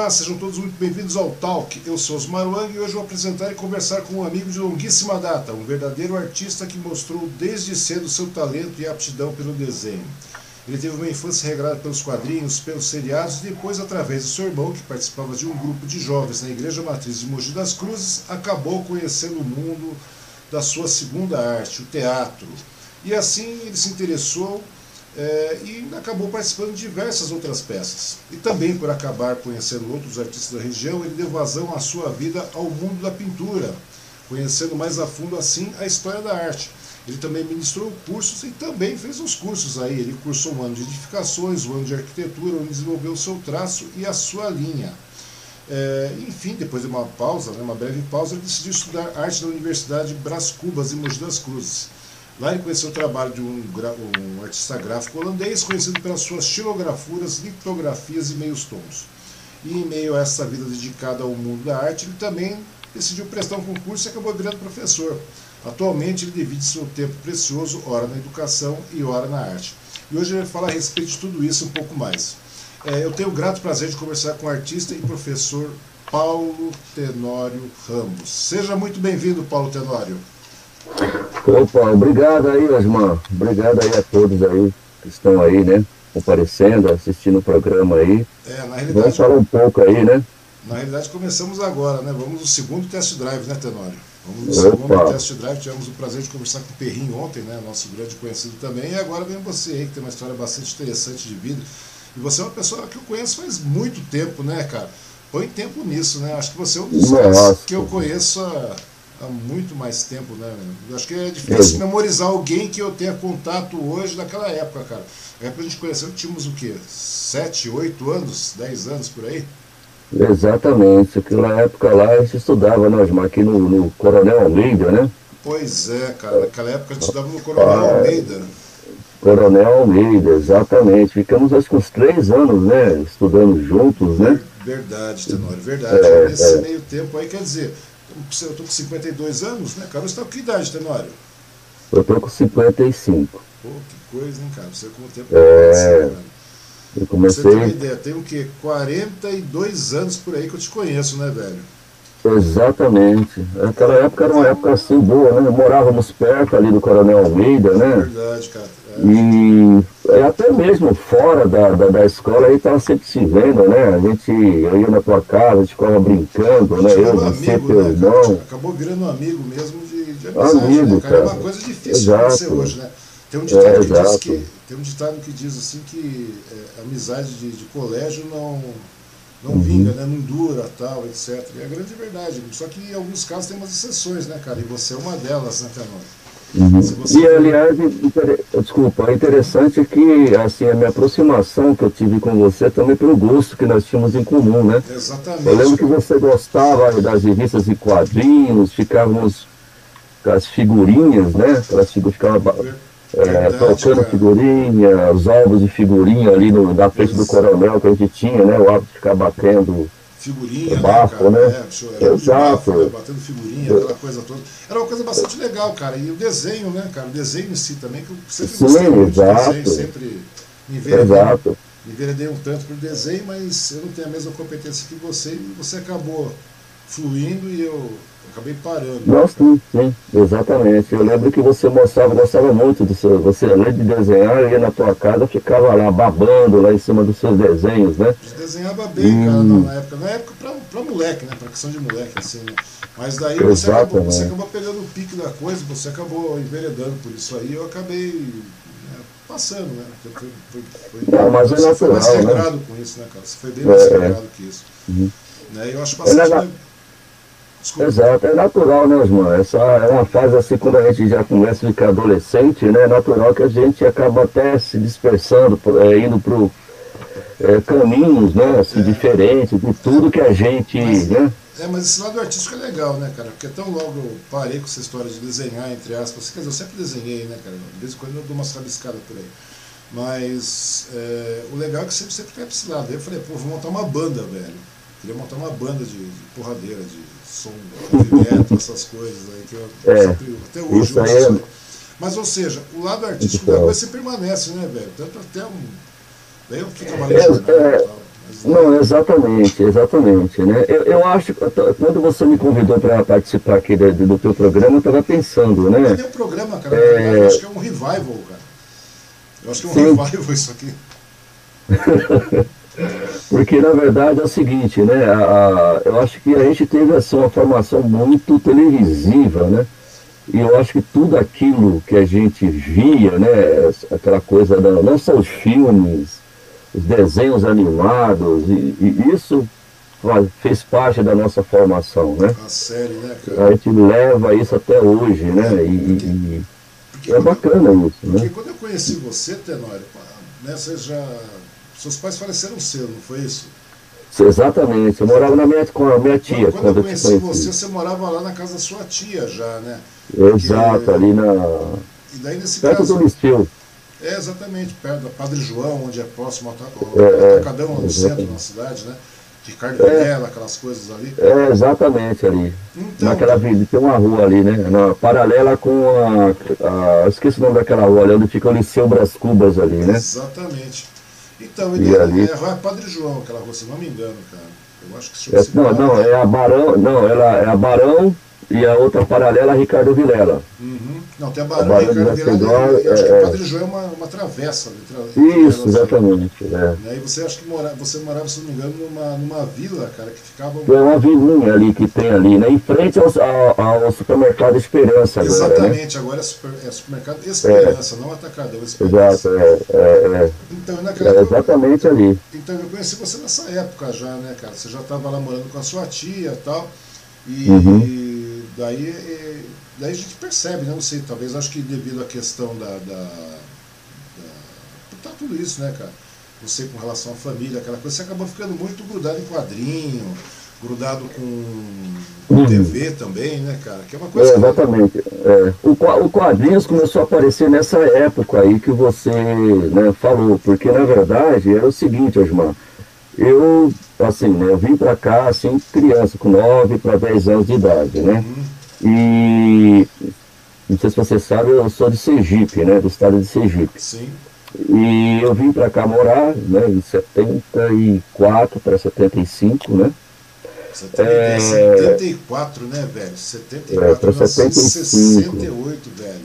Olá, sejam todos muito bem-vindos ao Talk. Eu sou Osmar Wang e hoje vou apresentar e conversar com um amigo de longuíssima data, um verdadeiro artista que mostrou desde cedo seu talento e aptidão pelo desenho. Ele teve uma infância regrada pelos quadrinhos, pelos seriados e depois, através do seu irmão, que participava de um grupo de jovens na Igreja Matriz de Mogi das Cruzes, acabou conhecendo o mundo da sua segunda arte, o teatro. E assim ele se interessou é, e acabou participando de diversas outras peças. E também por acabar conhecendo outros artistas da região, ele deu vazão à sua vida ao mundo da pintura, conhecendo mais a fundo assim a história da arte. Ele também ministrou cursos e também fez uns cursos aí. Ele cursou um ano de edificações, um ano de arquitetura, onde desenvolveu seu traço e a sua linha. É, enfim, depois de uma pausa, né, uma breve pausa, ele decidiu estudar arte na Universidade Brás Cubas, em Mogi das Cruzes. Lá ele conheceu o trabalho de um, um, artista gráfico holandês, conhecido pelas suas xilografuras, litografias e meios tons. E em meio a essa vida dedicada ao mundo da arte, ele também decidiu prestar um concurso e acabou virando professor. Atualmente ele divide seu tempo precioso, ora na educação e ora na arte. E hoje ele vai falar a respeito de tudo isso um pouco mais. É, eu tenho o grato prazer de conversar com o artista e professor Paulo Tenório Ramos. Seja muito bem-vindo, Paulo Tenório. Opa, obrigado aí, Osmar. Obrigado aí a todos aí que estão aí, né? Comparecendo, assistindo o programa aí. É, na realidade. Vamos falar um pouco aí, né? Na realidade, começamos agora, né? Vamos no segundo test drive, né, Tenório? Vamos no Opa. segundo test drive. Tivemos o prazer de conversar com o Perrinho ontem, né? Nosso grande conhecido também. E agora vem você aí, que tem uma história bastante interessante de vida. E você é uma pessoa que eu conheço faz muito tempo, né, cara? Põe tempo nisso, né? Acho que você é um dos que eu conheço há há muito mais tempo, né? Eu acho que é difícil é. memorizar alguém que eu tenha contato hoje daquela época, cara. A época a gente conheceu, tínhamos o quê? Sete, oito anos, dez anos por aí? Exatamente. Aquela época lá a gente estudava, né, Osmar, aqui no, no Coronel Almeida, né? Pois é, cara. Naquela época a gente estudava no Coronel ah, Almeida. Coronel Almeida, exatamente. Ficamos acho que uns três anos, né? Estudando juntos, né? Verdade, Tenório, verdade. É, Nesse é. meio tempo aí, quer dizer, eu estou com 52 anos, né, cara? Você está com que idade, Tenório? Eu estou com 55. Pô, que coisa, hein, cara? Você com o tempo é... Né, eu comecei... Você tem uma ideia, tem o quê? 42 anos por aí que eu te conheço, né, velho? Exatamente. Aquela época era uma época assim boa, né? Morávamos perto ali do Coronel Almeida, né? Verdade, cara. É. E é, até mesmo fora da, da, da escola aí estava sempre se vendo, né? A gente, eu ia na tua casa, a gente ficava brincando, né? Eu, você, amigo, teu né, irmão. Acabou virando um amigo mesmo de, de amizade, amigo, né, cara? É uma coisa difícil de acontecer hoje, né? Tem um ditado, é, que, diz que, tem um ditado que diz assim que é, amizade de, de colégio não não uhum. vinga, né? não dura, tal, etc. E é a grande verdade. Só que em alguns casos tem umas exceções, né, cara? E você é uma delas, né, Tenor? Uhum. E aliás, inter... desculpa, é interessante que assim, a minha aproximação que eu tive com você também pelo gosto que nós tínhamos em comum, né? Exatamente. Eu lembro que você gostava das revistas e quadrinhos, ficávamos com as figurinhas, né? Figuras ficavam é, trocando figurinha, os álbuns de figurinha ali no, na frente do coronel que a gente tinha, né? O hábito de ficar batendo figurinha, né, bafo, né? né? É, Exato. Bafo, né? batendo figurinha, aquela coisa toda. Era uma coisa bastante legal, cara. E o desenho, né, cara? O desenho em si também, que eu sempre Sim, gostei muito exato. de desenho, sempre me enveredei, me enveredei um tanto por desenho, mas eu não tenho a mesma competência que você e você acabou fluindo e eu acabei parando. Não, sim, sim, exatamente. Eu lembro que você mostrava, gostava muito do seu. Você, além de desenhar, ia na tua casa, ficava lá babando lá em cima dos seus desenhos, né? Desenhava bem, hum. cara, na época. Na época pra, pra moleque, né? Pra questão de moleque, assim, né? Mas daí você acabou, você acabou pegando o pique da coisa, você acabou enveredando por isso aí, eu acabei né, passando, né? Foi, Não, mas é você é natural, foi mais regrado né? com isso, né, cara? Você foi bem mais é, regrado que isso. Uhum. Né? Eu acho bastante. É Desculpa. Exato, é natural, né, Osman? Essa é uma fase assim, quando a gente já começa a ficar adolescente, né? É natural que a gente acaba até se dispersando, é, indo para é, caminhos, né, assim, é. diferentes, de tudo que a gente, mas, né? É, mas esse lado artístico é legal, né, cara? Porque tão logo eu parei com essa história de desenhar, entre aspas, quer dizer, eu sempre desenhei, né, cara? De vez em quando eu dou uma rabiscada por aí. Mas é, o legal é que sempre, sempre tem esse lado. Aí eu falei, pô, vou montar uma banda, velho. Queria montar uma banda de, de porradeira, de som, movimento, essas coisas aí que eu é, sempre, até hoje eu é... Mas, ou seja, o lado artístico da coisa você permanece, né, velho? Tanto até um. Daí eu é, jornal é, e tal. Não, exatamente, exatamente. Né? Eu, eu acho que quando você me convidou para participar aqui do, do teu programa, eu estava pensando, né? Não é um programa, cara. É... Eu acho que é um revival, cara. Eu acho que é um Sim. revival isso aqui. Porque na verdade é o seguinte, né? A, a, eu acho que a gente teve assim, uma formação muito televisiva, né? E eu acho que tudo aquilo que a gente via, né? Aquela coisa da. não só os filmes, os desenhos animados, e, e isso fez parte da nossa formação, né? A série, né, cara? A gente leva isso até hoje, né? E, e é bacana isso, né? Porque quando eu conheci você, Tenório, né, você já seus pais faleceram cedo, não foi isso? Exatamente, eu morava na minha, com a minha tia. Quando, quando eu conheci você, você morava lá na casa da sua tia já, né? Exato, Porque... ali na. E daí nesse perto caso. do Liceu. É, exatamente, perto da Padre João, onde é próximo ao é, Atacadão, é, no centro da cidade, né? Ricardo é, aquelas coisas ali. É, exatamente ali. Então, Naquela vida, tem uma rua ali, né? Na, paralela com a, a. Esqueci o nome daquela rua ali, onde fica o Liceu Bras Cubas ali, né? Exatamente. Então, ele é, ali... é Padre João, aquela rua, se não me engano, cara. Eu acho que é, Não, não, é a Barão, não, ela é a Barão e a outra paralela a Ricardo Vilela. Uhum. Não, tem a Barão, a Barão Ricardo Vilela, acho é, que o Padre João é uma, uma travessa. Entre, isso, exatamente. É. E aí você acha que mora, você morava, se não me engano, numa, numa vila, cara, que ficava... É uma vilinha ali que tem ali, né? Em frente ao, ao, ao supermercado Esperança agora, né? Exatamente, né? agora é, super, é supermercado Esperança, não Atacadão, Esperança. Exato, é, é, é. Então, naquela é exatamente época, ali. Então eu conheci você nessa época já, né, cara? Você já estava lá morando com a sua tia e tal, e... Uhum daí, daí a gente percebe, né? não sei, talvez acho que devido à questão da, da, da tá tudo isso, né, cara? Você com relação à família, aquela coisa, você acabou ficando muito grudado em quadrinho, grudado com, uhum. TV também, né, cara? Que é uma coisa. É, exatamente. É. O, o quadrinhos começou a aparecer nessa época aí que você né, falou, porque na verdade era o seguinte, Osmar. Eu, assim, né, eu vim para cá, assim, criança, com 9 para 10 anos de idade, né? Uhum. E, não sei se você sabe, eu sou de Sergipe, né, do estado de Sergipe. Sim. E eu vim para cá morar, né, em 74 para 75, né? 74, né, velho? 74, é, 75. 68, velho.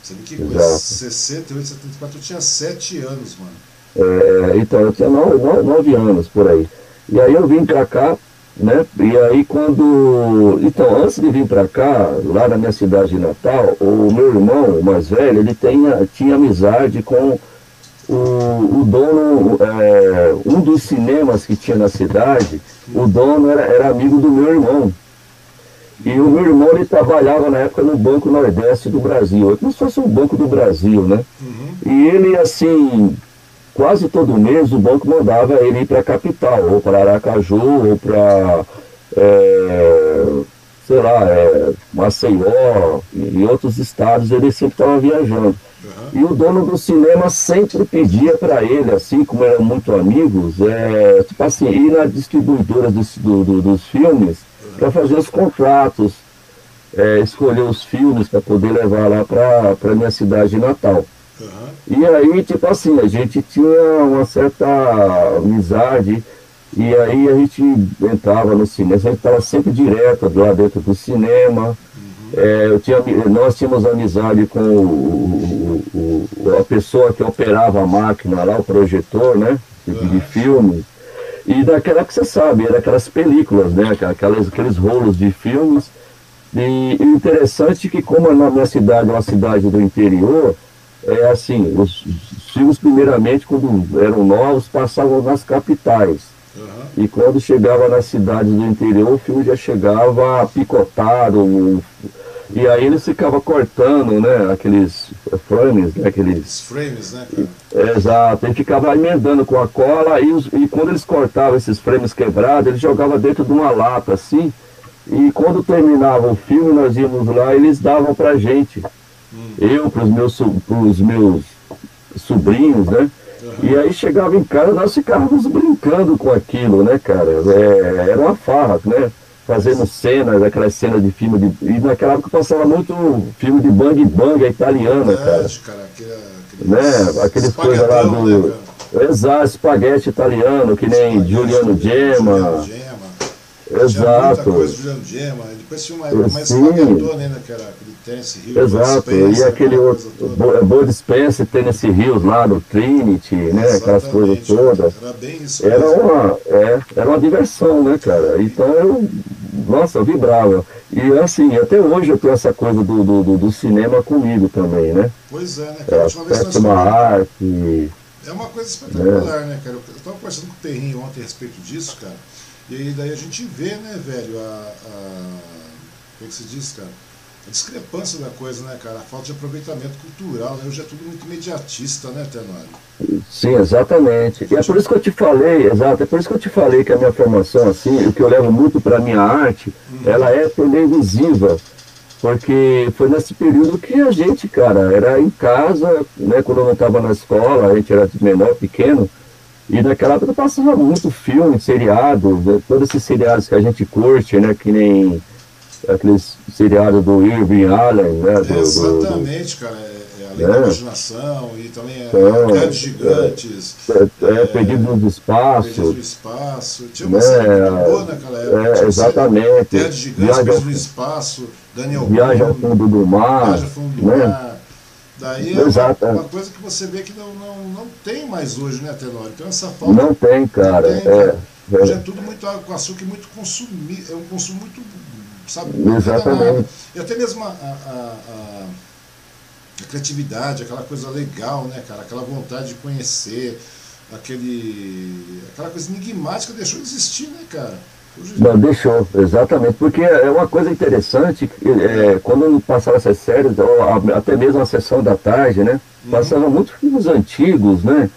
Você vê que coisa? 68, 74, eu tinha 7 anos, mano. É, então, eu tinha nove, nove, anos por aí. E aí eu vim para cá, né? E aí quando. Então, antes de vir para cá, lá na minha cidade de Natal, o meu irmão, o mais velho, ele tinha, tinha amizade com o, o dono, é, um dos cinemas que tinha na cidade, o dono era, era amigo do meu irmão. E o meu irmão ele trabalhava na época no Banco Nordeste do Brasil, é como se fosse o Banco do Brasil, né? Uhum. E ele assim, quase todo mês o banco mandava ele ir para a capital, ou para Aracaju, ou para, é, sei lá, é, Maceió e outros estados, ele sempre estava viajando. E o dono do cinema sempre pedia para ele, assim como eram muito amigos, é, tipo assim, ir na distribuidora dos, do, do, dos filmes para fazer os contratos, é, escolher os filmes para poder levar lá para a minha cidade de Natal. Uhum. E aí, tipo assim, a gente tinha uma certa amizade, e aí a gente entrava no cinema, a gente estava sempre direto lá dentro do cinema. Uhum. É, eu tinha, nós tínhamos amizade com o, o, o, a pessoa que operava a máquina lá, o projetor, né? De, uhum. de filmes. E daquela que você sabe, era aquelas películas, né? Aquelas, aqueles rolos de filmes. E, e interessante que como na minha cidade é uma cidade do interior, é assim, os, filmes primeiramente, quando eram novos, passavam nas capitais. Uhum. E quando chegava nas cidades do interior, o filme já chegava picotado. E aí eles ficavam cortando, né, aqueles frames, né, aqueles... frames, né, cara? Exato, e ficava emendando com a cola, e, os, e quando eles cortavam esses frames quebrados, eles jogavam dentro de uma lata, assim, e quando terminava o filme, nós íamos lá, eles davam pra gente. Eu para os meus, pros meus sobrinhos, né? E aí chegava em casa, nós ficávamos brincando com aquilo, né, cara? É, era uma farra, né? Fazendo cenas, aquelas cenas de filme de. E naquela época passava muito filme de bang bang italiana, cara. cara aquele, né? Aqueles coisas lá do. Né, Exato, espaguete italiano, que nem espaguete, Giuliano Gemma. Exato. Tinha muita coisa do Juliano Gemma. Depois tinha uma época mais espaguetona né, que era aquele Tennessee Hills. Exato, e aquele outro, Boa Dispense, Tennessee Hills lá no Trinity, né, aquelas coisas todas. Era bem isso era uma, é, era uma diversão, né, cara? Então eu, nossa, eu vibrava. E assim, até hoje eu tenho essa coisa do, do, do cinema comigo também, né? Pois é, né, cara? É, a vez nós arte. É uma coisa espetacular, é. né, cara? Eu estava conversando com o Terrinho ontem a respeito disso, cara. E aí daí a gente vê, né, velho, a, a como é que se diz, cara? A discrepância da coisa, né, cara? A falta de aproveitamento cultural, né? Hoje é tudo muito imediatista, né, Tenório? Sim, exatamente. E é por isso que eu te falei, exato, é por isso que eu te falei que a minha formação, assim, o que eu levo muito para a minha arte, uhum. ela é televisiva. Porque foi nesse período que a gente, cara, era em casa, né, quando eu não estava na escola, a gente era menor, pequeno, e naquela época passava muito filme, seriado, né? todos esses seriados que a gente curte, né? Que nem aqueles seriados do Irving Allen, né? Do, exatamente, do, cara. É, é além é. da imaginação e também é, então, é, gigantes. É, é, é Perdido no Espaço. Perdido no Espaço. Tinha uma série muito boa naquela época. É, exatamente. De Gigantes, Perdido no Espaço, Daniel Viagem ao Fundo do Mar. Viagem ao Fundo do né? Mar. Daí é uma, uma, coisa que você vê que não, não, não tem mais hoje, né, Tenório? Então essa falta. Não tem, cara. Não tem, cara. É, hoje é. é tudo muito água com açúcar e muito consumido. É um consumo muito, sabe, Exatamente. E até mesmo a, a, a, a, criatividade, aquela coisa legal, né, cara? Aquela vontade de conhecer, aquele. aquela coisa enigmática deixou de existir, né, cara? Não, deixou, exatamente, porque é uma coisa interessante, é, quando passava essas séries, ou até mesmo a sessão da tarde, né? Uhum. Passava muitos filmes antigos, né?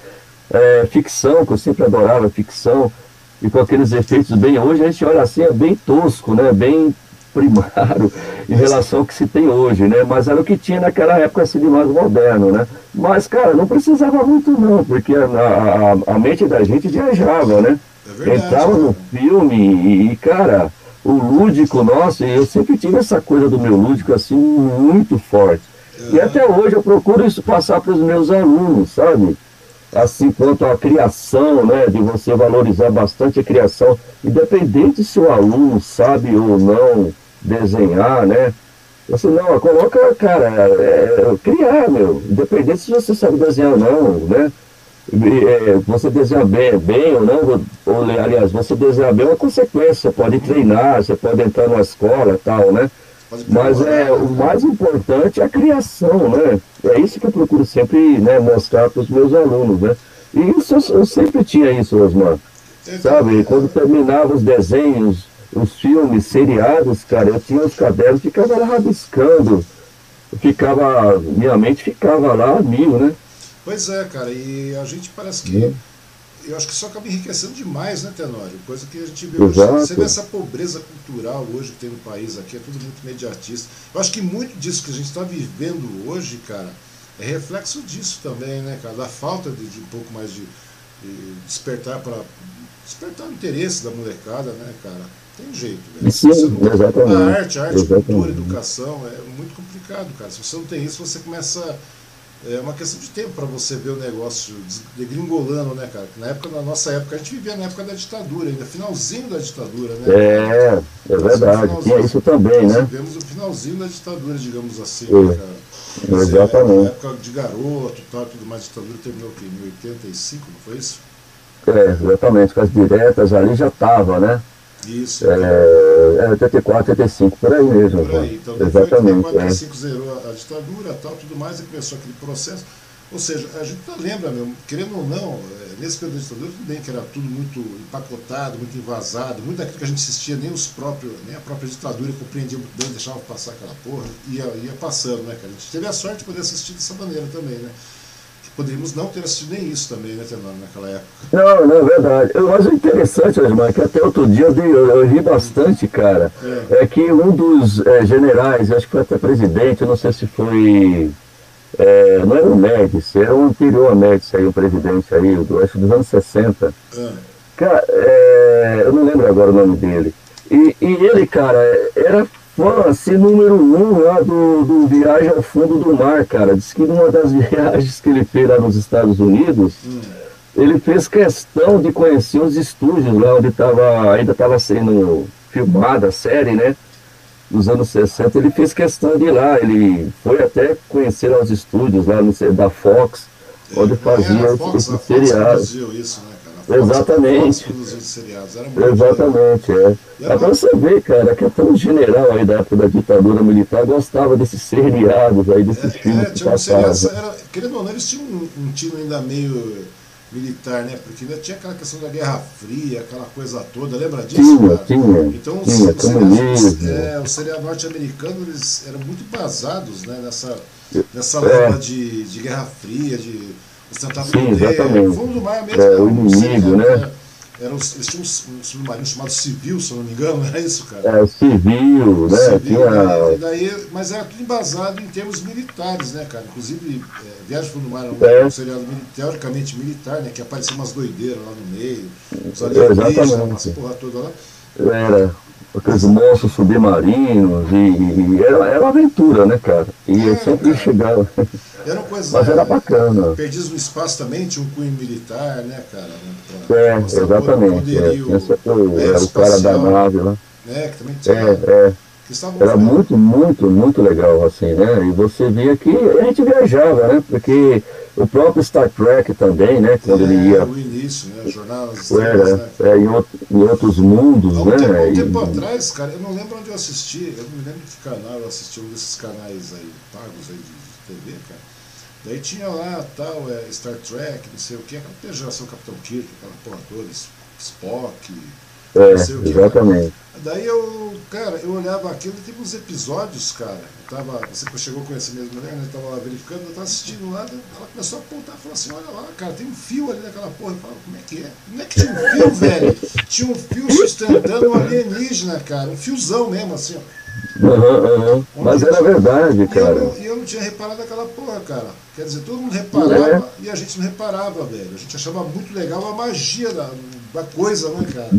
É, ficção, que eu sempre adorava ficção, e com aqueles efeitos bem. Hoje a gente olha assim, é bem tosco, né? Bem primário em relação ao que se tem hoje, né? Mas era o que tinha naquela época assim de mais moderno, né? Mas, cara, não precisava muito não, porque a, a, a mente da gente viajava, né? É verdade, entrava no filme e, cara, o lúdico nosso, eu sempre tive essa coisa do meu lúdico assim muito forte. E até hoje eu procuro isso passar para os meus alunos, sabe? Assim quanto à criação, né? De você valorizar bastante a criação, independente se o aluno sabe ou não desenhar, né? Você não, coloca, cara, é, criar, meu, independente se você sabe desenhar ou não, né? É, você desenha bem, bem ou não, ou, aliás, você desenha bem é uma consequência, você pode treinar, você pode entrar numa escola e tal, né? Mas é, o mais importante é a criação, né? É isso que eu procuro sempre né, mostrar para os meus alunos, né? E isso eu, eu sempre tinha isso, Osmar. Sabe, quando terminava os desenhos, os filmes, seriados, cara, eu tinha os cadernos, ficava lá rabiscando, ficava, minha mente ficava lá mil, né? Pois é, cara, e a gente parece que. Uhum. Eu acho que isso acaba enriquecendo demais, né, Tenório? Coisa que a gente vê hoje. Você vê essa pobreza cultural hoje que tem no país aqui, é tudo muito mediatista. Eu acho que muito disso que a gente está vivendo hoje, cara, é reflexo disso também, né, cara? Da falta de, de um pouco mais de, de despertar para. Despertar o interesse da molecada, né, cara? Tem jeito, né? Sim, exatamente. A arte, a arte, exatamente. cultura, educação, é muito complicado, cara. Se você não tem isso, você começa é uma questão de tempo para você ver o negócio degringolando, né, cara? Na época, na nossa época, a gente vivia na época da ditadura, ainda finalzinho da ditadura, né? É, é verdade, tinha isso também, né? Vivemos o finalzinho da ditadura, digamos assim, é. né, cara? Exatamente. Na época de garoto tal, tudo mais, a ditadura terminou aqui, em 85, não foi isso? É, exatamente, com as diretas ali já estava, né? Isso. É, é 84, 85, por aí mesmo. Por aí. Então, Exatamente. 85 é. zerou a ditadura tal, tudo mais, e começou aquele processo. Ou seja, a gente lembra, meu, querendo ou não, é, nesse período da ditadura, tudo bem que era tudo muito empacotado, muito invasado, muito daquilo que a gente assistia, nem os próprios, nem a própria ditadura compreendia muito bem, deixava passar aquela porra, ia, ia passando, né, cara? A gente teve a sorte de poder assistir dessa maneira também, né? Poderíamos não ter assistido nem isso também, né, Tenório, naquela época. Não, não é verdade. Eu acho interessante, Osmar, que até outro dia eu, dei, eu, eu ri bastante, cara. É, é que um dos é, generais, acho que foi até presidente, não sei se foi. É, não era o Médici, era o anterior a Médici aí, o presidente aí, do, acho dos anos 60. É. Cara, é, eu não lembro agora o nome dele. E, e ele, cara, era fã assim, número um lá do, do Viagem ao Fundo do Mar, cara. Diz que numa das viagens que ele fez lá nos Estados Unidos, hum. ele fez questão de conhecer os estúdios lá onde tava, ainda estava sendo filmada a série, né? Nos anos 60, ele fez questão de ir lá, ele foi até conhecer os estúdios lá no, da Fox, onde fazia é, Fox, esse, esse seriado. Isso, né? Exatamente. Exatamente, é. Agora você vê, cara, que até um general aí da época da ditadura militar gostava desses seriados aí, desses é, filmes é, que passavam. Era, querendo ou não, eles tinham um, um tino ainda meio militar, né? Porque ainda tinha aquela questão da Guerra Fria, aquela coisa toda, lembra disso? Tinha, cara? tinha. Então tinha, os, seriados, é, o seriado norte-americano, eles eram muito basados né, nessa, nessa é. de, de Guerra Fria, de Ostentava Sim, exatamente. Fundo do Mar mesmo. É, o inimigo, né? Era, era, eles tinham um, submarino chamado Civil, se eu não me engano, era isso, cara? É, Civil, né? Civil, Tinha... né? Daí, mas era tudo embasado em termos militares, né, cara? Inclusive, é, Viagem Fundo do Mar era um, é. seriado teoricamente militar, né? Que aparecia umas doideiras lá no meio, os alienígenas, porra toda lá. Era aqueles monstros submarinos, e, e, era, era uma aventura, né, cara? E é, sempre cara. chegava. Era coisa, Mas era bacana. Perdidos no Espaço também tinha um cunho militar, né, cara? Pra, é, exatamente. É. Esse é o, era o cara da nave lá. Né, que também tinha, é, é. Era muito, muito, muito legal, assim, né? E você via que a gente viajava, né? Porque o próprio Star Trek também, né? Quando é, ele ia. o início, né? Jornal Estrelas, né? é, em, outro, em, outros mundos, há um né? Tempo, há um tempo e... atrás, cara, eu não lembro onde eu assisti, eu não me lembro de que canal eu assisti, um desses canais aí, pagos aí de, de TV, cara. Daí tinha lá tal, é, Star Trek, não sei o que, aquela geração Capitão Kirk, aquela porra toda, Spock, é. Exatamente. Daí eu, cara, eu olhava aquilo e teve uns episódios, cara. Eu tava, você chegou a conhecer mesmo, né? Eu tava lá verificando, eu tava assistindo lá, ela começou a apontar e falou assim, olha lá, cara, tem um fio ali naquela porra. Eu falava, como é que é? Como é que tinha um fio, velho? Tinha um fio sustentando um alienígena, cara, um fiozão mesmo, assim, ó. Uhum, uhum. Mas era verdade, cara. E eu, eu, não tinha reparado aquela porra, cara. Quer dizer, todo mundo reparava é. e a gente não reparava, velho. A gente achava muito legal a magia da, da coisa, né, cara?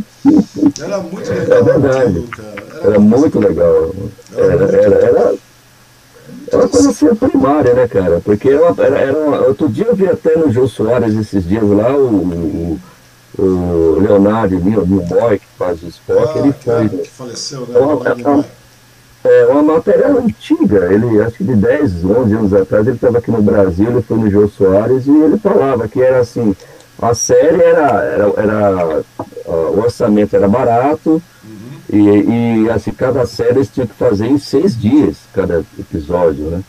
Era muito legal. É verdade. Aquilo, cara. Era, era muito legal. Era, era, era, era, era uma coisa assim primária, né, cara? Porque era, uma, era, era uma, outro dia eu vi até no Jô Soares esses dias lá, o, o, o Leonardo Nimoy, que faz o Spock, ah, ele foi. Que faleceu, né? Uma, é uma matéria antiga, ele acho que de 10, 11 anos atrás, ele estava aqui no Brasil, ele foi no Jô Soares e ele falava que era assim, a série era, era, era o orçamento era barato uhum. e, e assim, cada série eles tinham que fazer em seis dias, cada episódio, né?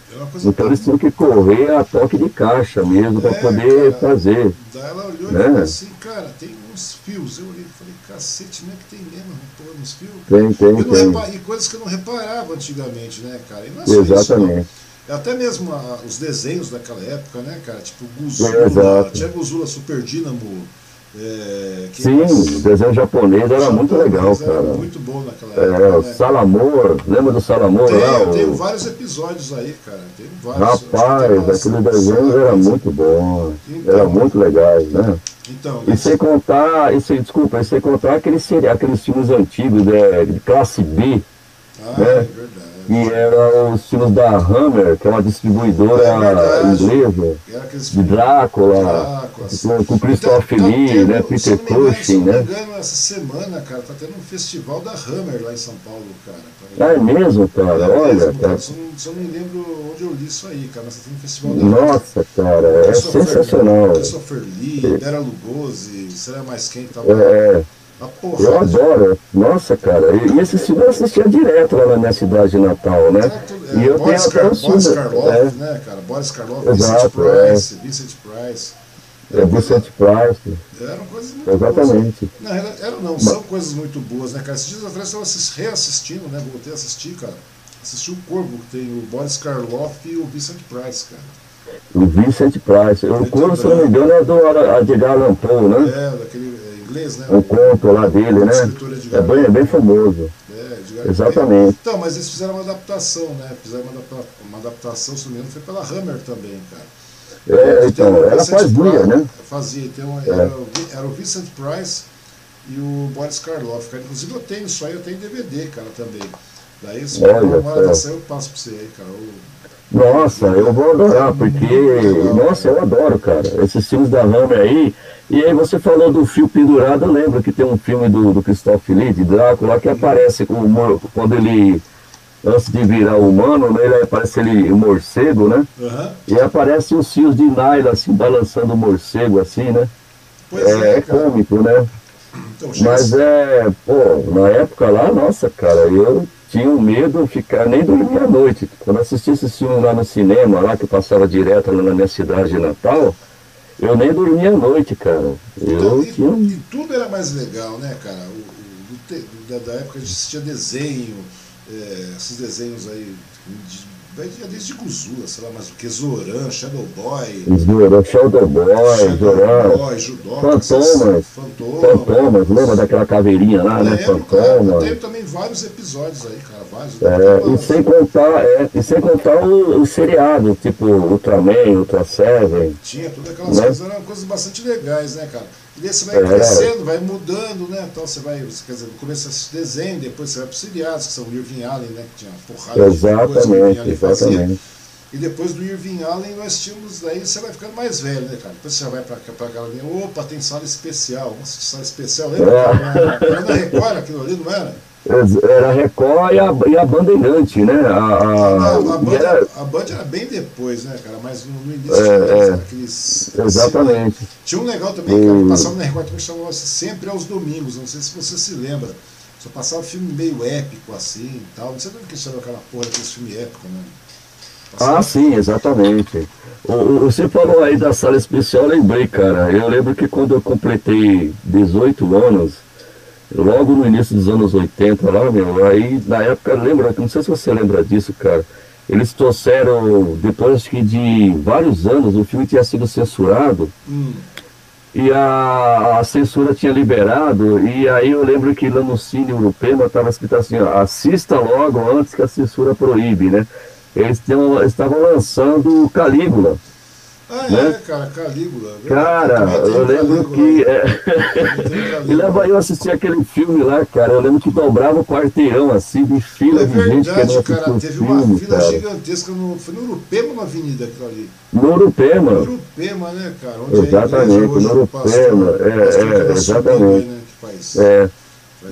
Então eles tinham que correr a toque de caixa mesmo é, para poder cara, fazer. Daí ela olhou né? e falou assim, cara, tem uns fios. Eu olhei e falei, cacete, não é que tem mesmo porra nos fios? Tem, tem, tem. E coisas que eu não reparava antigamente, né, cara? É Exatamente. Isso, até mesmo a, os desenhos daquela época, né, cara? Tipo Guzula, tinha Guzula Super Dynamo. É, Sim, o desenho japonês era japonês muito legal, cara. Era muito bom naquela é, época. É, né? Salamor, lembra do Salamor tem, lá? Eu tenho vários episódios aí, cara. Tem vários, Rapaz, aquele desenho era muito bom. Então, era muito legal, né? Então, e sem contar, e sem, desculpa, e sem contar aqueles, aqueles filmes antigos de, de classe B. Ah, né? é verdade que eram os filmes da Hammer, que é uma distribuidora é inglesa, de Drácula, Drácula com, Christopher tá, tá Lee, tendo, né, Peter Cushing, né? Não essa semana, cara, tá tendo um festival da Hammer lá em São Paulo, cara. Ah, é mesmo, cara? É Olha, mesmo, cara. Só, não, só não me lembro onde eu li isso aí, cara, mas tá tendo um festival da Nossa, cara, é sensacional. Christopher Lee, Bera Lugosi, será mais quem que tava... É, é. Eu adoro. Nossa, cara. E, e esse filme eu assistia direto lá na minha cidade de Natal, né? É, e eu Boris tenho o Boris Karloff, é. né, cara? Boris Karloff, Exato, Vincent Price, é. Vincent Price. É, Vincent Price. Eram coisas muito Exatamente. boas. Não, era, era, não, são coisas muito boas, né, cara? Esses dias atrás eu estava reassistindo, né? Voltei a assistir, cara. Assisti o Corvo, que tem o Boris Karloff e o Vincent Price, cara. O Vincent Price. O Corvo, se não me engano, é do Edgar Allan Poe, né? É, daquele inglês, né? Um conto lá dele, né? É bem, é bem famoso. É, Exatamente. Então, mas eles fizeram uma adaptação, né? Fizeram uma, adapta uma adaptação, se não me engano, foi pela Hammer também, cara. É, então, ela fazia, né? Fazia, então é. era, era, o Vincent Price e o Boris Karloff, cara. Inclusive eu tenho isso aí, eu tenho DVD, cara, também. Daí se for uma adaptação eu passo pra você aí, cara. Nossa, eu vou adorar, porque, nossa, eu adoro, cara, esses filmes da Hammer aí. E aí você falou do fio pendurado, eu lembro que tem um filme do, do Christoph Lee, de Drácula, que aparece com, quando ele, antes de virar humano, né, ele aparece ele, morcego, né? Uhum. E aparece os fios de nylon, assim, balançando o morcego, assim, né? Pois é, é, é cômico, né? Então, Mas é, pô, na época lá, nossa, cara, eu tinha um medo de ficar, nem dormir à noite. Quando assisti esse filme lá no cinema, lá que passava direto lá na minha cidade de Natal, eu nem dormia à noite, cara. Eu então, e, tinha... e tudo era mais legal, né, cara? O, o, o da, da, época a gente assistia desenho, é, esses desenhos aí de desde Guzula, sei lá, mas o que? Zoran, Shadow Boy. Zoran, Shadow Boy, Zoran. Fantomas. Fantomas. Fantomas, lembra daquela caveirinha lá, né? Fantomas. Tem também vários episódios aí, cara. Vários. É, e, sem contar, é, e sem contar o, o seriado, tipo Ultraman, Ultra Seven. Tinha, todas aquelas né? coisas, eram coisas bastante legais, né, cara? E daí você vai é. crescendo, vai mudando, né? Então você vai, quer dizer, no começo você desenho, depois você vai para os seriados, que são o Irving Allen, né? Que tinha porrada exatamente, de coisa, o exatamente. E depois do Irving Allen nós tínhamos, daí você vai ficando mais velho, né, cara? Depois você vai para a galerinha, opa, tem sala especial, vamos sala especial, lembra? É. Era na Record aquilo ali, não era? Era a Record e a, e a Bandeirante, né? A, a, a, Band, era... a Band era bem depois, né, cara? Mas no, no início é, é, aqueles. Exatamente. Assim, tinha um legal também, cara, que passava na Record também chamava sempre aos domingos, não sei se você se lembra. Só passava filme meio épico assim e tal. Não sei de que chama aquela porra daquele filme épico, né? Passava... Ah, sim, exatamente. O, você falou aí da sala especial, eu lembrei, cara. Eu lembro que quando eu completei 18 anos logo no início dos anos 80 lá, meu, aí na época, lembra, não sei se você lembra disso, cara, eles trouxeram, depois que de vários anos, o filme tinha sido censurado, hum. e a, a, censura tinha liberado, e aí eu lembro que lá no Cine Europeu estava escrito assim, ó, assista logo antes que a censura proíbe, né? Eles estavam lançando Calígula. Ah, né? é, cara, Calígula. Cara, eu lembro Calígula, que. É... e leva eu assistir aquele filme lá, cara. Eu lembro que dobrava o quarteirão assim, de fila é de verdade, gente que não cara, teve filme, uma fila cara. gigantesca no. Foi no Urupema na avenida aquilo ali. No Urupema. No Urupema, né, cara? Onde exatamente, no Urupema. É, é, exatamente. Né, que faz. É.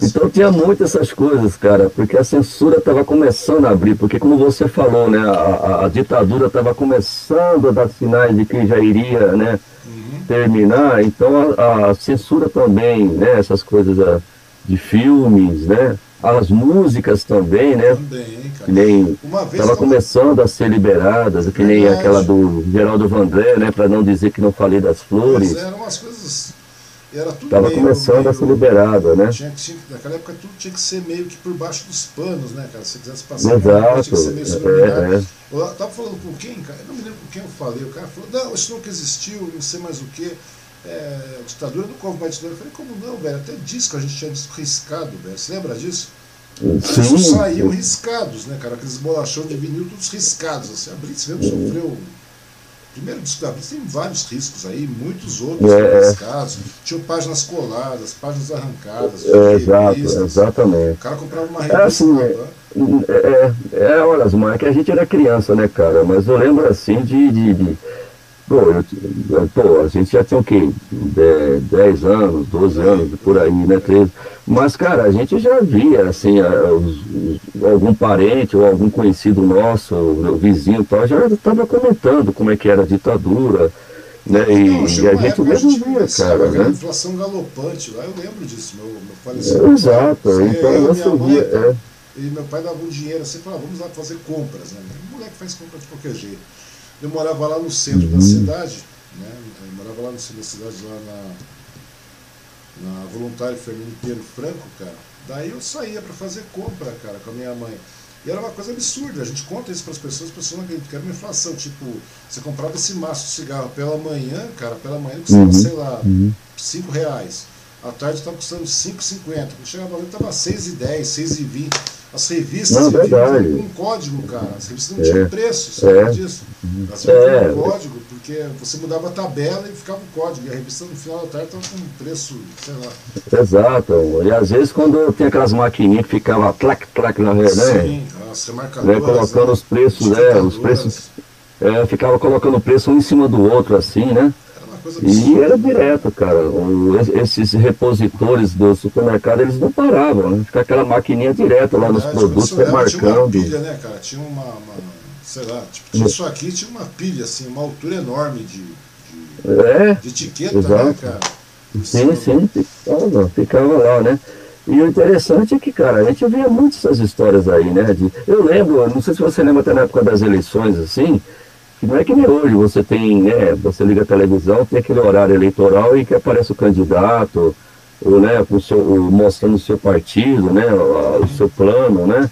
Então tinha muito essas coisas, cara, porque a censura estava começando a abrir, porque como você falou, né, a, a, ditadura estava começando a dar sinais de que já iria, né, uhum. terminar, então a, a, censura também, né, essas coisas a, de filmes, né, as músicas também, né, também, que nem estava começando a ser liberadas, que nem aquela do Geraldo Vandré, né, para não dizer que não falei das flores. Mas eram umas coisas era tudo Estava começando meio, a ser liberada, né? Tinha, tinha, naquela época tudo tinha que ser meio que por baixo dos panos, né, cara? Se quisesse passar Exato. tinha que ser meio subliminar. É, é. Eu estava falando com quem, cara? Eu não me lembro com quem eu falei. O cara falou, não, isso nunca existiu, não sei mais o quê. É, ditadura não houve mais ditadura. Eu falei, como não, velho? Até disco a gente tinha disco riscado, velho. Você lembra disso? Sim. saíam riscados, né, cara? Aqueles bolachão de vinil, todos riscados. Assim, a Brits mesmo sofreu primeiro disco da Blitz tem vários riscos aí, muitos outros é, casos. Tinham páginas coladas, páginas arrancadas. É, exato, exatamente. O cara comprava uma revista. É, assim, é, é, é, olha, é que a gente era criança, né, cara? Mas eu lembro assim de, de, de Pô, eu, pô, a gente já tinha o quê? 10 anos, 12 anos, por aí, né? 13. Mas, cara, a gente já via, assim, algum parente ou algum conhecido nosso, meu vizinho tal, já estava comentando como é que era a ditadura, né? E, Não, e a gente mesmo via, cara. Né? inflação galopante lá, eu lembro disso, meu, meu falecimento. É, exato, então eu, você via. É. E meu pai dava um dinheiro assim, falava, vamos lá fazer compras, né? O moleque faz compra de qualquer jeito. Eu morava lá no centro uhum. da cidade, né? Eu morava lá no centro da cidade, lá na, na Voluntário Fernando Pinheiro Franco, cara. Daí eu saía para fazer compra, cara, com a minha mãe. E era uma coisa absurda, a gente conta isso para as pessoas, as pessoas não acreditam, que era uma inflação. Tipo, você comprava esse maço de cigarro pela manhã, cara, pela manhã custava, uhum. sei lá, uhum. 5 reais. À tarde estava custando 5,50. Quando chegava lá, estava 6,10, 6,20. As revistas não, verdade. com um código, cara. As revistas não é. tinham preço, sabe é. disso? Elas é. um código, porque você mudava a tabela e ficava o código. E a revista no final da tarde estava com um preço, sei lá. Exato. E às vezes quando tem aquelas maquininhas que ficava clac, clac na rede, né? Sim, ah, né, colocando né? os preços, é, os preços, é, ficava colocando o preço um em cima do outro, assim, né? E era direto, cara. O, esses repositores do supermercado, eles não paravam, né? Ficar aquela maquininha direto lá nos produtos, marcando. Tinha uma pilha, né, cara? Tinha uma, uma sei lá, tipo, tinha isso aqui, tinha uma pilha, assim, uma altura enorme de, de, é, de etiqueta, né, exato. né, cara? Sim, sim, ficava, ficava lá, né? E o interessante é que, cara, a gente via muitas essas histórias aí, né? De, eu lembro, não sei se você lembra até na época das eleições, assim, não é que nem hoje, você tem, né, você liga a televisão, tem aquele horário eleitoral e que aparece o candidato, ou, né, com o seu, mostrando o seu partido, né, o, seu plano, né,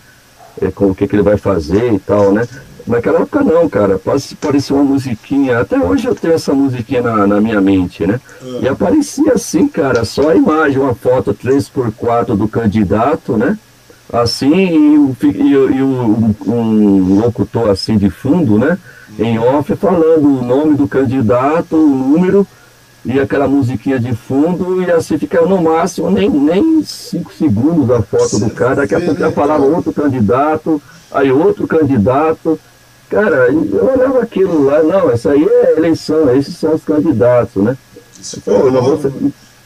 com o que, que ele vai fazer e tal, né. Naquela época não, cara, parecia uma musiquinha, até hoje eu tenho essa musiquinha na, na minha mente, né, uhum. e aparecia assim, cara, só a imagem, uma foto 3x4 do candidato, né, assim, e, o, e, e um, um locutor assim de fundo, né, em off falando o nome do candidato, o número e aquela musiquinha de fundo e assim ficava no máximo nem, nem cinco segundos a foto do cara, daqui a pouco já falava outro candidato, aí outro candidato. Cara, eu olhava aquilo lá, não, essa aí é eleição, esses são os candidatos, né? Isso Pô, não vou...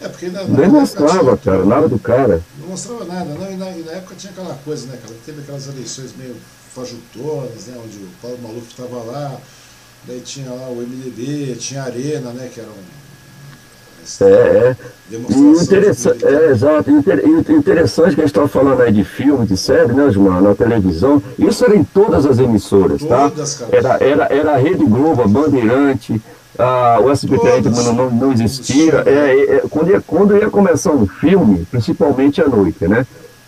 É porque na, Nem mostrava, cara, nada do cara. Não mostrava nada, não, e na, e na época tinha aquela coisa, né, cara? Teve aquelas eleições meio fajutonas, né, onde o Paulo Maluf estava lá, daí tinha lá o MDB, tinha a Arena, né, que era um é, é. Interessante, é, exato. E interessante que a gente estava falando aí de filme, de série, né, Osmar, na televisão. Isso era em todas as emissoras, tá? todas, tá? Era, era, era a Rede Globo, a Bandeirante, a, o SBT ainda não, não existia. É, é, é, quando, ia, quando ia começar um filme, principalmente à noite, né?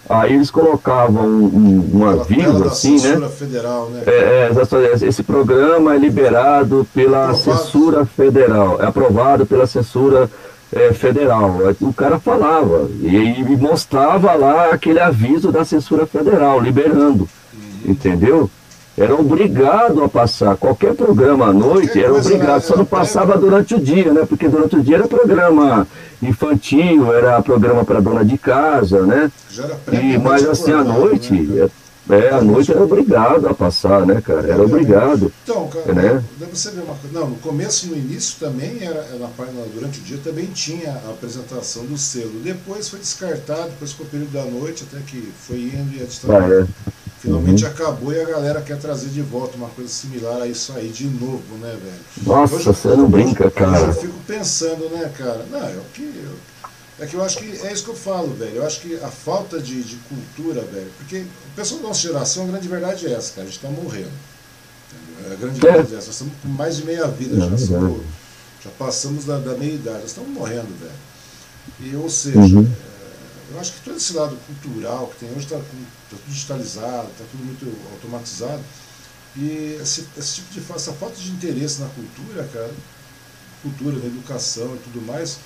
Aí eles colocavam um, um aviso assim, né? Federal, né? É, é, esse programa é liberado pela aprovado. censura federal, é aprovado pela censura é, federal. O cara falava e, e, mostrava lá aquele aviso da censura federal, liberando, uhum. entendeu? Era obrigado a passar. Qualquer programa à noite era obrigado, só não passava durante o dia, né? Porque durante o dia era programa infantil, era programa para dona de casa, né? E, mas assim, à noite, né? é, à noite era obrigado a passar, né, cara? Era obrigado. Então, cara, né? você ver uma coisa. Não, no começo e no início também era, na, durante o dia também tinha a apresentação do selo. Depois foi descartado, depois ficou o período da noite, até que foi indo e a ditadura. Ah, é. Finalmente uhum. acabou e a galera quer trazer de volta uma coisa similar a isso aí de novo, né, velho? Nossa, hoje, você não brinca, cara. Eu fico pensando, né, cara? Não, é o que. Eu, é que eu acho que é isso que eu falo, velho. Eu acho que a falta de, de cultura, velho. Porque o pessoal da nossa geração, a grande verdade é essa, cara. A gente tá morrendo. Entendeu? A grande é. verdade é essa. Nós estamos com mais de meia vida, já, somos, já passamos da, da meia idade. Nós estamos morrendo, velho. E, ou seja. Uhum. É, eu acho que todo esse lado cultural que tem hoje está tá tudo digitalizado, está tudo muito automatizado. E esse, esse tipo de essa falta de interesse na cultura, cara, cultura, na educação e tudo mais,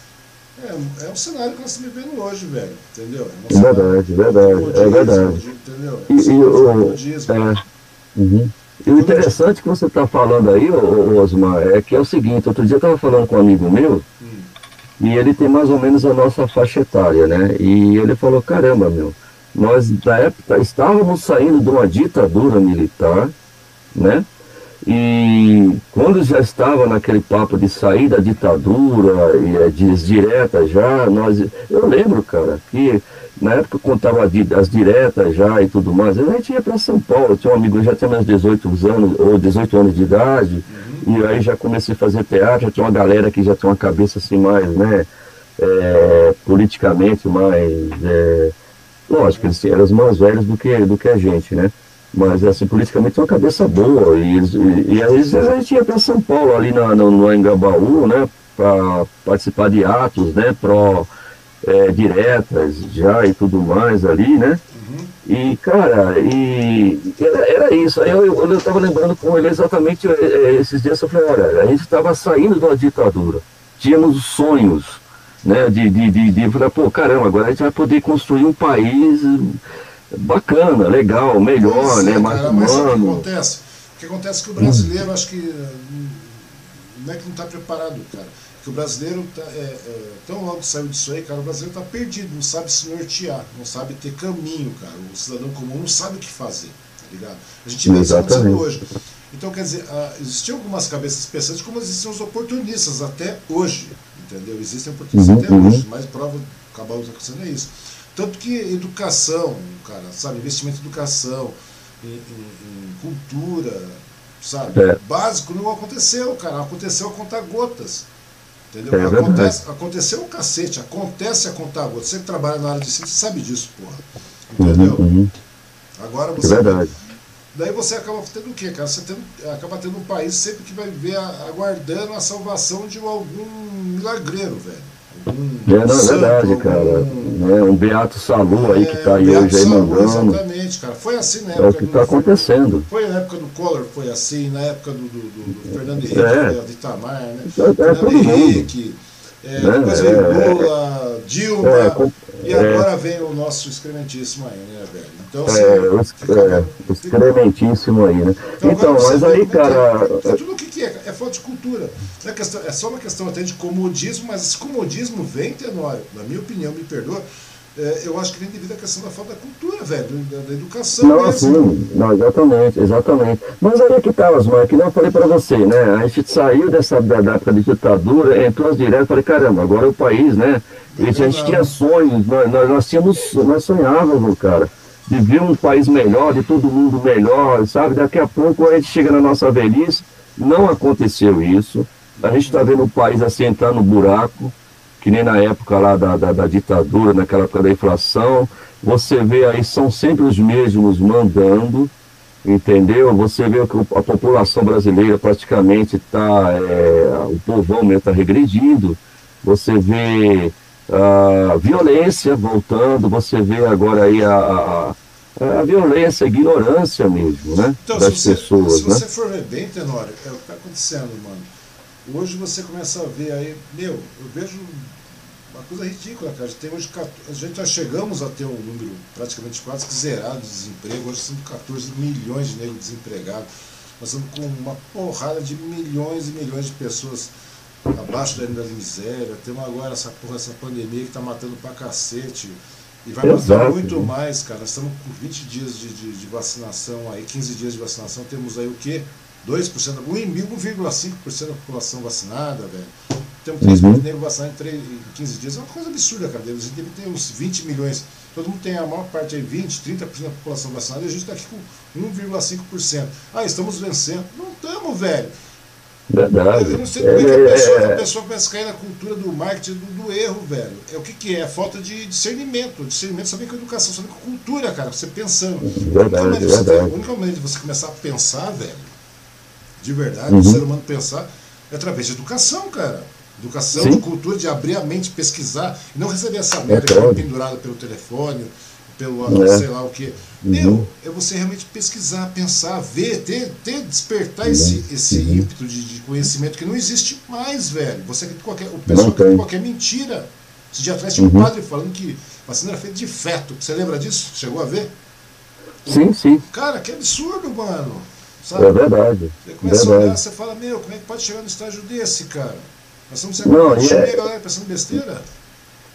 é, é um cenário que nós estamos vivendo hoje, velho. Entendeu? É, é verdade, verdade. É verdade. Entendeu? É e, e o, é, uhum. e o interessante que você está falando aí, Osmar, é que é o seguinte, outro dia eu estava falando com um amigo meu, hum. E ele tem mais ou menos a nossa faixa etária, né? E ele falou, caramba, meu, nós na época estávamos saindo de uma ditadura militar, né? E quando já estava naquele papo de sair da ditadura e é, direta já, nós. Eu lembro, cara, que na época contava as diretas já e tudo mais, a gente ia para São Paulo, tinha um amigo, já tinha meus 18 anos, ou 18 anos de idade, e aí já comecei a fazer teatro, já tinha uma galera que já tinha uma cabeça assim mais, né, é, politicamente mais, é, lógico, eles eram mais velhos do que, do que a gente, né, mas assim, politicamente uma cabeça boa, e, e, e aí a gente ia para São Paulo, ali na, no, no Engabaú, né, para participar de atos, né, pro é, diretas já e tudo mais ali, né, e, cara, e era, era isso. Aí eu, eu, estava lembrando com ele exatamente é, é, esses dias, eu falei, olha, a gente estava saindo da ditadura, tínhamos sonhos, né, de, de, de, de falar, pô, caramba, agora a gente vai poder construir um país bacana, legal, melhor, né, mais cara, humano. Mas o que acontece? O que acontece é que o brasileiro, hum. acho que não é que não está preparado, cara que o brasileiro, tá, é, é, tão logo saiu disso aí, cara, o brasileiro está perdido, não sabe se nortear, não sabe ter caminho, cara. O cidadão comum não sabe o que fazer. ligado? A gente vê isso acontecendo hoje. Então, quer dizer, uh, existiam algumas cabeças pensantes, como existem os oportunistas até hoje, entendeu? Existem oportunistas uhum, até uhum. hoje, mais prova acabar acontecendo é isso. Tanto que educação, cara, sabe, investimento em educação, em, em, em cultura, sabe, é. básico não aconteceu, cara, aconteceu a contar gotas. Entendeu? É acontece, aconteceu o cacete, acontece a contar gotas. Você que trabalha na área de ciência sabe disso, porra. Entendeu? Uhum, uhum. Agora você. É verdade. Daí você acaba tendo o quê, cara? Você tendo, acaba tendo um país sempre que vai ver aguardando a salvação de algum milagreiro, velho. É, não, é verdade, cara. É, um Beato Salu aí que está aí Beato hoje aí mandando. Exatamente, cara. Foi assim na época. É o que está acontecendo. Foi na época do Collor, foi assim, na época do, do, do, do Fernando Henrique, é. de Itamar, né? É, é Fernando Henrique. Mundo. É, né? depois veio é, Lula, Dilma, é, com, e agora vem o nosso excrementíssimo aí, né, velho? Então, assim, o, fica, o excrementíssimo aí, né? Então, então mas aí, cara. É, tudo o que, é? É falta de cultura. É, questão, é só uma questão até de comodismo, mas esse comodismo vem, Tenório, na minha opinião, me perdoa, é, eu acho que vem devido à questão da falta da cultura, velho, da, da educação. Não, mesmo. sim, não, exatamente, exatamente. Mas aí é que tá, Osmar, que não eu falei para você, né? A gente saiu dessa da, da época de ditadura, entrou as diretas, falei, caramba, agora é o país, né? A gente tinha sonhos, nós, nós, nós tínhamos, nós sonhávamos, cara, de ver um país melhor, de todo mundo melhor, sabe? Daqui a pouco a gente chega na nossa velhice, não aconteceu isso. A gente está vendo o país assim entrar no buraco que nem na época lá da, da, da, ditadura, naquela época da inflação. Você vê aí, são sempre os mesmos mandando, entendeu? Você vê que a população brasileira praticamente está, é, o povão mesmo está regredindo. Você vê a violência voltando, você vê agora aí a, a a violência, a ignorância mesmo, né? Então, das se você, pessoas. Se né? você for ver bem, Tenório, é o que está acontecendo, mano. Hoje você começa a ver aí, meu, eu vejo uma coisa ridícula, cara. Tem hoje, a gente já chegamos a ter um número praticamente quase que zerado de desemprego. Hoje são 14 milhões de negros desempregados. Nós estamos com uma porrada de milhões e milhões de pessoas abaixo da miséria. Temos agora essa porra, essa pandemia que está matando pra cacete. E vai matar muito mais, cara. Estamos com 20 dias de, de, de, vacinação aí, 15 dias de vacinação. Temos aí o quê? 2%, 1,5% da população vacinada, velho. Temos 3 uhum. de negros vacinados em, em 15 dias. É uma coisa absurda, cara. A gente deve ter uns 20 milhões. Todo mundo tem a maior parte aí, 20, 30% da população vacinada, e a gente está aqui com 1,5%. Ah, estamos vencendo. Não estamos, velho. Verdade. Eu não sei como é, que a pessoa, a pessoa começa a cair na cultura do marketing, do, do erro, velho. É o que, que é? É falta de discernimento. Discernimento saber com educação, saber com cultura, cara. Você pensando. Verdade, verdade. a única maneira de você começar a pensar, velho, de verdade, uhum. o ser humano pensar, é através de educação, cara. Educação, Sim. de cultura, de abrir a mente, pesquisar, e não receber essa merda é que é pendurada pelo telefone, pelo é. sei lá o que. Uhum. Meu, é você realmente pesquisar, pensar, ver, ter, ter despertar uhum. esse, esse uhum. ímpeto de, de, conhecimento que não existe mais, velho. Você acredita qualquer, o pessoal acredita qualquer mentira. Esse dia atrás tinha um uhum. padre falando que vacina era feita de feto. Você lembra disso? Chegou a ver? Sim, sim. Cara, que absurdo, mano. Sabe? É verdade. Você começa verdade. a olhar, você fala, meu, como é que pode chegar no estágio desse, cara? Nós estamos sempre não, é... galera pensando besteira.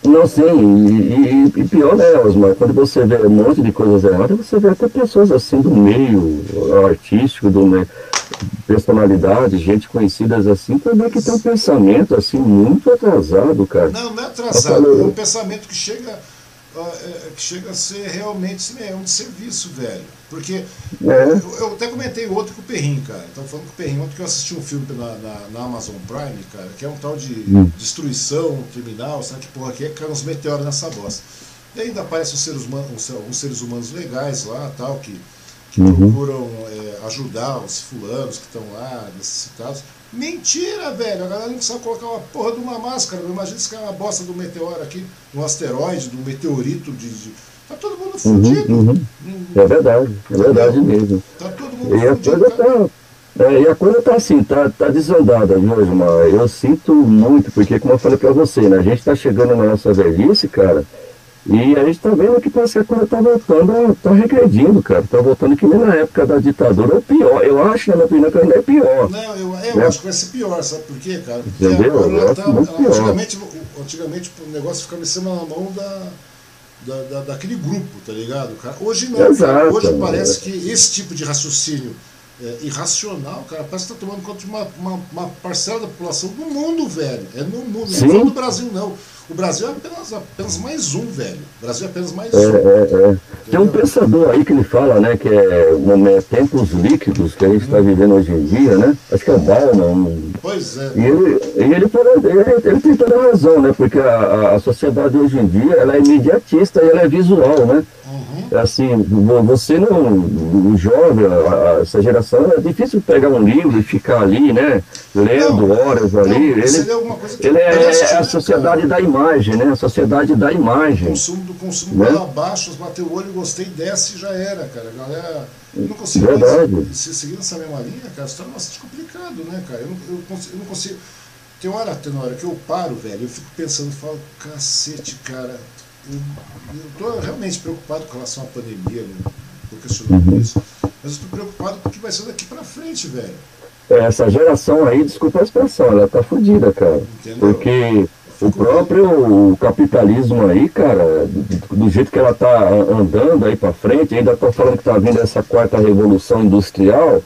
Não, sim, e, e, e, pior, né, Osmar, quando você vê um monte de coisas erradas, você vê até pessoas assim do meio artístico, do meio, personalidade, gente conhecidas assim, também que tem um pensamento assim muito atrasado, cara. Não, não é atrasado, é um pensamento que chega que chega a ser realmente é um serviço, velho. Porque é. eu, eu, até comentei outro com o Perrin, cara. Então falando com o Perrin, ontem que eu assisti um filme na, na, na, Amazon Prime, cara, que é um tal de hum. destruição criminal, sabe que porra que é, cai uns meteoros nessa bosta. E ainda aparecem uns seres humanos, uns seres humanos legais lá, tal, que, que uhum. procuram é, ajudar os fulanos que estão lá, necessitados. Mentira, velho. A galera não sabe colocar uma porra de uma máscara. Imagina se cair uma bosta do meteoro aqui, um asteroide, de um meteorito de, de... Tá todo mundo fudido. Uhum, uhum. É verdade, é verdade mesmo. Tá todo mundo e fudido. A coisa tá, é, e a coisa tá assim, tá, tá desandada, viu, Osmar? Eu sinto muito, porque como eu falei pra você, né? A gente tá chegando na nossa velhice, cara. E a gente está vendo que parece que a coisa está voltando, está regredindo, cara. Está voltando que nem na época da ditadura, ou pior. Eu acho, na minha opinião, que ainda é pior. Não, eu, eu né? acho que vai ser pior, sabe por quê, cara? Porque Entendeu? Ela, ela tá, ela, antigamente, antigamente o negócio ficava em cima na mão da, da, da, daquele grupo, tá ligado? Cara? Hoje não, Exato, hoje parece que esse tipo de raciocínio é, irracional, cara, parece que está tomando conta de uma, uma, uma, parcela da população do mundo, velho. É no mundo, Sim. não é do Brasil, não. O Brasil é apenas, apenas mais um, velho. O Brasil é apenas mais é, um. É, é. Tem um pensador aí que ele fala, né, que é, é tempos líquidos que a gente está vivendo hoje em dia, né? Acho que é o Bauman. Pois é. E ele, ele, fala, ele, ele tem toda a razão, né? Porque a, a sociedade hoje em dia ela é imediatista e ela é visual, né? Assim, você não, o jovem, essa geração, é difícil pegar um livro e ficar ali, né? Lendo não, horas ali. Não, ele, ele é, é, a sociedade da imagem, né? A sociedade da imagem. O consumo do consumo né? abaixo, bateu o olho, gostei, desce e já era, cara. A galera. Eu não consigo Verdade. mais, se seguir essa mesma linha, cara, se torna bastante complicado, né, cara? Eu não, eu, consigo, eu não consigo. Tem hora, tem hora que eu paro, velho, eu fico pensando, falo, cacete, cara, eu estou realmente preocupado com relação à pandemia, estou questionando uhum. isso, mas estou preocupado com o que vai ser daqui para frente, velho. Essa geração aí, desculpa a expressão, ela tá fodida, cara. Entendeu? Porque o próprio capitalismo aí, cara, do, jeito que ela tá andando aí para frente, ainda tô falando que tá vindo essa quarta revolução industrial,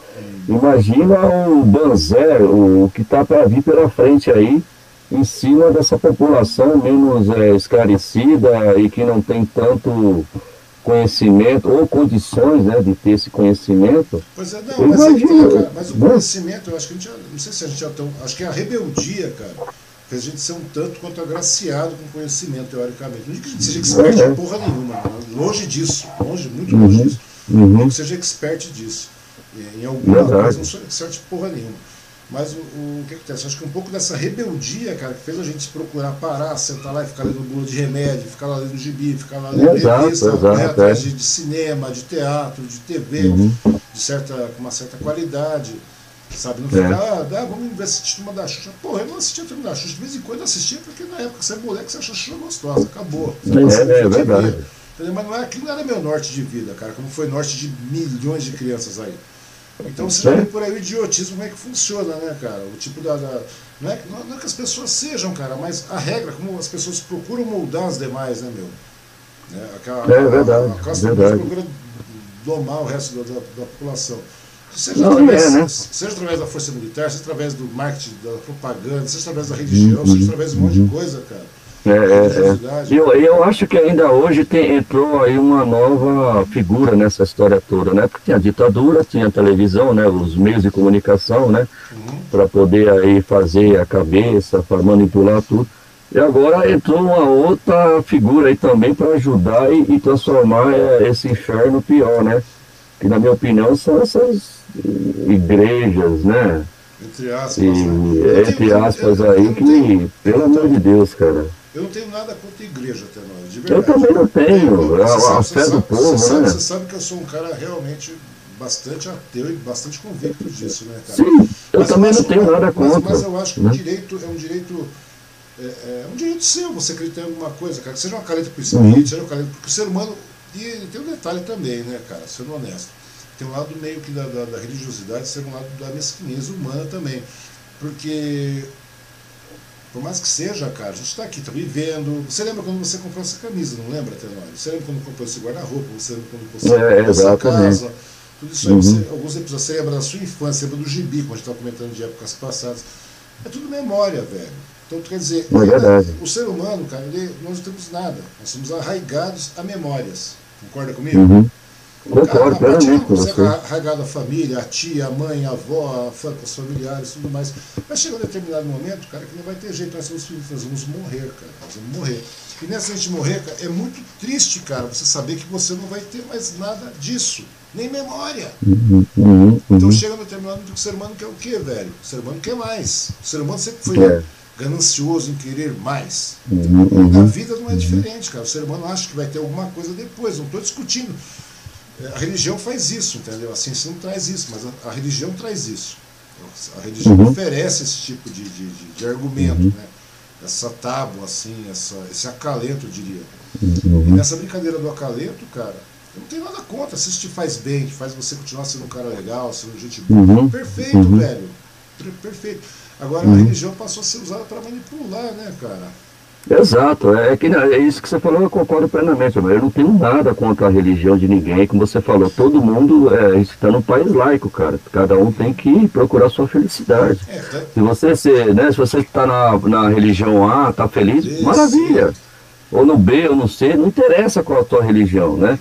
imagina o Banzer, o, o que tá para vir pela frente aí, em cima dessa população menos é, esclarecida e que não tem tanto conhecimento ou condições né, de ter esse conhecimento. Pois é, não, mas, imagino, cara, mas o conhecimento, eu acho que a gente, não sei se a gente já tão, acho que é a rebeldia, cara, fez a gente ser um tanto quanto agraciado com conhecimento, teoricamente. Não digo que a gente seja expert é. em porra nenhuma, longe disso, longe, muito longe uhum, disso. Uhum. Não que seja expert disso. Em alguma coisa, não sou expert em porra nenhuma. Mas o, o, que acontece? Acho que um pouco dessa rebeldia, cara, que fez a gente procurar parar, sentar lá e ficar lendo bula de remédio, ficar lá lendo gibi, ficar lá lendo exato, revista, exato, né, atrás de, de, cinema, de teatro, de TV, uhum. de certa, com uma certa qualidade. Sabe? Não ficar, é. ah, vamos ver assistir uma da Xuxa. Porra, eu não assistia o filme da Xuxa. De vez em quando assistia, porque na época você é moleque, você acha a Xuxa gostosa. Acabou. É, é, verdade. Mas não é, aquilo não era meu norte de vida, cara, como foi norte de milhões de crianças aí. Então você já vê por aí o idiotismo, como é que funciona, né, cara? O tipo da. da não, é, não é que as pessoas sejam, cara, mas a regra, como as pessoas procuram moldar as demais, né, meu? Né? Aquela, é verdade. A, a classe verdade. procura domar o resto da, da, da população. Seja, não, através, é, né? seja através da força militar, seja através do marketing, da propaganda, seja através da religião, uhum, seja através de um monte de uhum. coisa, cara. É, é, é. Eu, eu acho que ainda hoje tem, entrou aí uma nova figura nessa história toda, né? Porque tinha a ditadura, tinha a televisão, né? Os meios de comunicação, né? Uhum. Para poder aí fazer a cabeça, para manipular tudo. E agora entrou uma outra figura aí também para ajudar e, e transformar é, esse inferno pior, né? Que na minha opinião são essas igrejas, né? Entre aspas, e, né? entre aspas aí, que, pelo amor de Deus, cara. Eu não tenho nada contra a igreja, Tenório, de verdade. Eu também não tenho. a, sabe, a fé do povo, você né? Sabe, você sabe que eu sou um cara realmente bastante ateu e bastante convicto disso, né, cara? Sim, eu mas também eu não tenho nada contra. Mas, mas, eu acho que né? o direito é um direito. É, é, um direito seu você acreditar em alguma coisa, cara. Que seja uma careta para o espírito, uhum. seja uma careta. Porque o ser humano. E tem um detalhe também, né, cara? Sendo honesto. Tem um lado meio que da, da, da religiosidade, ser um lado da mesquinhez humana também. Porque por mais que seja, cara, a gente está aqui, está vivendo. Você lembra quando você comprou essa camisa, não lembra, Tenório? Você lembra quando comprou esse guarda-roupa? Você lembra quando você é, comprou essa casa? Tudo isso aí, uhum. você, alguns episódios, você lembra da sua infância, lembra do gibi, como a gente estava comentando de épocas passadas. É tudo memória, velho. Então, quer dizer, é verdade. o ser humano, cara, ele, nós não temos nada. Nós somos arraigados a memórias. Concorda comigo? Uhum. Concordo plenamente com você. Carregado a família, a tia, a mãe, a avó, os familiares, tudo mais. Mas chega um determinado momento, cara, que não vai ter jeito, nós vamos, nós vamos morrer, cara. Nós vamos morrer. E nessa gente morrer, cara, é muito triste, cara, você saber que você não vai ter mais nada disso. Nem memória. Uhum, uhum, então uhum. chega um determinado momento que o ser humano quer o quê, velho? O ser humano quer mais. O ser humano sempre foi é. ganancioso em querer mais. Uhum, na uhum. vida não é diferente, cara. O ser humano acha que vai ter alguma coisa depois. Não estou discutindo. A religião faz isso, entendeu? A ciência não traz isso, mas a, a religião traz isso. A religião uhum. oferece esse tipo de, de, de, de argumento, uhum. né? essa tábua, assim, essa, esse acalento, eu diria. Uhum. E nessa brincadeira do acalento, cara, eu não tenho nada contra. Se isso te faz bem, que faz você continuar sendo um cara legal, sendo gente boa, uhum. perfeito, uhum. velho. Perfeito. Agora, a uhum. religião passou a ser usada para manipular, né, cara? Exato, é, que, é isso que você falou, eu concordo plenamente. Eu não tenho nada contra a religião de ninguém, como você falou, todo mundo é, está num país laico, cara. Cada um tem que procurar sua felicidade. É, tá. Se você se, né, se você está na, na religião A, está feliz, isso. maravilha. Ou no B, ou no C, não interessa qual a tua religião, né?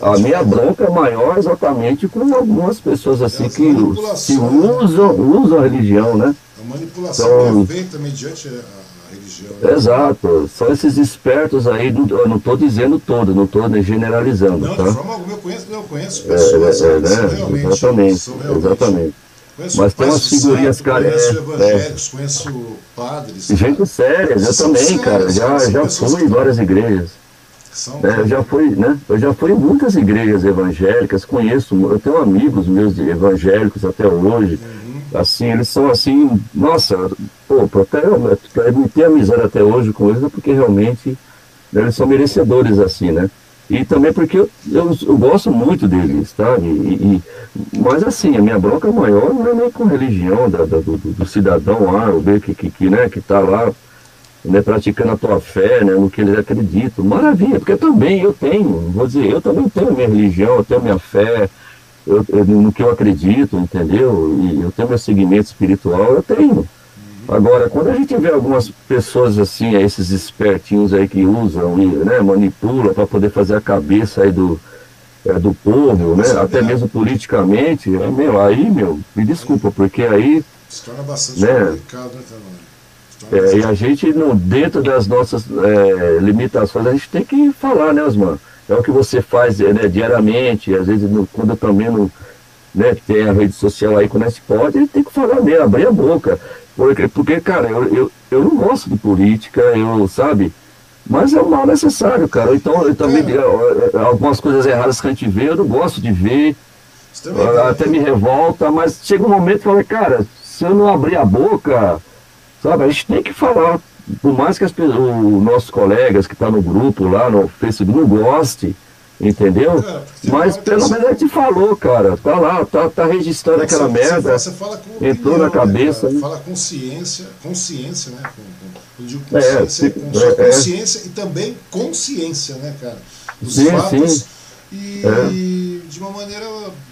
A minha bronca é maior exatamente com algumas pessoas assim é, que se usam, usam a religião, né? A manipulação então, é feita mediante a religião. Exato, são esses espertos aí, eu não estou dizendo todo, não estou generalizando. Não, tá? de forma alguma, eu conheço, eu conheço pessoas é, é, né? realmente, exatamente, realmente, exatamente. Conheço Mas tem umas figurinhas, cara. Conheço é, evangélicos, é. conheço padres. Gente séria, eu também, cara. Já, já fui em várias igrejas. São, é, eu já fui, né? Eu já fui em muitas igrejas evangélicas, conheço, eu tenho amigos meus evangélicos até hoje. Assim, eles são assim, nossa, pô, até, para ter amizade até hoje com eles é porque realmente né, eles são merecedores assim, né? E também porque eu, eu, eu gosto muito deles, tá? E, e, mas assim, a minha bronca maior não é nem com religião da, da do, do, cidadão A B que, que, que, né, que tá lá né, praticando a tua fé, né, no que eles acreditam. Maravilha, porque também eu tenho, vou dizer, eu também tenho minha religião, eu tenho minha fé, eu, eu, no que eu acredito, entendeu? E eu tenho meu segmento espiritual, eu tenho. Agora, quando a gente vê algumas pessoas assim, esses espertinhos aí que usam e né, manipulam para poder fazer a cabeça aí do, é, do povo, né, até mesmo politicamente, é, meu, aí, meu, me desculpa, porque aí. Se torna bastante né, complicado, né, é, e a gente, no, dentro das nossas é, limitações, a gente tem que falar, né, Osman? É o que você faz né, diariamente, às vezes no, quando eu também não né, tem a rede social aí, quando a gente pode, gente tem que falar mesmo, abrir a boca. Porque, porque cara, eu, eu, eu não gosto de política, eu, sabe? Mas é o mal necessário, cara. Então, eu também, é. algumas coisas erradas que a gente vê, eu não gosto de ver, até me revolta, mas chega um momento que eu falo, cara, se eu não abrir a boca, Sabe, a gente tem que falar, por mais que as, os nossos colegas que estão tá no grupo lá no Facebook não gostem, entendeu? É, Mas pelo menos a gente falou, cara. Tá lá, tá, tá registrando aquela você, merda. Você fala com entrou opinião, na cabeça. Né, Fala consciência, consciência, né? Com, com, eu digo é, consciência, é, com é, consciência e também consciência, né, cara? Dos sim, fatos. Sim. E é. De uma maneira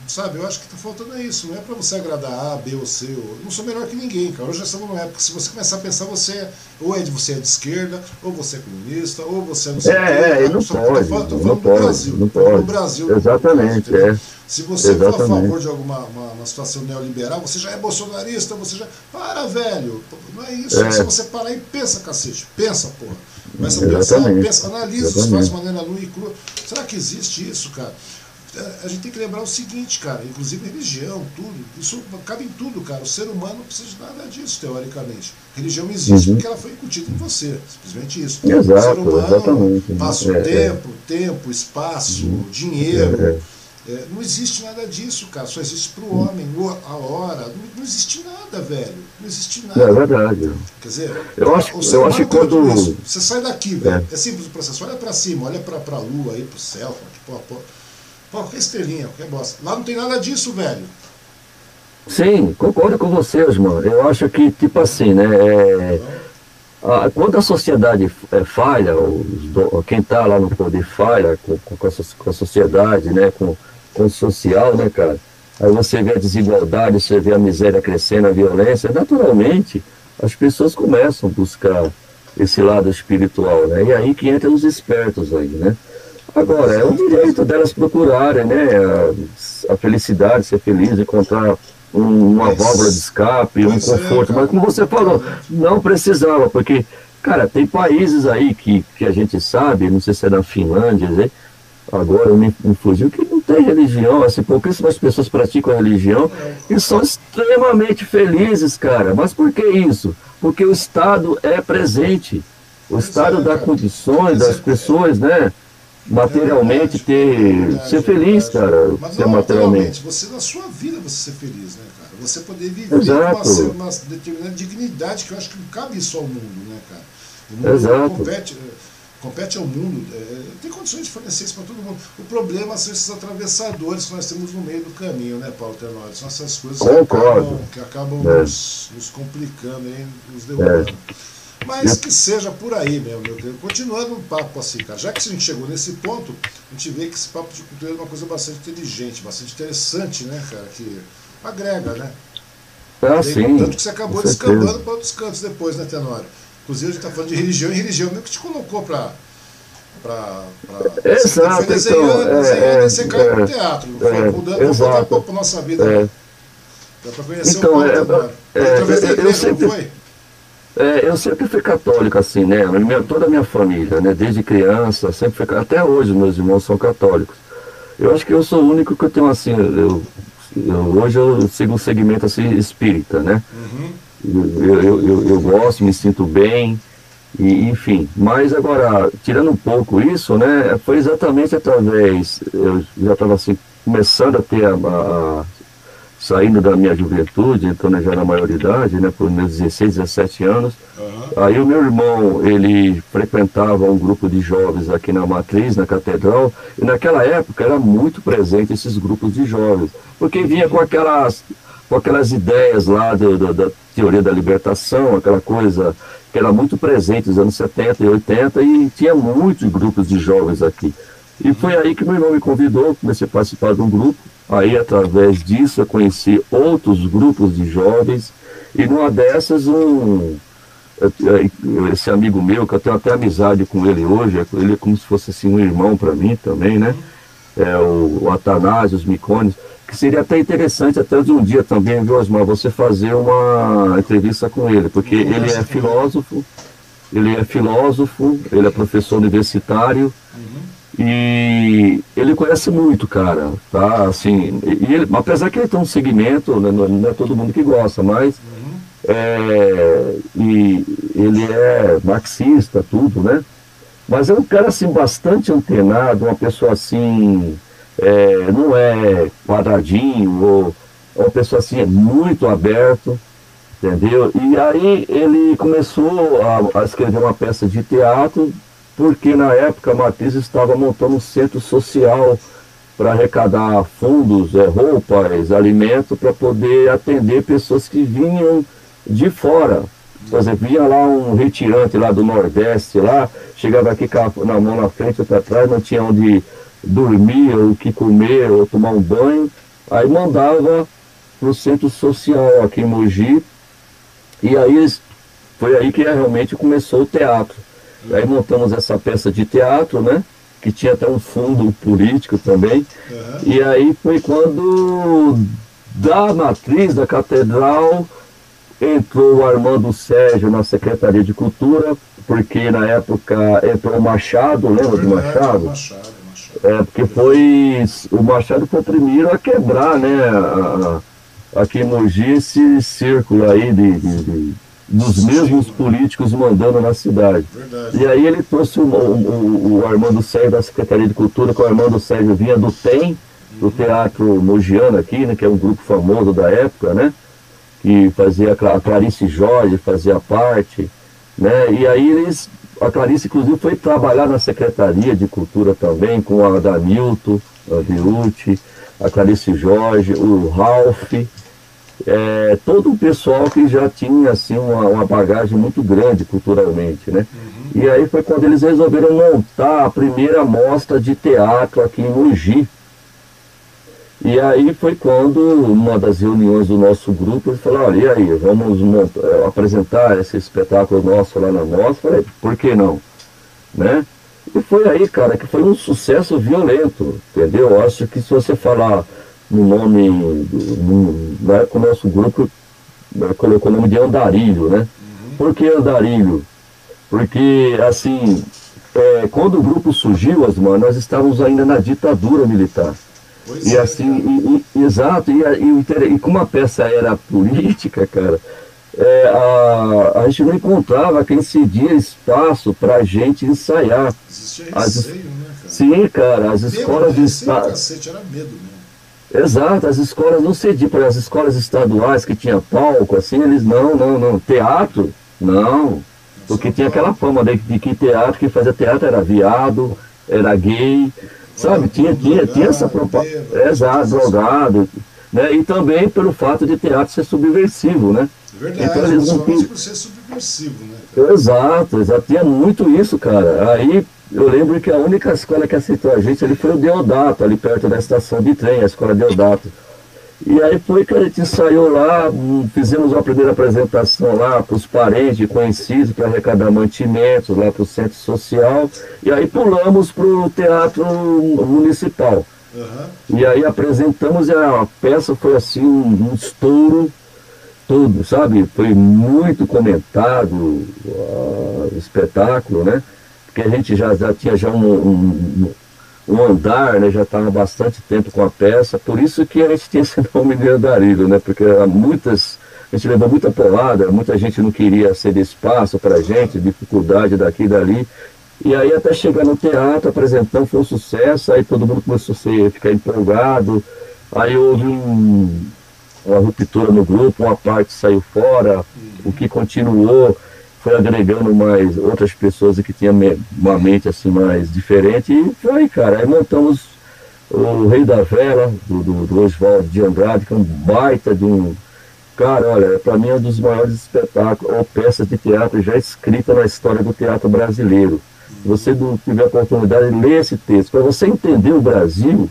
Sabe, eu acho que está faltando é isso. Não é para você agradar A, B ou C. Eu não sou melhor que ninguém, cara. Hoje estamos numa época que se você começar a pensar, você é, ou é de você é de esquerda, ou você é comunista, ou você é não sei é, É, é, não pode. Falando, não do pode, Brasil. Não pode. No Brasil. Exatamente, caso, é. Se você Exatamente. for a favor de alguma uma, uma, situação neoliberal, você já é bolsonarista, você já. Para, velho. Não é isso. É. Se você parar e pensa, cacete. Pensa, porra. Começa a pensar, pensa, analisa os fatos de maneira nua e crua. Será que existe isso, cara? A gente tem que lembrar o seguinte, cara, inclusive religião, tudo, isso cabe em tudo, cara. O ser humano não precisa de nada disso, teoricamente. religião existe uhum. porque ela foi incutida em você, simplesmente isso. Exato, o ser humano exatamente. passa o é, é, tempo, é. tempo, espaço, uhum. dinheiro. É, é. não existe nada disso, cara. Só existe para o homem, a hora. Não, não, existe nada, velho. Não existe nada. É verdade. Quer dizer, eu acho, eu acho que quando. Você sai daqui, velho. É, simples o processo. Olha para cima, olha para a lua, aí para o céu. Tipo, Qualquer estrelinha, qualquer bosta. Lá não tem nada disso, velho. Sim, concordo com vocês, mano. Eu acho que, tipo assim, né? É, a, quando a sociedade é, falha, os, quem está lá no poder falha com, com, a, com a sociedade, né? Com, com o social, né, cara? Aí você vê a desigualdade, você vê a miséria crescendo, a violência. Naturalmente, as pessoas começam a buscar esse lado espiritual, né? E aí que entram os espertos aí, né? Agora, é o direito delas procurarem, né? A, a felicidade, ser feliz, encontrar um, uma válvula de escape, um é, conforto. Mas como você falou, não precisava, porque, cara, tem países aí que, que a gente sabe, não sei se é na Finlândia, né? agora me, me fugiu, que não tem religião, assim, pouquíssimas pessoas praticam a religião e são extremamente felizes, cara. Mas por que isso? Porque o Estado é presente. O Estado é, dá condições das pessoas, né? Materialmente ter ser feliz, cara, Mas ser materialmente. Você na sua vida você ser feliz, né, cara? Você poder viver Exato. uma, uma determinada dignidade que eu acho que não cabe isso ao mundo, né, cara? O mundo Exato. compete, compete ao mundo, é, tem condições de fornecer isso para todo mundo. O problema são esses atravessadores que nós temos no meio do caminho, né, Paulo Tenório? São essas coisas que acabam, que acabam é. nos, nos, complicando, hein, nos derrubando. É. Mas que seja por aí mesmo, meu Deus. Continuando um papo assim, cara. Já que a gente chegou nesse ponto, a gente vê que esse papo de cultura é uma coisa bastante inteligente, bastante interessante, né, cara? Que agrega, né? Ah, sim. Tanto que você acabou descambando para outros cantos depois, né, Tenório? Inclusive, a gente está falando de religião, e religião mesmo que te colocou para para. Exato, foi desenhando, então, desenhando, é, você é, caiu no teatro. É, foi mudando, é, voltar um pouco nossa vida. É. Dá para conhecer então, um pouco é. É, da igreja, eu sempre, foi? É, eu sempre fui católico, assim, né? Minha, toda a minha família, né? Desde criança, sempre fui Até hoje, meus irmãos são católicos. Eu acho que eu sou o único que eu tenho, assim, eu, eu hoje eu sigo um segmento, assim, espírita, né? Uhum. Eu, eu, eu, eu gosto, me sinto bem, e, enfim, mas agora, tirando um pouco isso, né, foi exatamente através, eu já estava assim, começando a ter a, a, saindo da minha juventude, então né, já na maioridade, né, por meus 16, 17 anos, uhum. aí o meu irmão, ele frequentava um grupo de jovens aqui na Matriz, na Catedral, e naquela época era muito presente esses grupos de jovens, porque vinha com aquelas, com aquelas ideias lá do, do, da teoria da libertação, aquela coisa que era muito presente nos anos 70 e 80 e tinha muitos grupos de jovens aqui. E foi aí que meu irmão me convidou, comecei a participar de um grupo. Aí, através disso, eu conheci outros grupos de jovens. E numa dessas, um, esse amigo meu, que eu tenho até amizade com ele hoje, ele é como se fosse assim, um irmão para mim também, né? É, o, o Atanásio, os Micones que seria até interessante até de um dia também, viu, Osmar, você fazer uma entrevista com ele, porque ele é filósofo, ele é filósofo, ele é professor universitário uhum. E ele conhece muito, cara, tá? Assim, e ele, apesar que ele tem um segmento, né, não é todo mundo que gosta, mas uhum. é, e ele é marxista, tudo, né? Mas é um cara assim bastante antenado, uma pessoa assim é, não é quadradinho, ou uma pessoa assim, é muito aberto, entendeu? E aí ele começou a, a escrever uma peça de teatro, porque na época a Matriz estava montando um centro social para arrecadar fundos, é, roupas, alimento, para poder atender pessoas que vinham de fora. Por exemplo, vinha lá um retirante lá do Nordeste, lá, chegava aqui com a mão na frente, outra atrás, não tinha onde dormir, ou o que comer, ou tomar um banho. Aí mandava para o centro social aqui em Mogi. E aí foi aí que realmente começou o teatro. Aí montamos essa peça de teatro, né? Que tinha até um fundo político também. Uhum. E aí foi quando da matriz da catedral entrou o Armando Sérgio na Secretaria de Cultura, porque na época entrou o Machado, lembra do Machado? Machado. É, porque foi. O Machado foi o primeiro a quebrar, né? A, a, aqui em Mogi esse círculo aí de, de, de dos mesmos políticos mandando na cidade. Verdade. E aí ele trouxe o, o, o, Armando Sérgio da Secretaria de Cultura, que o Armando Sérgio vinha do TEM, do Teatro Mogiano aqui, né, que é um grupo famoso da época, né? Que fazia a Clarice Jorge, fazia parte, né? E aí eles a Clarice, inclusive, foi trabalhar na Secretaria de Cultura também, com a Danilton, a Viute, a Clarice Jorge, o Ralph, é, todo o pessoal que já tinha assim, uma, uma bagagem muito grande culturalmente. Né? Uhum. E aí foi quando eles resolveram montar a primeira mostra de teatro aqui em Mogi. E aí foi quando, uma das reuniões do nosso grupo, ele falou, olha, e aí, vamos montar, eh, apresentar esse espetáculo nosso lá na nossa. Falei, por que não? Né? E foi aí, cara, que foi um sucesso violento, entendeu? Eu acho que se você falar no nome, no, na época o nosso grupo né, colocou o nome de Andarilho, né? Uhum. Por que Andarilho? Porque, assim, é, quando o grupo surgiu, Asman, nós estávamos ainda na ditadura militar. Pois e é, assim, e, e, exato, e, e, e, como a peça era política, cara, é, a, a gente não encontrava quem cedia espaço para a gente ensaiar. Existia as, receio, né, cara? Sim, cara, as escolas de estado. era medo mesmo. Exato, as escolas não cediam, para as escolas estaduais que tinha palco, assim, eles não, não, não. Teatro, não. Porque tinha aquela fama de, de que teatro, que fazia teatro era viado, era gay, Sabe, tinha, tinha, tinha essa propaganda. Exato, drogado. né? E também pelo fato de teatro ser subversivo, né? Verdade, então, eles não tinham... por ser subversivo, né? Exato, exato, tinha muito isso, cara. Aí eu lembro que a única escola que aceitou a gente ali foi o Deodato, ali perto da estação de trem, a escola Deodato. E aí foi que a gente saiu lá, hum, fizemos uma primeira apresentação lá para os parentes conhecidos, para arrecadar mantimentos lá para o centro social, e aí pulamos para o teatro municipal. Uhum. E aí apresentamos e a peça foi assim um, um estouro todo, sabe? Foi muito comentado uh, o espetáculo, né? Porque a gente já, já tinha já um, um, um andar, né? Já estava bastante tempo com a peça, por isso que a gente tinha esse nome de Andarilho, né? Porque muitas, a gente levou muita porrada, muita gente não queria ceder espaço para a gente, dificuldade daqui e dali. E aí até chegar no teatro, apresentando, foi um sucesso, aí todo mundo começou a ficar empolgado, aí houve um, uma ruptura no grupo, uma parte saiu fora, o que continuou foi agregando mais outras pessoas que tinham uma mente assim mais diferente e foi, cara, aí montamos o Rei da Vela, do, do, do Oswaldo de Andrade, que é um baita de um. Cara, olha, para mim é um dos maiores espetáculos ou peças de teatro já escrita na história do teatro brasileiro você não tiver a oportunidade de ler esse texto, para você entender o Brasil,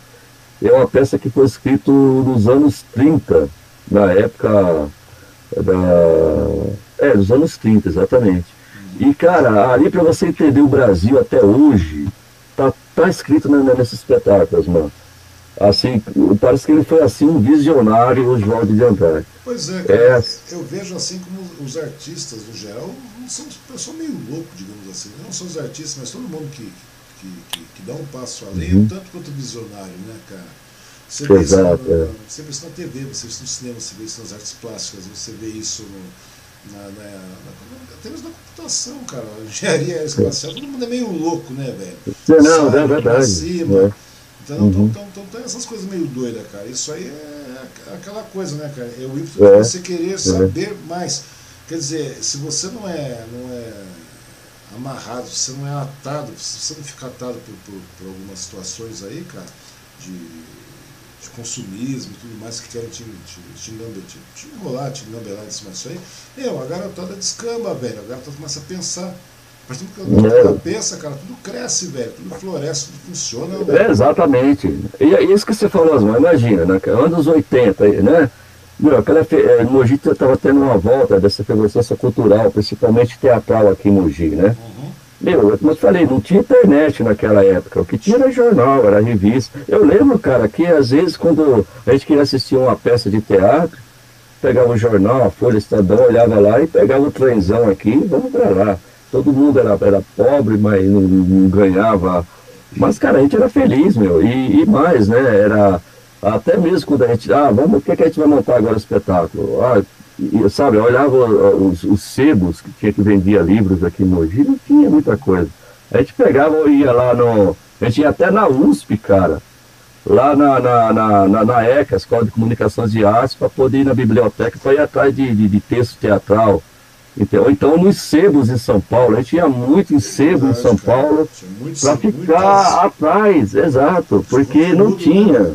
é uma peça que foi escrita nos anos 30, na época da. É, dos anos 30, exatamente. E, cara, ali para você entender o Brasil até hoje, tá, tá escrito nesse espetáculo, mano. Assim, parece que ele foi assim um visionário, Oswaldo de Andrade. Pois é, cara, é, eu vejo assim como os artistas, no geral, são pessoas meio louco, digamos assim. Não só os artistas, mas todo mundo que, que, que, que dá um passo além, uhum. tanto quanto visionário, né, cara? Você vê, Exato, isso, na, é. você vê isso na TV, você vê isso no cinema, você vê isso nas artes plásticas, você vê isso no, na, na, na, até mesmo na computação, cara. Engenharia espacial, todo mundo é meio louco, né, velho? Não, Sai, é verdade. Cima, é. Então, uhum. então, então, então, tem essas coisas meio doidas, cara. Isso aí é aquela coisa, né, cara? É o ímpeto é. de você querer saber mais. Quer dizer, se você não é, não é amarrado, se você não é atado, se você não fica atado por, por, por algumas situações aí, cara, de, de consumismo e tudo mais que querem te, te, te, te, te enrolar, te engambelar em cima disso aí, meu, a garotada descamba, velho, a garotada começa a pensar. A partir do que ela pensa, cara, tudo cresce, velho, tudo floresce, tudo funciona. É, exatamente. E é isso que você falou, Osmar, imagina, né? Anos 80, né? Meu, aquela, é, Mogi estava tendo uma volta dessa efervescência cultural, principalmente teatral aqui em Mogi, né? Uhum. Meu, como eu falei, não tinha internet naquela época. O que tinha era jornal, era revista. Eu lembro, cara, que às vezes quando a gente queria assistir uma peça de teatro, pegava o jornal, a Folha Estadão, olhava lá e pegava o trenzão aqui e vamos para lá. Todo mundo era, era pobre, mas não, não, ganhava. Mas, cara, a gente era feliz, meu. E, e mais, né? Era até mesmo quando a gente, ah, vamos, o que, é que a gente vai montar agora o espetáculo? Ah, e, sabe, eu olhava os, os sebos que tinha que vendia livros aqui no Mogi, não tinha muita coisa. A gente pegava e ia lá no. A gente ia até na USP, cara, lá na, na, na, na, na ECA, Escola de Comunicações de Artes, para poder ir na biblioteca para ir atrás de, de, de texto teatral. Então, então, nos sebos em São Paulo, a gente ia muito em sebo em São Paulo para ficar atrás, exato, porque não tinha.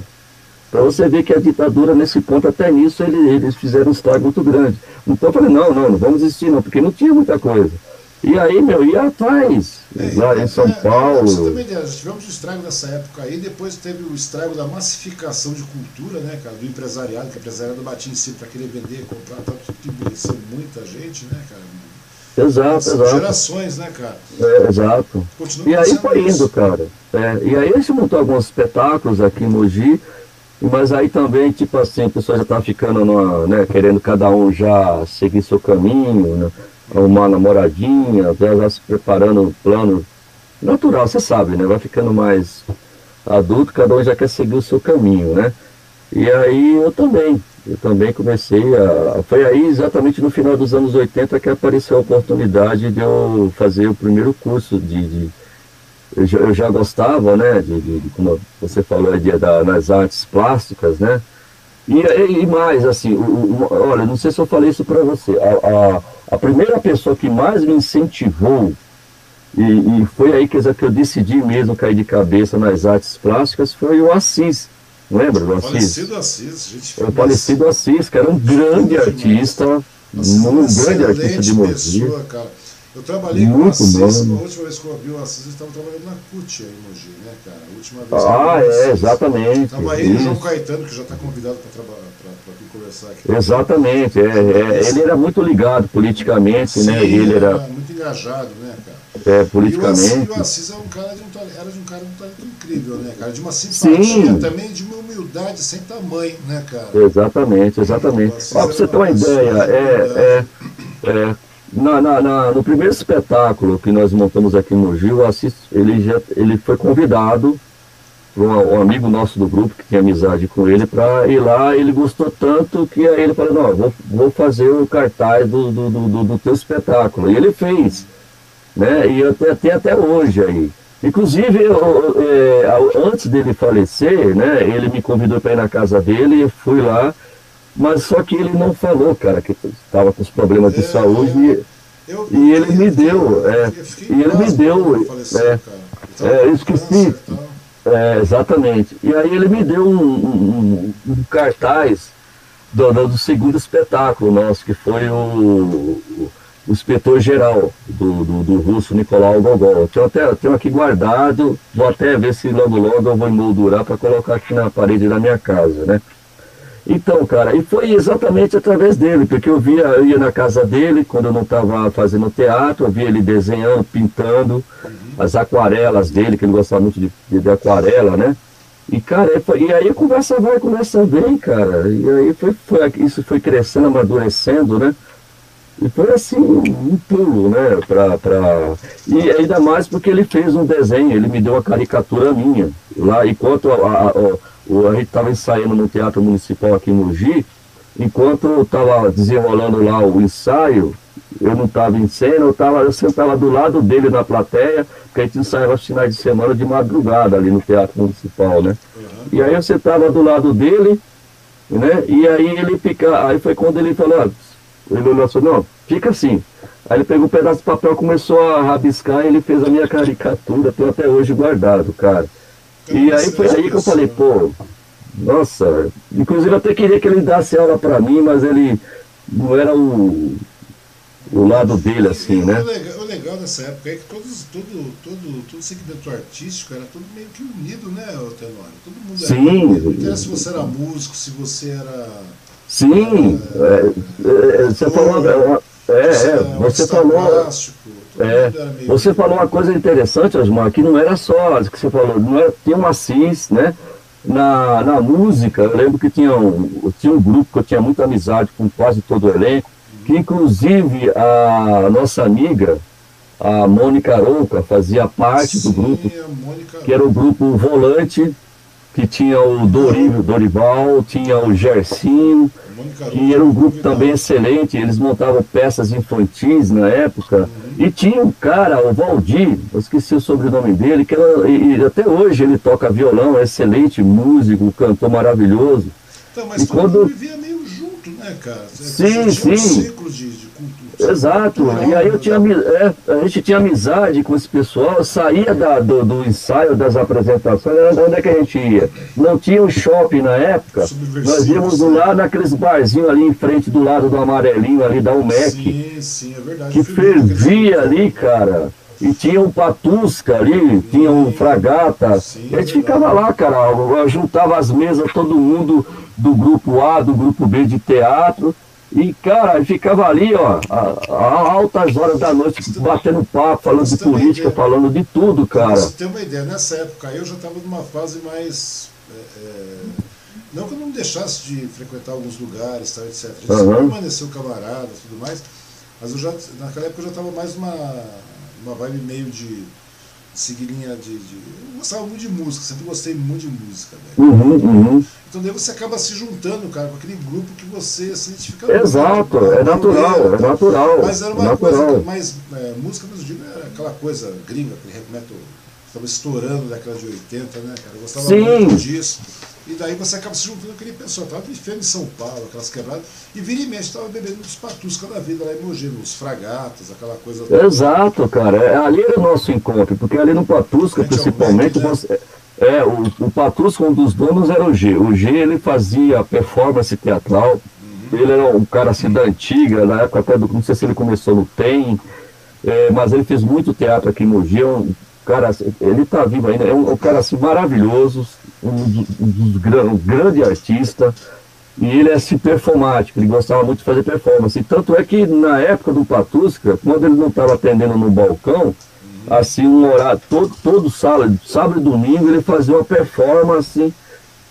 Né? Para você ver que a ditadura, nesse ponto, até nisso, eles, eles fizeram um estrago muito grande. Então eu falei, não, não, não vamos existir não, porque não tinha muita coisa. E aí, meu, ia atrás, é, lá em São é, Paulo. Você também, nós tivemos o estrago dessa época aí, depois teve o estrago da massificação de cultura, né, cara, do empresariado, que o empresariado batia em si para querer vender, comprar, tanto que envelheceu muita gente, né, cara. Exato, São exato. gerações, né, cara? É, exato. Continua e aí foi indo, cara. É, e aí a gente montou alguns espetáculos aqui em Mogi, mas aí também, tipo assim, a pessoa já tá ficando numa, né, querendo cada um já seguir seu caminho, né, uma namoradinha, já se preparando um plano natural, você sabe, né? Vai ficando mais adulto, cada um já quer seguir o seu caminho, né? E aí eu também, eu também comecei a. Foi aí exatamente no final dos anos 80 que apareceu a oportunidade de eu fazer o primeiro curso de, de eu já, eu já gostava, né, de, de, de, como você falou, de, da, nas artes plásticas, né, e, e mais, assim, o, o, olha, não sei se eu falei isso para você, a, a, a, primeira pessoa que mais me incentivou, e, e foi aí que, eu decidi mesmo cair de cabeça nas artes plásticas, foi o Assis, Lembra do Assis? Falecido Assis, gente. O falecido Assis, que era um grande artista, um grande artista de música. Eu trabalhei Muito com o Assis, bom. a última vez que eu vi o Assis, eu estava trabalhando na CUT aí em Mogi, né, cara? A última vez ah, é, exatamente. Estava aí o João Caetano, que já está convidado para conversar aqui. Exatamente, é, é, ele era muito ligado politicamente, né, Sim, né? Ele era, era muito engajado, né, cara? É, politicamente. E o Assis, era um cara de um talento, era de um cara de um talento incrível, né, cara? De uma simpatia Sim. também, de uma humildade sem tamanho, né, cara? Exatamente, exatamente. Ó, pra você ter uma ideia, é, é, é na, na, na, no primeiro espetáculo que nós montamos aqui no Gil, Assis, ele, já, ele foi convidado por um, um, amigo nosso do grupo, que tinha amizade com ele, para ir lá. Ele gostou tanto que ele falou: Não, vou, vou fazer o cartaz do, do, do, do teu espetáculo. E ele fez né? E eu tenho até hoje aí. Inclusive, eu, é, antes dele falecer, né, ele me convidou para ir na casa dele, eu fui lá, mas só que ele não falou, cara, que estava com os problemas de é, saúde. Eu, eu, e ele me deu, é, e ele me deu, faleceu, é, é, eu esqueci, é, exatamente. E aí ele me deu um, um, um cartaz do, do, segundo espetáculo nosso, que foi o, o inspetor-geral do, do, do, russo Nicolau Gogol. Tenho, até, tenho aqui guardado, vou até ver se logo logo eu vou emoldurar para colocar aqui na parede da minha casa, né? Então, cara, e foi exatamente através dele, porque eu via, eu ia na casa dele, quando eu não estava fazendo teatro, eu via ele desenhando, pintando, as aquarelas dele, que ele gostava muito de, de, de aquarela, né? E, cara, e aí a conversa vai, a conversa vem, cara. E aí foi, foi, isso foi crescendo, amadurecendo, né? E foi assim, um pulo, né? Pra, pra... E ainda mais porque ele fez um desenho, ele me deu uma caricatura minha. Lá, enquanto a, a, a, a gente estava ensaiando no Teatro Municipal aqui em Mogi, enquanto eu estava desenrolando lá o ensaio, eu não estava em cena, eu, tava, eu sentava do lado dele na plateia, porque a gente ensaiava os finais de semana de madrugada ali no Teatro Municipal, né? E aí eu sentava do lado dele, né? E aí ele fica, aí foi quando ele falou, ah, ele olhou assim, não, fica assim. Aí ele pegou um pedaço de papel, começou a rabiscar e ele fez a minha caricatura, tenho até hoje guardado, cara. E aí foi aí que eu falei, pô, nossa, inclusive eu até queria que ele desse aula para mim, mas ele não era o, o lado dele, assim, né? O legal, o legal dessa época é que todos, todo, todo, todo segmento artístico era todo meio que unido, né, Tenório? Todo mundo Sim. era. Não se você era músico, se você era Sim, é, é, você falou. É, é, você falou. É, você falou uma coisa interessante, Osmar, que não era só que você falou, não era, tinha uma CIS, né? Na, na música, eu lembro que tinha um, tinha um grupo que eu tinha muita amizade com quase todo o elenco, que inclusive a nossa amiga, a Mônica Arouca, fazia parte Sim, do grupo, que era o grupo Volante, que tinha o Dorival, Dorival tinha o Gersinho, que era um grupo também excelente, eles montavam peças infantis na época, e tinha um cara, o Valdir, eu esqueci o sobrenome dele, que era, e, até hoje ele toca violão, é excelente músico, cantor maravilhoso. Então, mas e quando vivia meio junto, né, cara? Sim, sim. Um ciclo de, de Exato. E aí eu tinha, é, a gente tinha amizade com esse pessoal, saía da, do, do, ensaio, das apresentações, onde é que a gente ia? Não tinha um shopping na época, nós íamos do lado daqueles barzinhos ali em frente, do lado do amarelinho ali da UMEC. Sim, sim, é verdade. Que fervia ali, cara. E tinha um patusca ali, tinha um fragata. Sim, a gente ficava lá, cara, eu juntava as mesas, todo mundo do grupo A, do grupo B de teatro. E, cara, ficava ali, ó, a, a altas horas da noite, batendo papo, falando de política, falando de tudo, cara. Você ter uma ideia, nessa época eu já estava numa fase mais. É, é, não que eu não deixasse de frequentar alguns lugares, tal, etc. Uhum. permaneceu camarada e tudo mais, mas eu já, naquela época eu já estava mais uma, uma vibe meio de seguir linha de, de, Eu gostava muito de música, sempre gostei muito de música, velho. Uhum, uhum. Então daí você acaba se juntando, cara, com aquele grupo que você se identifica Exato, muito, é natural, é natural. Mas era uma é coisa mais. É, música, mas eu digo, era aquela coisa gringa, aquele metal estava estourando década de 80, né, cara? Eu gostava Sim. muito disso. E daí você acaba se juntando aquele pessoal. Tava vivendo em São Paulo, aquelas quebradas, e vira e mexe, estava bebendo uns patuscas da vida lá em Mogi, uns fragatas, aquela coisa. Exato, cara. É, ali era o nosso encontro, porque ali no Patusca, principalmente, você, É, o, o Patrusco, um dos donos era o G. O G, ele fazia performance teatral. Uhum. Ele era um cara assim da antiga, na época até do, não sei se ele começou no TEM, é, mas ele fez muito teatro aqui em Mogi. É um cara, ele está vivo ainda, é um, um, cara assim maravilhoso, um, um, um, um grande artista. E ele é assim performático, ele gostava muito de fazer performance. E tanto é que na época do Patusca, quando ele não estava atendendo no balcão, assim, um horário, todo, todo sábado, sábado e domingo, ele fazia uma performance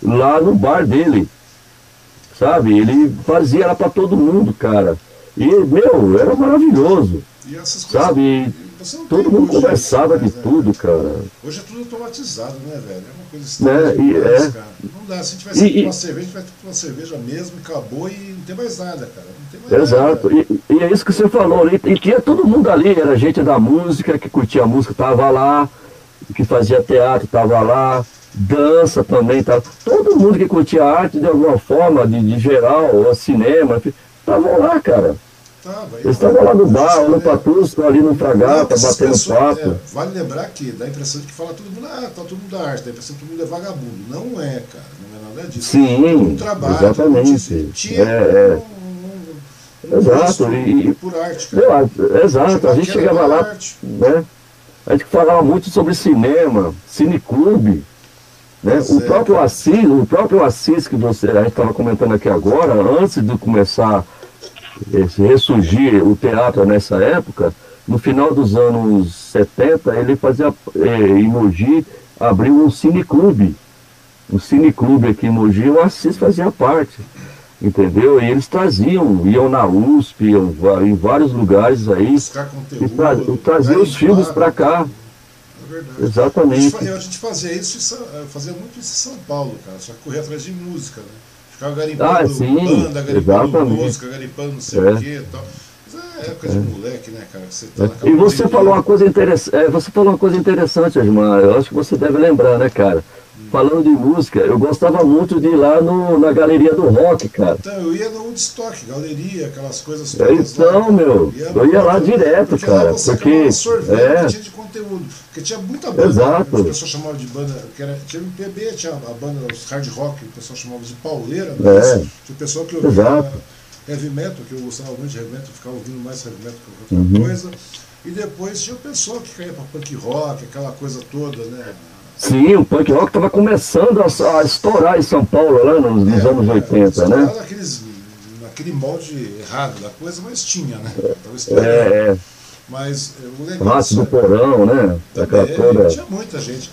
lá no bar dele. Sabe? Ele fazia lá para todo mundo, cara. E, meu, era maravilhoso. sabe? Todo mundo hoje, conversava né, de tudo, cara. Hoje é tudo automatizado, né, velho? É uma coisa estranha. Né? demais, é. cara. Não dá. Se a gente vai ser uma cerveja, a gente vai ter uma cerveja mesmo, acabou e não tem mais nada, cara. Mais Exato. Nada, e, e, é isso que você falou. E, e tinha todo mundo ali, era gente da música, que curtia a música, tava lá, que fazia teatro, tava lá, dança também, tava. Todo mundo que curtia arte de alguma forma, de, de geral, ou cinema, estavam lá, cara. Eles estavam lá no bar, no Patusco, ali no Fragata, batendo pessoas, papo. É, vale lembrar que dá a impressão de que fala todo mundo, ah, tá todo mundo da arte, dá a impressão que todo mundo é vagabundo. Não é, cara, não é nada disso. Sim, um trabalho, exatamente. Tinha, é, é. Exato, e, por arte, cara. Eu, exato, a gente chegava lá, arte. né? A gente falava muito sobre cinema, cineclube, né? o, próprio Assis, o próprio Assis que você, a gente estava comentando aqui agora, antes de começar ressurgir o teatro nessa época, no final dos anos 70, ele fazia, é, em Mogi, abriu um cineclube. Um cineclube aqui em Mogi, o Assis fazia parte, entendeu? E eles traziam, iam na USP, iam em vários lugares aí, e tra traziam os filmes para cá. É Exatamente. A gente, a gente fazia isso, fazia muito isso em São Paulo, cara, só que correr atrás de música, né? Ficava garimpando ah, sim, banda, garimpando exatamente. música, garimpando não sei é. o que e tal. Mas é época é. de moleque, né, cara? Você tá é. e você falou, uma coisa interessante, é, você falou uma coisa interessante, irmã. Eu acho que você deve lembrar, né, cara? Falando de música, eu gostava muito de ir lá no, na galeria do rock, cara. Então, eu ia no Woodstock, galeria, aquelas coisas todas Então, lá, meu, ia eu ia lá direto, porque cara. Lá você porque sorvete é. tinha de conteúdo. Porque tinha muita banda, Exato. Né? o pessoal chamava de banda, que era, tinha MPB, tinha a banda, os hard rock, o pessoal chamava de pauleira, né? É. Tinha o pessoal que ouvia Exato. heavy metal, que eu gostava muito de heavy metal, ficava ouvindo mais heavy metal que qualquer uhum. coisa. E depois tinha o pessoal que caía para punk rock, aquela coisa toda, né? Sim, o punk rock estava começando a, a, estourar em São Paulo, lá nos, nos é, anos 80, né? Naqueles, naquele molde errado da coisa, mas tinha, né? É, é. Mas o legal. Rato do porão, né? Também, toda... Tinha muita gente,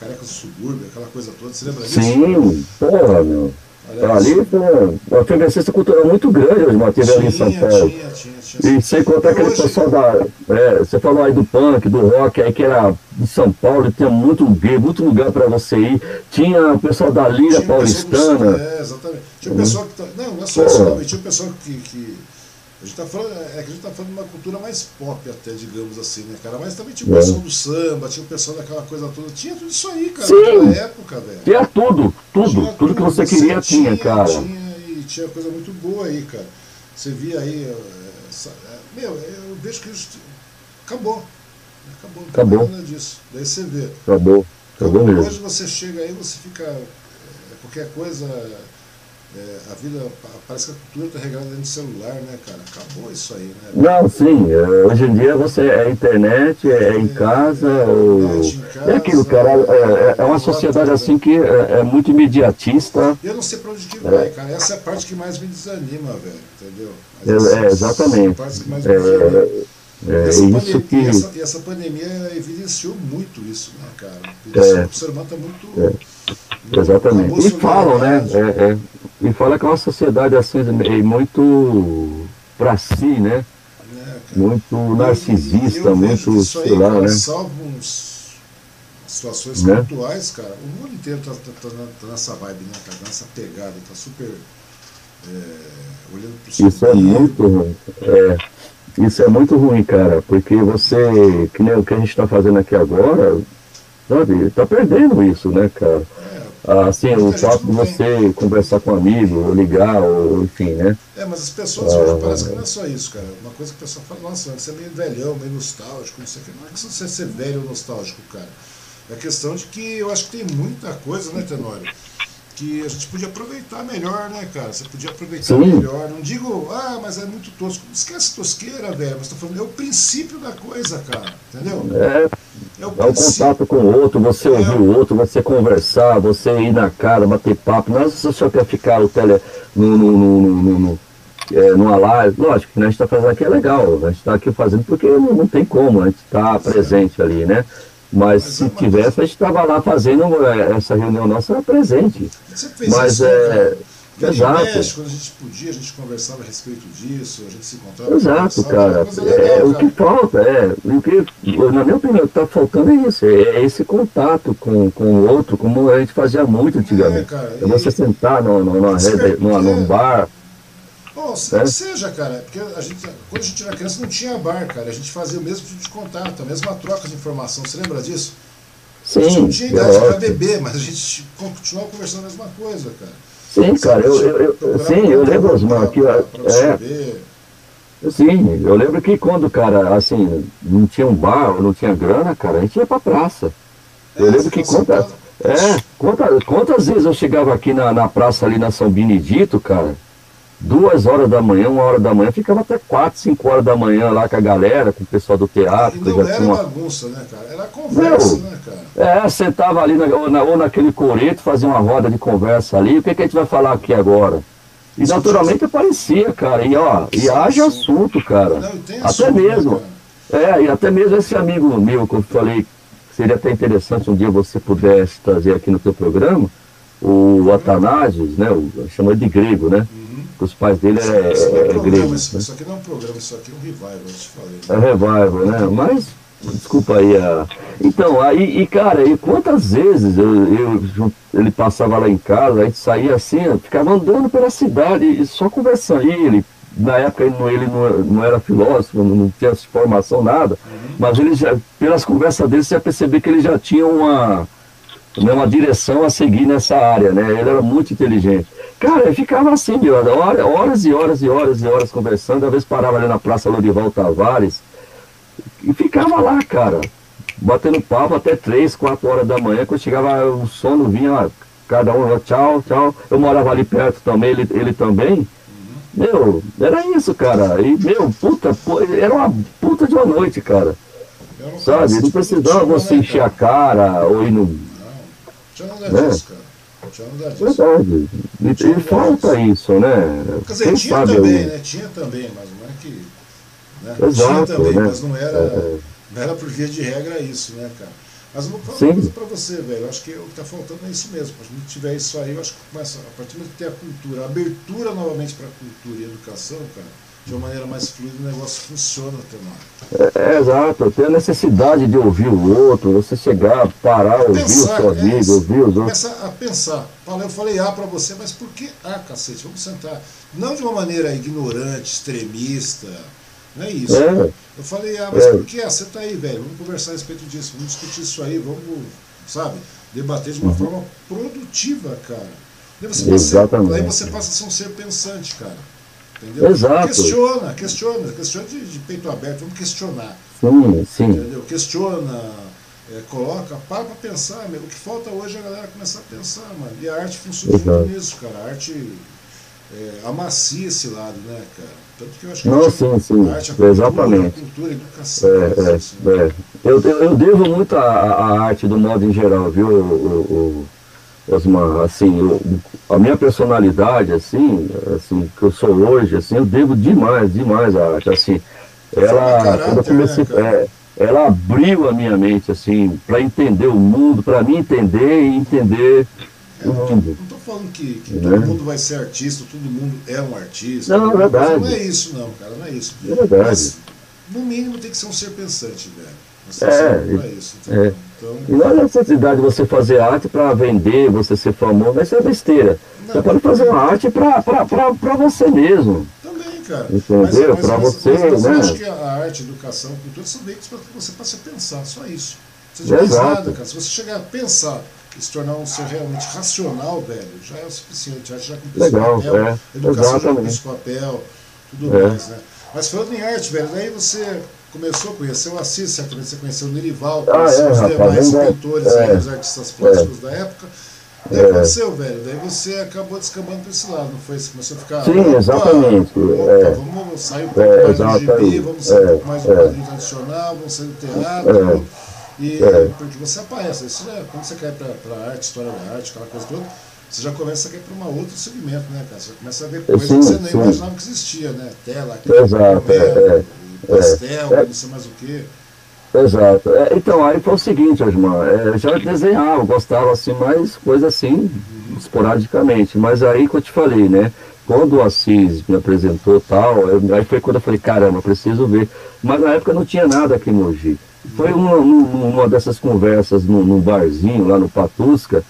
careca do subúrbio, aquela coisa toda. Você lembra disso? Sim, porra, meu. Ali foi uma efervescência cultural muito grande, os teve ali em São Paulo. Tinha, tinha, tinha, e sem contar aquele hoje... pessoal da. É, você falou aí do punk, do rock, aí que era de São Paulo, tinha muito lugar, muito lugar para você ir. Tinha o pessoal da Lira Paulistana. Do, é, exatamente. Tinha o pessoal que. Tá, não, não é só isso, não. Tinha o pessoal que, que a gente está falando, é que a gente está falando de uma cultura mais pop até, digamos assim, né, cara? Mas também tinha o pessoal é. do samba, tinha o pessoal daquela coisa toda. Tinha tudo isso aí, cara, Sim. naquela época, velho. Tinha tudo, tudo. Tinha tudo, que você queria tinha, tinha, cara. Tinha, e tinha coisa muito boa aí, cara. Você via aí. Essa, meu, eu vejo que isso acabou. Acabou, não acabou. nada disso. Daí você vê. Acabou. Acabou então, mesmo. Hoje você chega aí, você fica. Qualquer coisa é, a vida, parece que a cultura está regrada dentro do celular, né, cara? Acabou isso aí, né? Não, sim. É, hoje em dia você é internet, é, é em casa. É, ou... casa, é aquilo, cara. É, é uma sociedade assim que é, muito imediatista. Eu não sei para onde que vai, cara. Essa é a parte que mais me desanima, velho. Entendeu? É, exatamente. Essa que mais me desanima. É, essa, pandemia, que... essa, essa, pandemia evidenciou muito isso, né, cara? É, o ser humano está muito. É, exatamente. E falam, né? É, é, e fala que é uma sociedade assim, muito para si, né? É, muito narcisista, eu, muito, sei lá, né? Salvo uns situações né? pontuais, cara, o mundo inteiro tá, tá, tá, tá, nessa vibe, né, cara? Nessa pegada, tá super é, olhando pro Isso é muito ruim. É, isso é muito ruim, cara, porque você, que nem o que a gente está fazendo aqui agora, sabe, tá perdendo isso, né, cara? Assim, o fato de você conversar com um amigo, ou ligar, ou enfim, né? É, mas as pessoas ah, hoje parece que não é só isso, cara. Uma coisa que o pessoal fala, nossa, você é meio velhão, meio nostálgico, não sei o que. Não é que você ser velho ou nostálgico, cara. É questão de que eu acho que tem muita coisa, né, Tenório? Que a gente podia aproveitar melhor, né, cara? Você podia aproveitar Sim. melhor. Não digo, ah, mas é muito tosco. Esquece tosqueira, velho. Mas tô falando, é o princípio da coisa, cara. Entendeu? É. É o, é o contato com o outro, você é. ouvir o outro, você conversar, você ir na cara, bater papo. Não é se você só quer ficar o tele, no, no, no, no, no é, numa live. Lógico que né, a gente está fazendo aqui é legal. A gente está aqui fazendo porque não, não tem como, a gente está presente ali, né? Mas, Mas se é tivesse, a gente estava lá fazendo é, essa reunião nossa era presente. Mas é. Né? Exato. México, quando a gente podia, a gente conversava a respeito disso, a gente se encontrava. Exato, cara. Legal, é, O que falta, é, o que, na minha opinião, o que está faltando é isso, é, é, esse contato com, com o outro, como a gente fazia muito antigamente. É, cara, é você sentar no, no, numa, numa, num bar, Bom, é? seja, cara, porque a gente, quando a gente era criança não tinha bar, cara. A gente fazia o mesmo tipo de contato, a mesma troca de informação. Você lembra disso? Sim. A gente não tinha idade para beber, mas a gente continuava conversando a mesma coisa, cara. Sim, cara, eu, eu, eu sim, eu lembro, Osmar, que é, Sim, eu lembro que quando, cara, assim, não tinha um bar, não tinha grana, cara, a gente ia pra praça. Eu é, lembro que quantas, é, quantas, quantas vezes eu chegava aqui na, na praça ali na São Benedito, cara, duas horas da manhã, uma hora da manhã, ficava até quatro, cinco horas da manhã lá com a galera, com o pessoal do teatro. E não era uma... bagunça, né, cara? Era conversa, Meu, né, cara? É, sentava ali na, ou, na, ou, naquele coreto, fazia uma roda de conversa ali, o que, que a gente vai falar aqui agora? E Isso naturalmente aparecia, cara, e ó, e haja assunto, cara. Não, até assunto, né, mesmo. Né, é, e até mesmo esse amigo meu que eu falei que seria até interessante um dia você pudesse trazer aqui no teu programa, o Atanasius, né? O, chama de grego, né? Uhum os pais dele é, é, é, é grego. Isso, né? isso aqui não é um programa, isso aqui é um revival, eu te falei. É revival, né? Mas, desculpa aí a. Então, aí, e cara, e quantas vezes eu, eu, ele passava lá em casa, a gente saía assim, ficava andando pela cidade e só conversando. E ele, na época ele não, ele não, não era filósofo, não tinha formação, nada, uhum. mas ele já, pelas conversas dele, você ia perceber que ele já tinha uma, né, uma direção a seguir nessa área, né? Ele era muito inteligente. Cara, eu ficava assim, meu, horas e horas e horas e horas conversando, às vezes parava ali na Praça Lorival Tavares e ficava lá, cara, batendo papo até três, quatro horas da manhã, quando chegava o sono vinha, ó, cada um, tchau, tchau. Eu morava ali perto também, ele, ele também. Meu, era isso, cara. E, meu, puta, era uma puta de uma noite, cara. Sabe? Não precisava você encher a cara ou ir no. Não, já não é né? disso, cara. Verdade. E, e falta isso, né? Quer dizer, Quem tinha também, né? Tinha também, mas não é que. Né? Exato, tinha também, né? mas não era, é. não era por via de regra isso, né, cara? Mas eu vou falar uma coisa pra você, velho. Eu acho que o que tá faltando é isso mesmo. Se gente tiver isso aí, eu acho que começa, a partir do momento que tem a cultura, a abertura novamente para cultura e educação, cara de uma maneira mais fluida, o negócio funciona também. É, é, exato, tem a necessidade de ouvir o outro, você chegar, parar, ouvir pensar, o seu amigo, é, ouvir os outros. Começa a pensar. Eu falei A para você, mas por que A, cacete? Vamos sentar. Não de uma maneira ignorante, extremista. Não é isso. É. Eu falei, ah, mas é. por que? Ah, você está aí, velho. Vamos conversar a respeito disso, vamos discutir isso aí, vamos, sabe, debater de uma uhum. forma produtiva, cara. Daí você, Exatamente. Passa, daí você passa a ser um ser pensante, cara. Entendeu? Exato. Questiona, questiona, questiona de, de peito aberto, vamos questionar. Sim, sim. Entendeu? Questiona, é, coloca, para para pensar, meu. O que falta hoje é a galera começar a pensar, mano. E a arte funciona muito nisso, cara. A arte é, amacia esse lado, né, cara? Tanto que eu acho que Não, a arte, sim, sim. A arte, a cultura, Exatamente. A cultura, a educação. É, é, isso, né? é. Eu, eu, devo muito à arte do modo em geral, viu? o, o Osmar, assim, eu, a minha personalidade, assim, assim, que eu sou hoje, assim, eu devo demais, demais à arte, assim, ela, caráter, quando eu comecei, né, é, ela abriu a minha mente, assim, para entender o mundo, para mim entender e entender é, o mundo. Não estou falando que, que todo né? mundo vai ser artista, todo mundo é um artista. Não, é verdade. Não é isso, não, cara, não é isso. É verdade. Mas, no mínimo, tem que ser um ser pensante, velho. Você é, isso, é. Então... Não é necessidade de você fazer arte para vender, você ser famoso, vai ser besteira. Não, você pode fazer uma arte para você mesmo. Também, cara. Entendeu? Para você, mas, né? Eu acho que a arte, a educação, a cultura são veículos para você possa pensar, só isso. Você não faz nada, cara. Se você chegar a pensar e se tornar um ser realmente racional, velho, já é o suficiente. A arte já cumpriu esse papel, é. a educação Exatamente. já cumpriu esse papel, tudo é. mais, né? Mas falando em arte, velho, daí você começou a conhecer o Assis, certamente você conheceu o Nerival, conheceu ah, é, os demais rapaz, pintores é, aí, os artistas plásticos é. da época. Daí é. aconteceu, velho. Daí você acabou descambando para esse lado, não foi? Você começou a ficar. Sim, exatamente. Opa, é. Vamos sair um pouco é, mais do gibi, vamos sair um pouco mais do quadrinho tradicional, vamos sair do teatro. E porque você aparece, isso é, quando você quer para arte, história da arte, aquela coisa toda, você já começa a ir para um outro segmento, né, cara? Você já começa a ver coisas que você nem imaginava que existia, né? Tela, Exato, papel, pastel, não sei mais o quê. Exato. É, então, aí foi o seguinte, Osmar, é, já desenhava, gostava assim, mas coisa assim, uhum. esporadicamente. Mas aí que eu te falei, né? Quando o Assis me apresentou tal, eu, aí foi quando eu falei, caramba, preciso ver. Mas na época não tinha nada aqui em Mogi. Foi uma, uma dessas conversas num, num, barzinho lá no Patusca,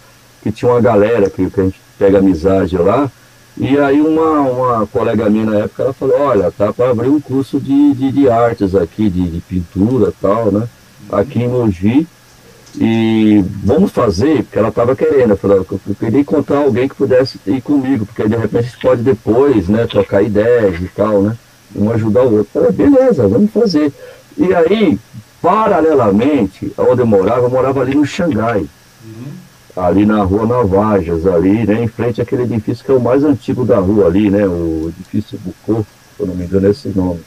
que tinha uma galera que, que a gente pega amizade lá, e aí uma, uma colega minha na época, ela falou, olha, tá para abrir um curso de, de, de artes aqui, de, de pintura tal, né? Aqui em Mogi. E vamos fazer, porque ela estava querendo, eu, falei, eu queria encontrar alguém que pudesse ir comigo, porque de repente a gente pode depois, né, trocar ideias e tal, né? Um ajudar o outro. Eu falei, beleza, vamos fazer. E aí, paralelamente, onde eu morava, eu morava ali no Xangai. Uhum ali na rua Navajas, ali, né, em frente àquele edifício que é o mais antigo da rua ali, né, o edifício Bucô, se eu não me engano é esse nome.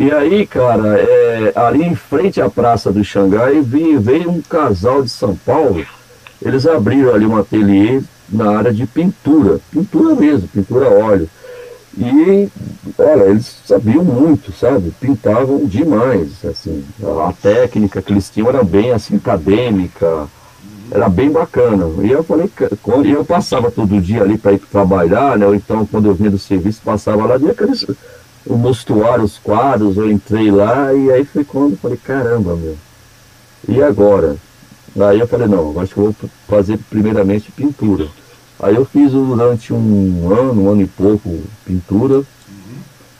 E aí, cara, é, ali em frente à Praça do Xangai, veio, veio um casal de São Paulo, eles abriram ali um ateliê na área de pintura, pintura mesmo, pintura óleo. E, olha, eles sabiam muito, sabe? Pintavam demais, assim. A técnica que eles tinham era bem, assim, acadêmica, era bem bacana. E eu falei, e eu passava todo dia ali para ir trabalhar, né? Ou então quando eu vinha do serviço, passava lá, via aqueles o mostruário, os quadros, eu entrei lá e aí foi quando eu falei, caramba, meu. E agora? Aí eu falei, não, acho que eu vou fazer primeiramente pintura. Aí eu fiz durante um ano, um ano e pouco, pintura.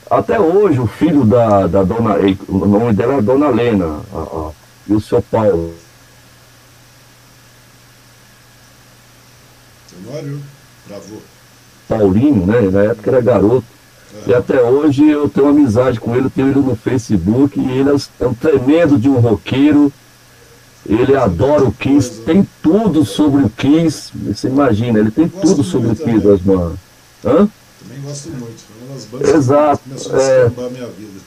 Até hoje, o filho da, da dona, o nome dela é Dona Lena, a, a, e o seu Paulo. Travou. Paulinho, né? Na época era garoto. É. E até hoje eu tenho amizade com ele, tenho ele no Facebook, e ele é um tremendo de um roqueiro. Ele adora o Kiss, tem tudo sobre o Kiss. Você imagina, ele tem tudo sobre o Kiss, Osmar. Hã? Também gosto muito. Foi uma das bandas Exato. que começou a é, a minha vida.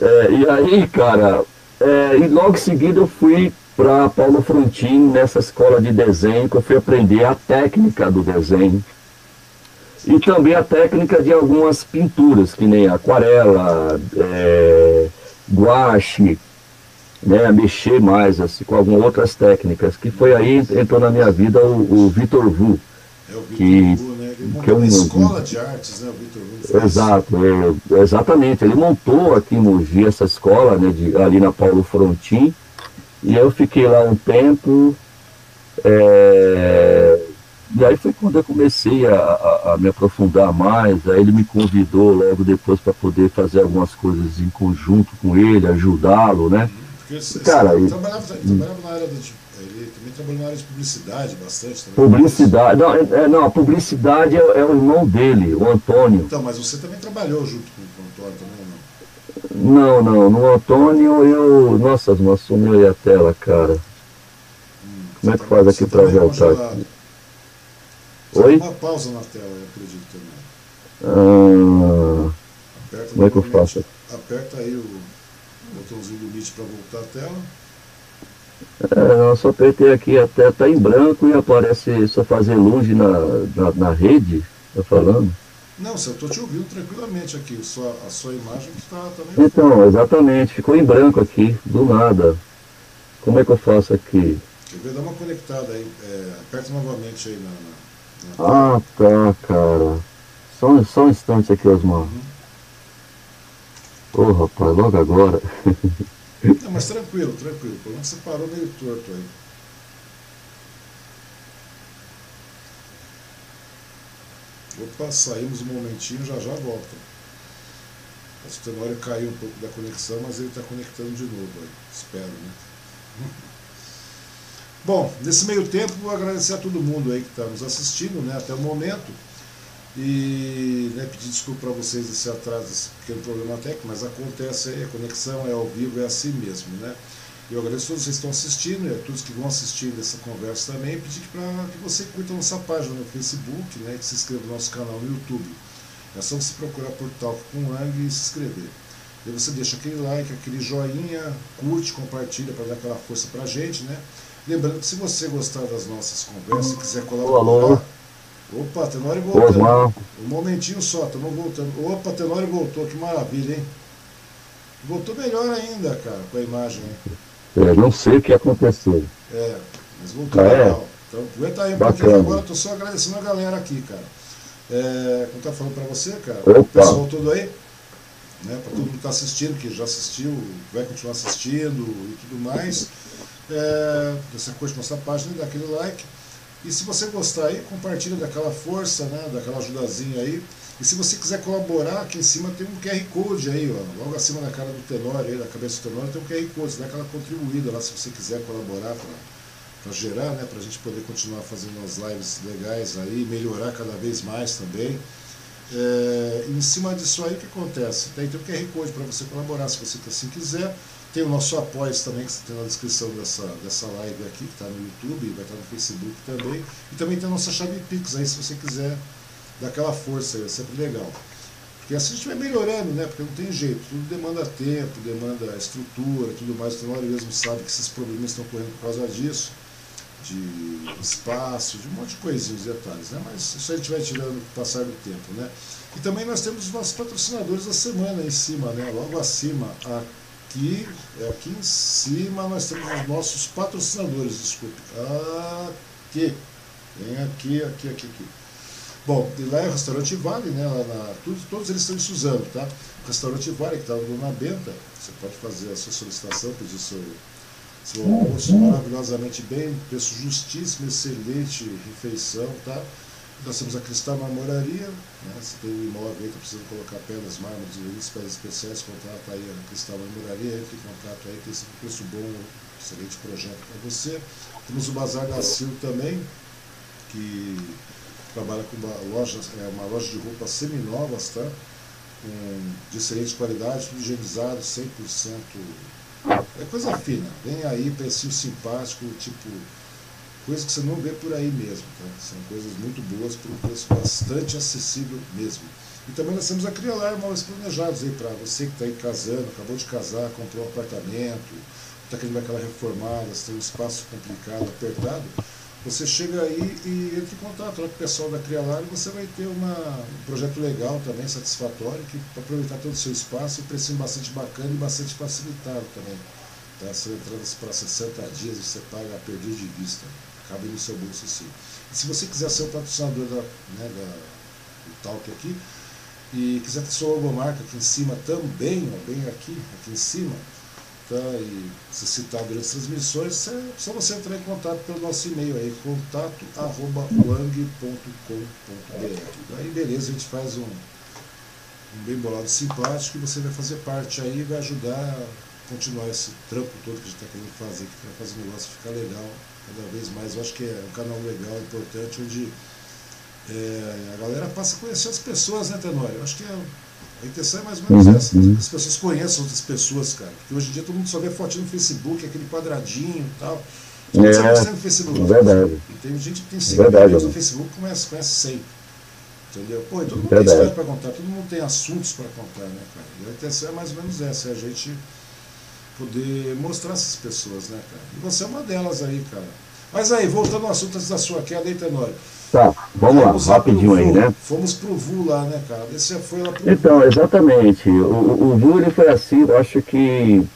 É, e aí, cara, é, e logo em seguida eu fui para Paulo Frontin nessa escola de desenho que eu fui aprender a técnica do desenho e também a técnica de algumas pinturas, que nem aquarela, é, guache, né, mexer mais assim, com algumas outras técnicas, que foi aí entrou na minha vida o, o Vitor Vu. É o que, Vu, né? Ele que é uma escola de artes, né, o Vitor Vu. Exato, é, exatamente. Ele montou aqui em Mogi essa escola, né, de, ali na Paulo Frontin, e eu fiquei lá um tempo. É, e aí foi quando eu comecei a, a, a, me aprofundar mais. Aí ele me convidou logo depois para poder fazer algumas coisas em conjunto com ele, ajudá-lo, né? Porque Cara, ele trabalhava, trabalhava na área de, ele também trabalhou na área de publicidade bastante. Também. Publicidade, não, é, é, não, a publicidade é, é, o irmão dele, o Antônio. Então, mas você também trabalhou junto com, com o Antônio também, não? Não. No Antônio eu. Nossa, não assumiu aí a tela, cara. Hum, Como é que faz aqui para voltar? Aqui? Oi? Uma pausa na tela, eu acredito também. Ah, aperta como é que eu faço? Aperta aí o botãozinho do Meet para voltar a tela. É, eu só apertei aqui até tá em branco e aparece só fazer longe na, na, na rede, tá falando? Não, se eu estou te ouvindo tranquilamente aqui, sua, a sua imagem está também. Então, exatamente, ficou em branco aqui, do nada. Como é que eu faço aqui? Quer ver? Dá uma conectada aí, é, aperta novamente aí na. na, na... Ah, tá, cara. Só, só um instante aqui, Osmar. Uhum. Ô, oh, rapaz, logo agora. Não, mas tranquilo, tranquilo. Pelo menos você parou meio torto aí. Opa, saímos um momentinho, já já volta. Acho que caiu um pouco da conexão, mas ele está conectando de novo aí. Espero, né? Bom, nesse meio tempo, vou agradecer a todo mundo aí que está nos assistindo né, até o momento. E né, pedir desculpa para vocês desse atraso, esse pequeno problema técnico, mas acontece aí, a conexão é ao vivo, é assim mesmo, né? Eu agradeço a todos vocês que estão assistindo, e a todos que vão assistir essa conversa também, pedir para que você curta a nossa página no Facebook, né, que se inscreva no nosso canal no YouTube. É só você procurar por Talk com Lang e se inscrever. E você deixa aquele like, aquele joinha, curte, compartilha para dar aquela força para a gente, né? Lembrando que se você gostar das nossas conversas e quiser colaborar... Opa, Tenório voltando. Um momentinho só, estamos voltando. Opa, Tenório voltou, que maravilha, hein? Voltou melhor ainda, cara, com a imagem. Eu não sei o que aconteceu. É, mas voltou ah, é? legal. Então, aguenta aí um Bacana. pouquinho agora, estou só agradecendo a galera aqui, cara. É, como tá falando para você, cara, Opa. o pessoal todo aí, né, para todo mundo que está assistindo, que já assistiu, vai continuar assistindo e tudo mais, é, você curte nossa página, dá aquele like. E se você gostar aí, compartilha daquela força, né, daquela ajudazinha aí. E se você quiser colaborar, aqui em cima tem um QR Code aí, ó, logo acima da cara do Tenório, aí, da cabeça do Tenório, tem um QR Code, dá aquela contribuída lá se você quiser colaborar para gerar, né, para a gente poder continuar fazendo umas lives legais aí, melhorar cada vez mais também. É, em cima disso aí, o que acontece? Tem, tem um QR Code para você colaborar, se você assim quiser. Tem o nosso apoio também, que tem na descrição dessa, dessa live aqui, que está no YouTube, vai estar tá no Facebook também. E também tem a nossa chave Pix aí, se você quiser dar aquela força aí, é sempre legal. Porque assim a gente vai melhorando, né? Porque não tem jeito, tudo demanda tempo, demanda estrutura, tudo mais. Então, o mesmo sabe que esses problemas estão correndo por causa disso, de espaço, de um monte de coisinhas, detalhes, né? Mas isso a gente vai tirando com o passar do tempo, né? E também nós temos os nossos patrocinadores da semana em cima, né? Logo acima, aqui, é aqui em cima nós temos os nossos patrocinadores, desculpe. Aqui. Vem aqui, aqui, aqui, aqui. Bom, e lá é o restaurante Vale, né? Lá na, todos, todos eles estão em Suzano, tá? O restaurante Vale, que está no Dona Benta, você pode fazer a sua solicitação, pedir seu, seu almoço maravilhosamente bem, preço justíssimo, excelente refeição, tá? Nós temos a Cristal Marmoraria, né? você tem um imóvel aí, está precisando colocar pedras, mármores, e pedras especiais, contrata aí a Cristal Marmoraria, entre em contato aí, tem esse preço bom, excelente projeto para você. Temos o Bazar da Sil também, que trabalha com uma loja, é uma loja de roupas seminovas, tá? Com, de excelente qualidade, tudo higienizado, 100%. É coisa fina. Vem aí, precinho simpático, tipo, coisa que você não vê por aí mesmo, tá? São coisas muito boas por um preço bastante acessível mesmo. E também nós temos a Crialar Móveis Planejados aí para você que está aí casando, acabou de casar, comprou um apartamento, está querendo aquela reformada, você tem um espaço complicado, apertado você chega aí e entra em contato com o pessoal da Crialar e você vai ter uma, um projeto legal também, satisfatório, que para aproveitar todo o seu espaço e precinho bastante bacana e bastante facilitado também. Tá? São entradas para 60 dias você paga a perder de vista. Cabe no seu bolso sim. E se você quiser ser o patrocinador da, né, da, do Talk aqui, e quiser ter sua logomarca aqui em cima também, ó, bem aqui, aqui em cima, tá? e se citar durante as transmissões, é só você entrar em contato pelo nosso e-mail aí, contato.wang.com.br. Aí beleza, a gente faz um, um bem bolado simpático e você vai fazer parte aí e vai ajudar a continuar esse trampo todo que a gente está querendo fazer, que vai fazer o negócio ficar legal cada vez mais. Eu acho que é um canal legal, importante, onde é, a galera passa a conhecer as pessoas, né, Tenório? Eu acho que é a intenção é mais ou menos uhum, essa, uhum. as pessoas conheçam outras pessoas, cara. Porque hoje em dia todo mundo só vê fotinho no Facebook, aquele quadradinho e tal. Todo mundo é, sabe no Facebook. É verdade. E tem gente que tem 5 é no Facebook conhece, conhece 100. Entendeu? Pô, todo mundo verdade. tem história para contar, todo mundo tem assuntos para contar, né, cara? E a intenção é mais ou menos essa, é a gente poder mostrar essas pessoas, né, cara? E você é uma delas aí, cara. Mas aí, voltando ao assunto da sua queda aí, Tenório. Tá, vamos lá, rapidinho aí, né? Fomos pro VU lá, né, cara? Esse foi lá pro Então, exatamente. O, o, o VU ele foi assim, eu acho que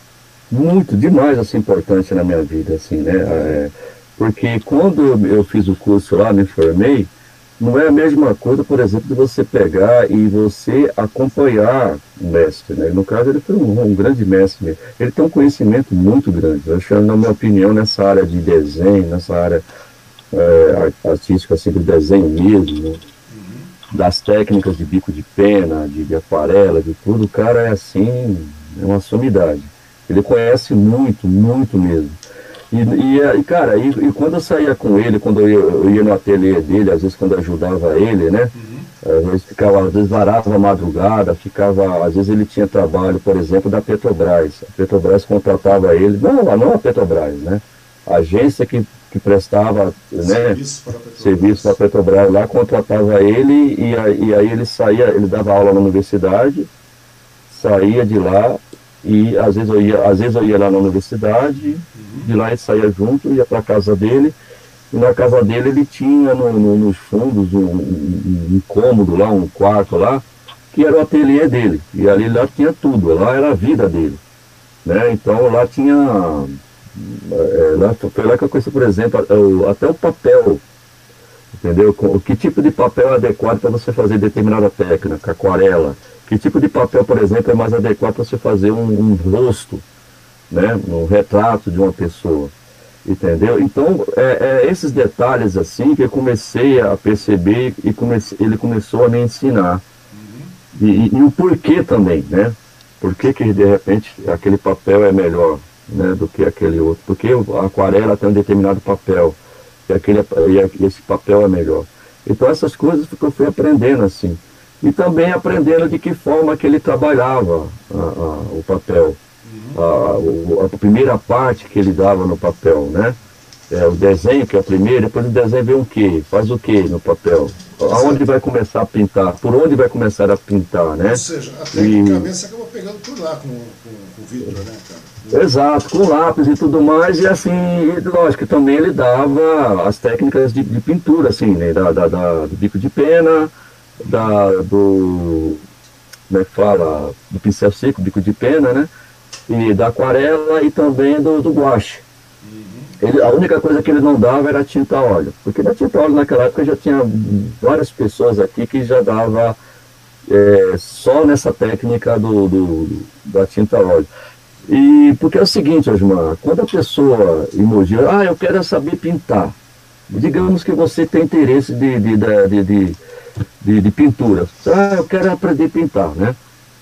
muito, demais assim, importante na minha vida, assim, né? É, porque quando eu fiz o curso lá, me formei, não é a mesma coisa, por exemplo, de você pegar e você acompanhar o mestre, né? No caso, ele foi um, um grande mestre. Ele tem um conhecimento muito grande. Eu acho, na minha opinião, nessa área de desenho, nessa área é, artística assim, do desenho mesmo, né? uhum. das técnicas de bico de pena, de, de, aquarela, de tudo, o cara é assim, é uma sumidade. Ele conhece muito, muito mesmo. E, e, e cara, e, e, quando eu saía com ele, quando eu ia, eu ia, no ateliê dele, às vezes quando eu ajudava ele, né? Uhum. Às vezes ficava, às vezes varava a madrugada, ficava, às vezes ele tinha trabalho, por exemplo, da Petrobras. A Petrobras contratava ele, não, não a Petrobras, né? A agência que, que prestava serviço né, para serviço para a Petrobras lá contratava ele e, e aí ele saía, ele dava aula na universidade, saía de lá e às vezes eu ia, às vezes eu ia lá na universidade, uhum. de lá ele saía junto, ia para a casa dele, e na casa dele ele tinha no, no, nos fundos um, um, um, cômodo lá, um quarto lá, que era o ateliê dele. E ali lá tinha tudo, lá era a vida dele. Né? Então lá tinha. É, lá, foi lá que eu conheci, por exemplo, até o papel. Entendeu? Que tipo de papel é adequado para você fazer determinada técnica, aquarela? Que tipo de papel, por exemplo, é mais adequado para você fazer um, um rosto, né? um retrato de uma pessoa? Entendeu? Então, é, é, esses detalhes assim que eu comecei a perceber e comecei, ele começou a me ensinar. E, e, e, o porquê também, né? Por que, que de repente aquele papel é melhor né, do que aquele outro? Porque a aquarela tem um determinado papel e, aquele, e esse papel é melhor. Então essas coisas que eu fui aprendendo assim. E também aprendendo de que forma que ele trabalhava a, a, o papel a, a, primeira parte que ele dava no papel, né? É, o desenho, que é o primeiro, depois o desenho vem o quê? Faz o quê no papel? Aonde vai começar a pintar? Por onde vai começar a pintar, né? Ou seja, tecnicamente e... você acaba pegando por lá com, com, com o Victor, né, cara? Exato, com lápis e tudo mais, e assim, e, lógico, também ele dava as técnicas de, de pintura, assim, né? Da, da, da, do bico de pena, da, do. Como é que fala? Do pincel seco, bico de pena, né? e da aquarela e também do, do guache. Uhum. Ele, a única coisa que ele não dava era tinta óleo, porque da tinta óleo naquela época já tinha várias pessoas aqui que já dava é, só nessa técnica do, do, da tinta óleo. E porque é o seguinte, Osmar, quando a pessoa emojiu, ah, eu quero saber pintar. Digamos que você tem interesse de, de, de, de, pintura. Ah, eu quero aprender a pintar, né?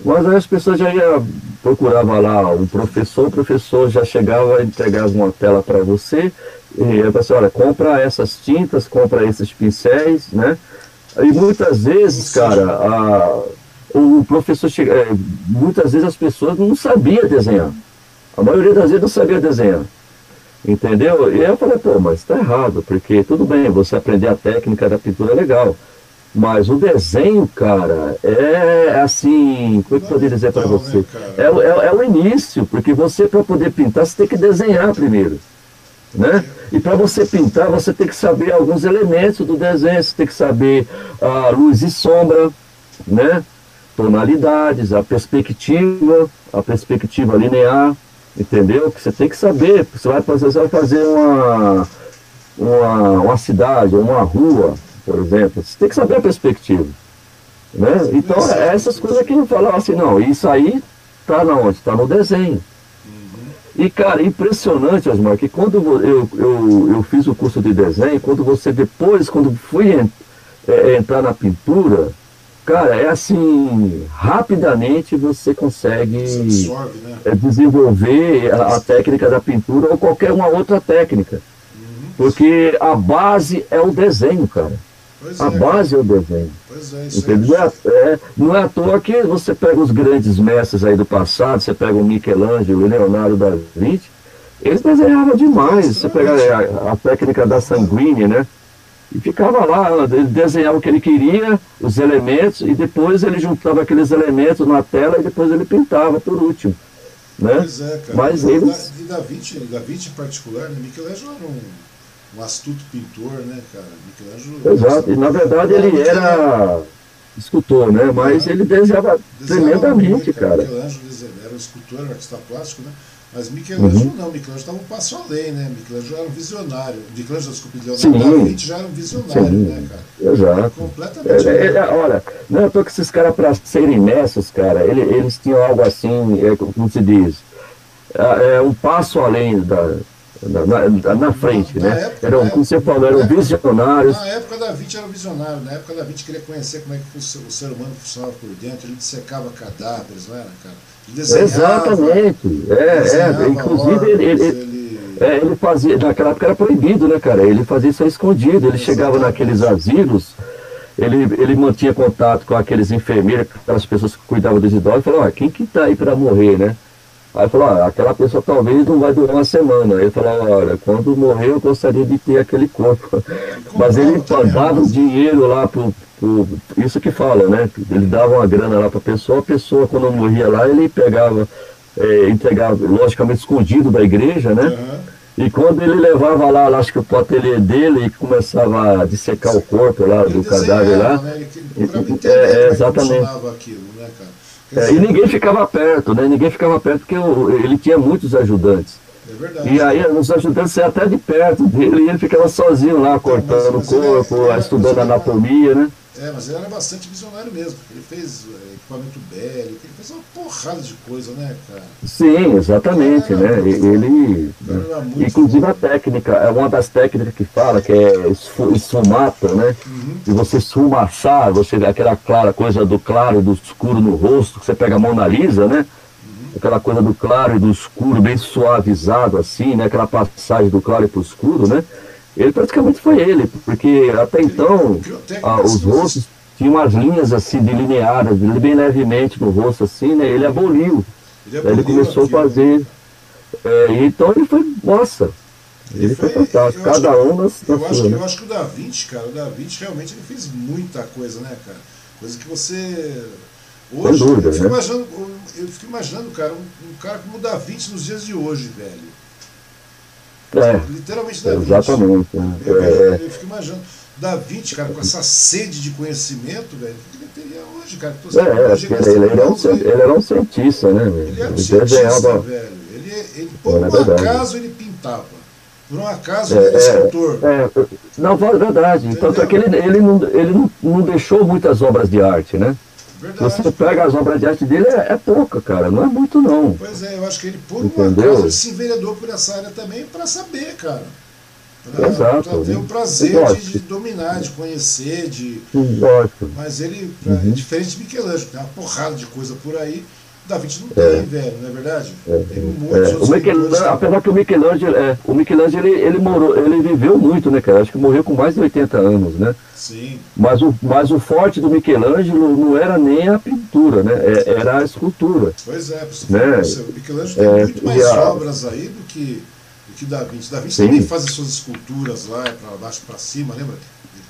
Mas aí as pessoas já iam, procuravam lá um professor, o professor já chegava e entregava uma tela para você, e a pessoa, olha, compra essas tintas, compra esses pincéis, né? E muitas vezes, cara, a, o professor chega, é, muitas vezes as pessoas não sabiam desenhar. A maioria das vezes não sabia desenhar. Entendeu? E eu falei, pô, mas está errado, porque tudo bem, você aprender a técnica da pintura é legal. Mas o desenho, cara, é assim, como é que eu poderia dizer para você? Né, é, é, é, o início, porque você, para poder pintar, você tem que desenhar primeiro. Né? E para você pintar, você tem que saber alguns elementos do desenho, você tem que saber a luz e sombra, né? Tonalidades, a perspectiva, a perspectiva linear, entendeu? Que você tem que saber, você vai fazer, você vai fazer uma, uma, uma cidade, uma rua, por exemplo. Você tem que saber a perspectiva. Né? Então, é essas coisas que eu falava assim, não, isso aí está na onde? Está no desenho. Uhum. E, cara, impressionante, Osmar, que quando eu, eu, eu fiz o curso de desenho, quando você depois, quando fui é, é, entrar na pintura, cara, é assim, rapidamente você consegue absorve, né? é, desenvolver a, a, técnica da pintura ou qualquer uma outra técnica. Uhum. Porque a base é o desenho, cara. Pois a é, base é o desenho. Pois é, isso entendeu? É, é, não é à toa que você pega os grandes mestres aí do passado, você pega o Michelangelo, o Leonardo da Vinci, eles desenhavam demais. Você pega a, a, técnica da sanguínea, né? E ficava lá, ele desenhava o que ele queria, os elementos, e depois ele juntava aqueles elementos na tela e depois ele pintava por último. Né? Pois é, cara. Mas eles... E da Vinci, da Vinci em particular, né? Michelangelo era um um astuto pintor, né, cara? Michelangelo. Exato, e na verdade ele era escultor, né? Mas ele desenhava tremendamente, muito, cara. Michelangelo era um escultor, um artista plástico, né? Mas Michelangelo uhum. não, Michelangelo estava um passo além, né? Michelangelo era um visionário. Michelangelo, desculpe, Leonardo da Vinci já era um visionário, Sim. né, cara? Exato. Completamente. É, é, olha, não é que esses caras, para serem mestres, cara, eles, eles tinham algo assim, é, como se diz, é, é um passo além da, na, na, na frente, na, né? Época, era, um, como você falou, eram visionários. Na época da Vinci era um visionário, na época da Vinci queria conhecer como é que o ser humano funcionava por dentro, ele dissecava cadáveres, não era, cara? Ele Exatamente, é, é, inclusive ele, ele, ele... É, ele fazia, naquela época era proibido, né, cara? Ele fazia isso escondido, ele chegava naqueles asilos ele, ele mantinha contato com aqueles enfermeiros, aquelas pessoas que cuidavam dos idosos, e falou, ah, quem que está aí para morrer, né? Aí falou, ah, aquela pessoa talvez não vai durar uma semana. Aí ele falou, olha, quando morrer eu gostaria de ter aquele corpo. Mas ele dava o dinheiro lá pro, pro, Isso que fala, né? Ele dava uma grana lá para a pessoa, a pessoa quando morria lá, ele pegava, é, entregava, logicamente escondido da igreja, né? Uhum e quando ele levava lá, acho que o ateliê dele e começava a dissecar o corpo lá ele do cadáver lá. Né? Ele, é, é, exatamente. Aquilo, né, é, e ninguém ficava perto, né? Ninguém ficava perto porque ele tinha muitos ajudantes. É verdade. E aí os ajudantes iam até de perto dele e ele ficava sozinho lá, cortando o corpo, é, estudando anatomia, né? É, mas ele era bastante visionário mesmo. Ele fez é, equipamento bélico, ele fez uma porrada de coisa, né, cara? Sim, exatamente, né? Ele. ele inclusive a técnica, é uma das técnicas que fala, que é esfumata, né? Uhum. E você esfumaçar, você aquela clara coisa do claro e do escuro no rosto, que você pega a Mona Lisa, né? Uhum. Aquela coisa do claro e do escuro bem suavizado, assim, né? Aquela passagem do claro para o escuro, né? Ele praticamente foi ele, porque até então ah, os rostos tinham umas linhas assim delineadas, bem levemente no rosto assim, né? Ele aboliu. Ele, aboliu ele começou a fazer. É, então ele foi, nossa, ele, ele foi, foi fantástico, cada um nas, eu, acho, que, né? eu acho que o Da Vinci, cara, o Da Vinci realmente ele fez muita coisa, né, cara? Coisa que você. Hoje, dúvida, eu, fico né? imaginando, eu fico imaginando, cara, um, um cara como o Da Vinci nos dias de hoje, velho. É, Literalmente Da. Exatamente. Né? Eu, é, eu, fico imaginando. Da Vinci, cara, com essa sede de conhecimento, velho, o que ele teria hoje, cara? é, é ele, ele, era um, ele era um cientista, né? Ele era um cientista, velho. Ele, ele, por é, um acaso ele pintava. Por um acaso ele era escultor. É, não, é verdade. Entendeu? Tanto é que ele, ele, não, ele não, não deixou muitas obras de arte, né? Verdade. Você pega as obras de arte dele, é, é, pouca, cara, não é muito não. Pois é, eu acho que ele, por Entendeu? um acaso, se enveredou por essa área também para saber, cara. Pra, Exato. Pra ter o prazer de, de, dominar, de conhecer, de. Lógico. Mas ele, pra, uhum. é diferente de Michelangelo, tem uma porrada de coisa por aí da Vinci não tem, é. velho, não é verdade? É. Tem muitos é. o Michelangelo, Apesar que o Michelangelo, é, o Michelangelo ele, ele, morou, ele viveu muito, né, cara? Acho que morreu com mais de 80 anos, né? Sim. Mas o, mas o forte do Michelangelo não era nem a pintura, né? É, era a escultura. Pois é, né? o Michelangelo tem é, muito mais a... obras aí do que, do que Da Vinci. Da Vinci Sim. também faz as suas esculturas lá, para baixo para cima, lembra?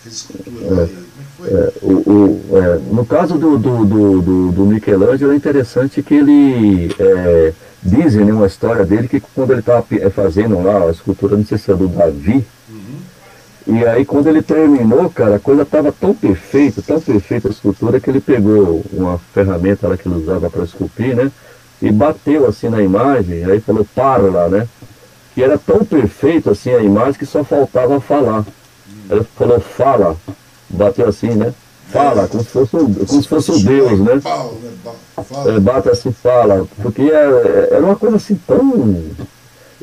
Escultura é. E, é, o, o, é, no caso do, do, do, do, Michelangelo é interessante que ele é, dizem né, uma história dele que quando ele estava é, fazendo lá a escultura, não sei se é do Davi, uhum. e aí quando ele terminou, cara, a coisa estava tão perfeita, tão perfeita a escultura que ele pegou uma ferramenta lá que ele usava para esculpir, né? E bateu assim na imagem, aí falou, para lá, né? Que era tão perfeito assim a imagem que só faltava falar. Ele falou, fala, bateu assim, né? Fala, como se fosse, como se fosse o Deus, né? É, bate assim, fala. Porque é, é, era uma coisa assim tão.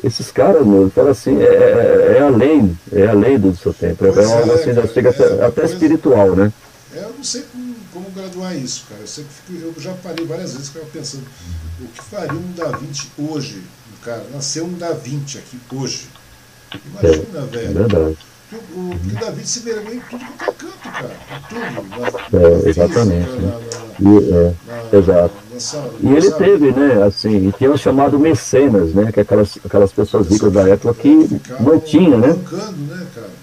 Esses caras, meu, fala assim, é, é, é, além, é além do seu tempo. É algo assim, já chega até, até espiritual, né? Eu não sei como, como graduar isso, cara. Eu, sempre fico, eu já parei várias vezes ficava pensando, o que faria um Da Vinci hoje? Cara, nasceu um Da Vinci aqui hoje. Imagina, velho. É verdade o, o, o Davi se mergulha em tudo quanto é canto, cara. Tudo. Na, é, exatamente. Física, na, na, e, é, na, exato. e ele teve, né, assim, e tinha o chamado mecenas, né, que é aquelas, aquelas pessoas ricas da época que mantinha, né? Bancando, né, cara?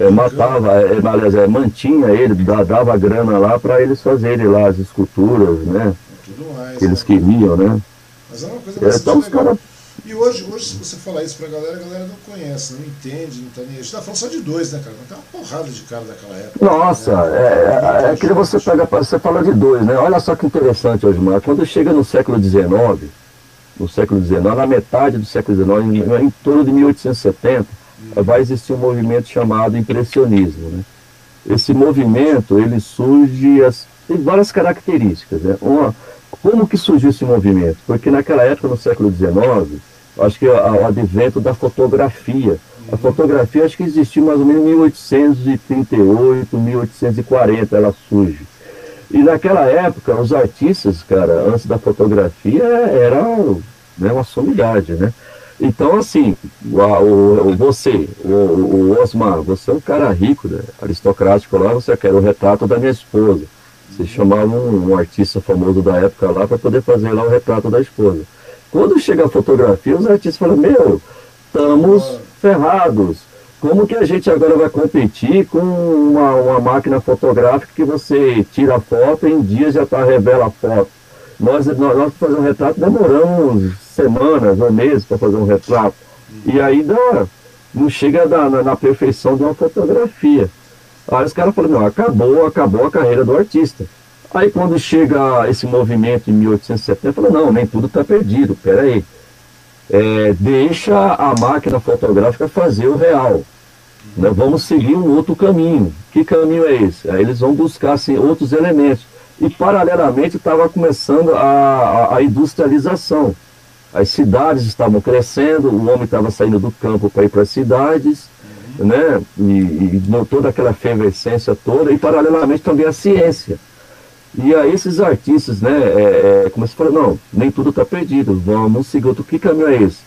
É, matava, é, é, aliás, é, mantinha ele, dava grana lá para eles fazerem lá as esculturas, né? Mais, que eles né? queriam, né? Mas é uma coisa é, então, os caras e hoje, hoje, se você falar isso pra galera, a galera não conhece, não entende, não tá nem. A gente tá falando só de dois, né, cara? Mas tem uma porrada de cara daquela época. Nossa, né? é, é, é que você pega, você fala de dois, né? Olha só que interessante, Osmar. Quando chega no século XIX, no século XIX, na metade do século XIX, em, em torno de 1870, hum. vai existir um movimento chamado impressionismo, né? Esse movimento, ele surge, as, tem várias características, né? Uma, como que surgiu esse movimento? Porque naquela época, no século XIX, acho que o advento da fotografia. A fotografia acho que existiu mais ou menos em 1838, 1840, ela surge. E naquela época, os artistas, cara, antes da fotografia, era né, uma sumidade, né? Então, assim, o, o, você, o, o, Osmar, você é um cara rico, né? aristocrático lá, você quer o retrato da minha esposa. Você chamava um, um artista famoso da época lá para poder fazer lá o retrato da esposa. Quando chega a fotografia, os artistas falam, meu, estamos ferrados. Como que a gente agora vai competir com uma, uma máquina fotográfica que você tira a foto e em dias já tá, revela a foto? Nós, nós, nós fazer um retrato demoramos semanas ou meses para fazer um retrato. E aí dá, não chega na, na, na perfeição de uma fotografia. Aí os caras falam, não, acabou, acabou a carreira do artista. Aí quando chega esse movimento em 1870, fala, não, nem tudo está perdido, peraí. É, deixa a máquina fotográfica fazer o real. Né? Vamos seguir um outro caminho. Que caminho é esse? Aí eles vão buscar assim, outros elementos. E paralelamente estava começando a, a, a, industrialização. As cidades estavam crescendo, o homem estava saindo do campo para ir para as cidades, né? E, e toda aquela efervescência toda, e paralelamente também a ciência. E aí esses artistas, né, é, é, começam a falar, não, nem tudo está perdido, vamos seguir outro, que caminho é esse?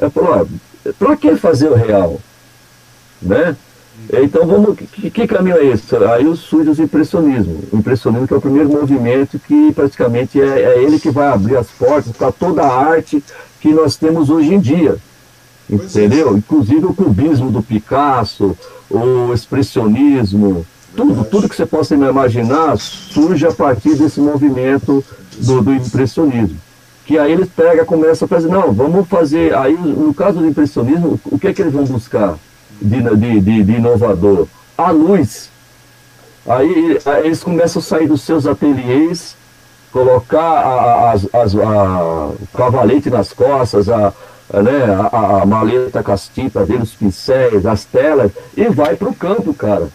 Aí falou, ah, para que fazer o real? Né? Então vamos, que, que, caminho é esse? Aí surge o impressionismo. O impressionismo que é o primeiro movimento que praticamente é, é ele que vai abrir as portas para toda a arte que nós temos hoje em dia. Entendeu? É. Inclusive o cubismo do Picasso, o expressionismo, tudo, tudo que você possa imaginar surge a partir desse movimento do, do impressionismo. Que aí eles pegam, começam a fazer, não, vamos fazer. Aí, no caso do impressionismo, o que é que eles vão buscar de, de, de, de inovador? A luz. Aí, aí, eles começam a sair dos seus ateliês, colocar as, as, a, o cavalete nas costas, a, a né, a, a maleta castita dele, os pincéis, as telas, e vai para o campo, cara.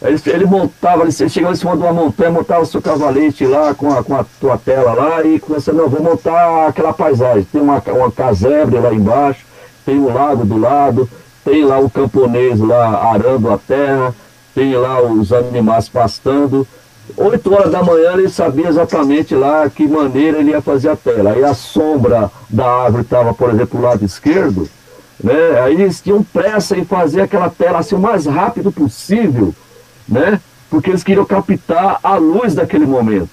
Ele, ele montava, ele chegava em cima de uma montanha, montava o seu cavalete lá com a, com a tua tela lá e começava, não, vou montar aquela paisagem. Tem uma, uma casebre lá embaixo, tem o lago do lado, tem lá o camponês lá arando a terra, tem lá os animais pastando. Oito horas da manhã ele sabia exatamente lá que maneira ele ia fazer a tela. Aí a sombra da árvore estava, por exemplo, do lado esquerdo, né? Aí eles tinham pressa em fazer aquela tela assim o mais rápido possível né? Porque eles queriam captar a luz daquele momento.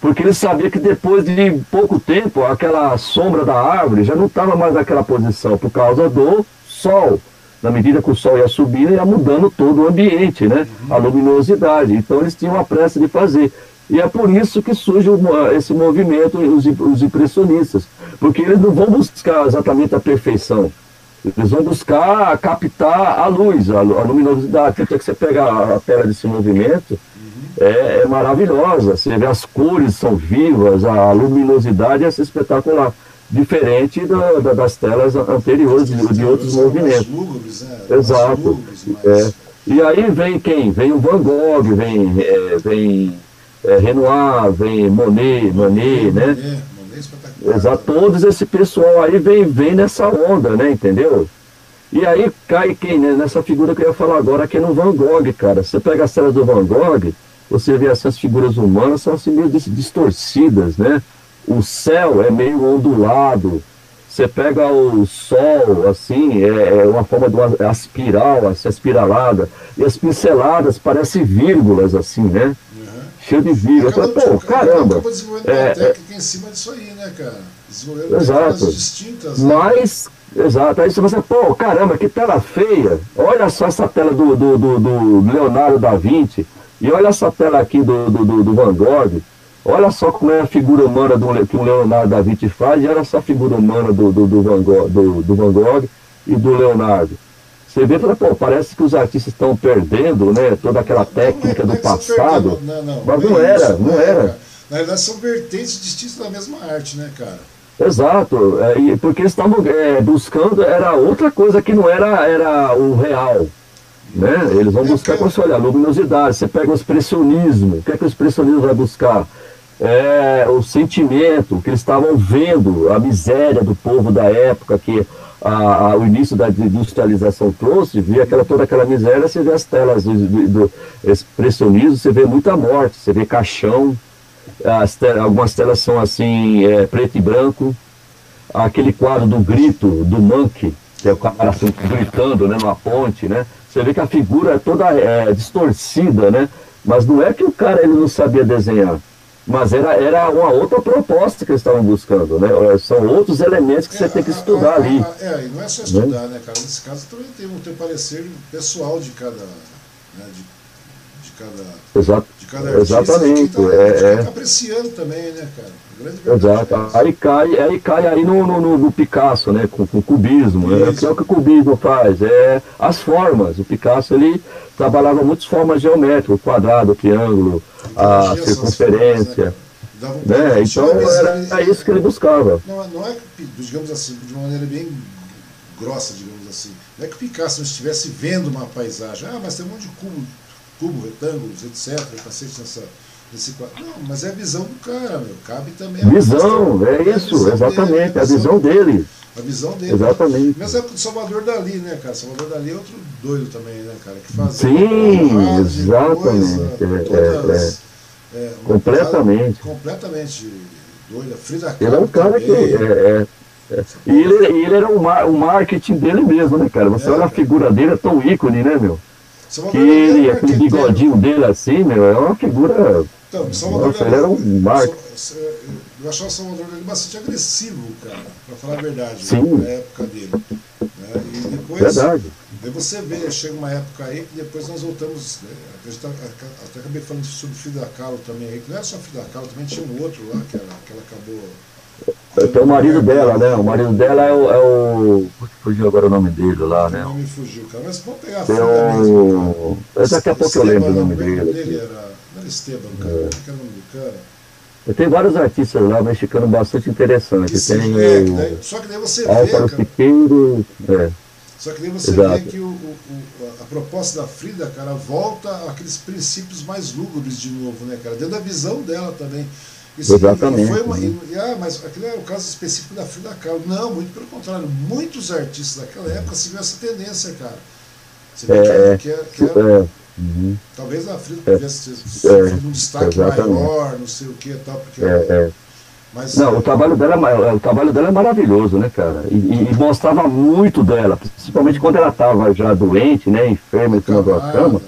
Porque eles sabiam que depois de pouco tempo, aquela sombra da árvore já não estava mais naquela posição, por causa do sol. Na medida que o sol ia subindo, ia mudando todo o ambiente, né? Uhum. A luminosidade. Então eles tinham a pressa de fazer. E é por isso que surge esse movimento, os, os impressionistas. Porque eles não vão buscar exatamente a perfeição eles vão buscar captar a luz, a, a luminosidade. Tanto é que você pega a, tela desse movimento, é, é, maravilhosa. Você vê as cores são vivas, a, luminosidade é espetacular. Diferente da, da, das telas anteriores de, de outros movimentos. Lúgubres, né? Exato. É. E aí vem quem? Vem o Van Gogh, vem, é, vem é, Renoir, vem Monet, Manet, né? Exato, todos esse pessoal aí vem, vem nessa onda, né, entendeu? E aí cai quem, né, nessa figura que eu ia falar agora, que é no Van Gogh, cara. Você pega as cenas do Van Gogh, você vê essas figuras humanas, são assim meio distorcidas, né? O céu é meio ondulado, você pega o sol, assim, é, é uma forma de uma espiral, assim, espiralada, e as pinceladas parecem vírgulas, assim, né? Cheio de vírus. Falei, pô, caramba. Acabou desenvolvendo é, técnica é, em cima disso aí, né, cara? Desenvolvendo exato. distintas. Né? Mas, exato. Aí você fala, pô, caramba, que tela feia. Olha só essa tela do, do, do, do Leonardo da Vinci. E olha essa tela aqui do, do, do, Van Gogh. Olha só como é a figura humana do, que o Leonardo da Vinci faz, e olha só a figura humana do, do, do, Van, Gogh, do, do Van Gogh e do Leonardo. Você vê, pô, parece que os artistas estão perdendo, né, toda aquela técnica não, não é, do passado. Não, não, mas não, é era, isso, não era. era. Na verdade, são vertentes distintas da mesma arte, né, cara? Exato, é, porque eles estavam é, buscando, era outra coisa que não era, era o real. Né? Eles vão é buscar, como você olha, a luminosidade. Você pega o expressionismo, o que é que o expressionismo vai buscar? É, o sentimento, que eles estavam vendo, a miséria do povo da época, que a, a, o início da industrialização trouxe, via aquela, toda aquela miséria, você vê as telas do, do, do expressionismo, você vê muita morte, você vê caixão, as telas, algumas telas são assim, é, preto e branco, aquele quadro do grito do Monkey, que é o cara assim, gritando né, numa ponte, né? Você vê que a figura é toda é, distorcida, né? Mas não é que o cara ele não sabia desenhar, mas era, era uma outra proposta que eles estavam buscando, né? São outros elementos que é, você tem que estudar a, a, ali. é, e não é só estudar, né, né cara? Nesse caso também tem um parecer pessoal de cada, né, de cada, Exato, de cada artista. Exatamente. Tá, é, é. Tá apreciando também, né, cara? Exato. Aí cai, aí cai aí no, no, no Picasso, né? Com, com o cubismo. Né? Que é o que o cubismo faz. É as formas. O Picasso ele trabalhava muitas formas geométricas, o quadrado, o triângulo, a circunferência. Formas, né, né? Então era, isso que ele buscava. Não, não é, digamos assim, de uma maneira bem grossa, digamos assim. Não é que o Picasso não estivesse vendo uma paisagem. Ah, mas tem um monte de cubo cubo, retângulos, etc. Cacete nessa, Não, mas é a visão do cara, meu. Cabe também a visão. É isso, é exatamente. Dele, a, visão dele. A visão dele. Exatamente. Mas é o Salvador Dali, né, cara? Salvador Dali é outro doido também, né, cara? Que faz Sim, exatamente. Coisa, é, todas, é, é. completamente. completamente doido. Frida Kahlo. Ele é um cara também. que. É, é, e ele, ele era o, mar, o marketing dele mesmo, né, cara? Você olha a figura dele, é tão ícone, né, meu? que ele, aquele bigodinho dele assim, meu, é uma figura. Então, Salvador Nossa, era um marco. Eu achava o Salvador dele bastante agressivo, cara, pra falar a verdade, Sim. na época dele. Né? E depois. Verdade. Aí você vê, chega uma época aí que depois nós voltamos. Né? Tá, até acabei falando sobre Frida Kahlo também aí, que não era só Frida Kahlo, também tinha um outro lá que ela, que ela acabou tem o marido dela, né? O marido dela é o. É o... Fugiu agora o nome dele lá, né? O nome fugiu, cara. Mas vamos pegar a Tem o... Mesmo, Daqui a pouco eu lembro o nome dele. dele era... Era Esteban, cara. É. É o nome do cara? Tem vários artistas lá mexicanos bastante interessantes. Tem é, o... daí, só que daí você Álvaro vê. Piqueiro, é. Só que daí você Exato. vê que o, o, a proposta da Frida, cara, volta àqueles princípios mais lúgubres de novo, né, cara? Dentro da visão dela também. Isso Exatamente. Foi uma, e, ah, mas aquele é o caso específico da Frida Kahlo. Não, muito pelo contrário. Muitos artistas daquela época seguiam essa tendência, cara. Você vê é, que, é, que, é, é, uhum. Talvez a Frida tivesse é, um destaque maior, não sei o que tal, porque. É, mas, não, o trabalho, dela, o trabalho dela é maravilhoso, né, cara? E, e mostrava muito dela, principalmente quando ela estava já doente, né, enferma em cima da cama.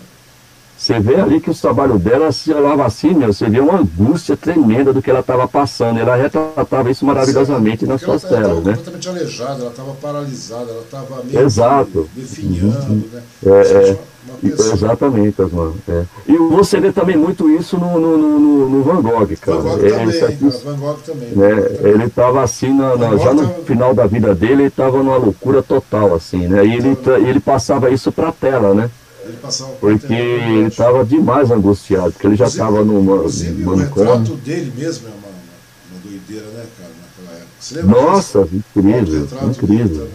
Você vê ali que o trabalho dela se olhava assim, meu, você vê uma angústia tremenda do que ela estava passando. Ela retratava isso maravilhosamente nas suas telas, né? Ela estava completamente aleijada, ela estava paralisada, ela estava meio Exato. definhando, uhum. né? É, é. Exatamente, Osman. É. E você vê também muito isso no, no, no, no Van Gogh, cara. Van Gogh é, também, aqui, Van Gogh também. Né? Ele estava assim, na, na, já no tava... final da vida dele, ele estava numa loucura total, assim, né? E ele, ele passava isso para a tela, né? Ele passava Porque ele estava demais angustiado, porque ele já estava numa. Inclusive, o retrato dele mesmo é uma, uma, doideira, né, cara, naquela época. Você lembra Nossa, disso? incrível, incrível.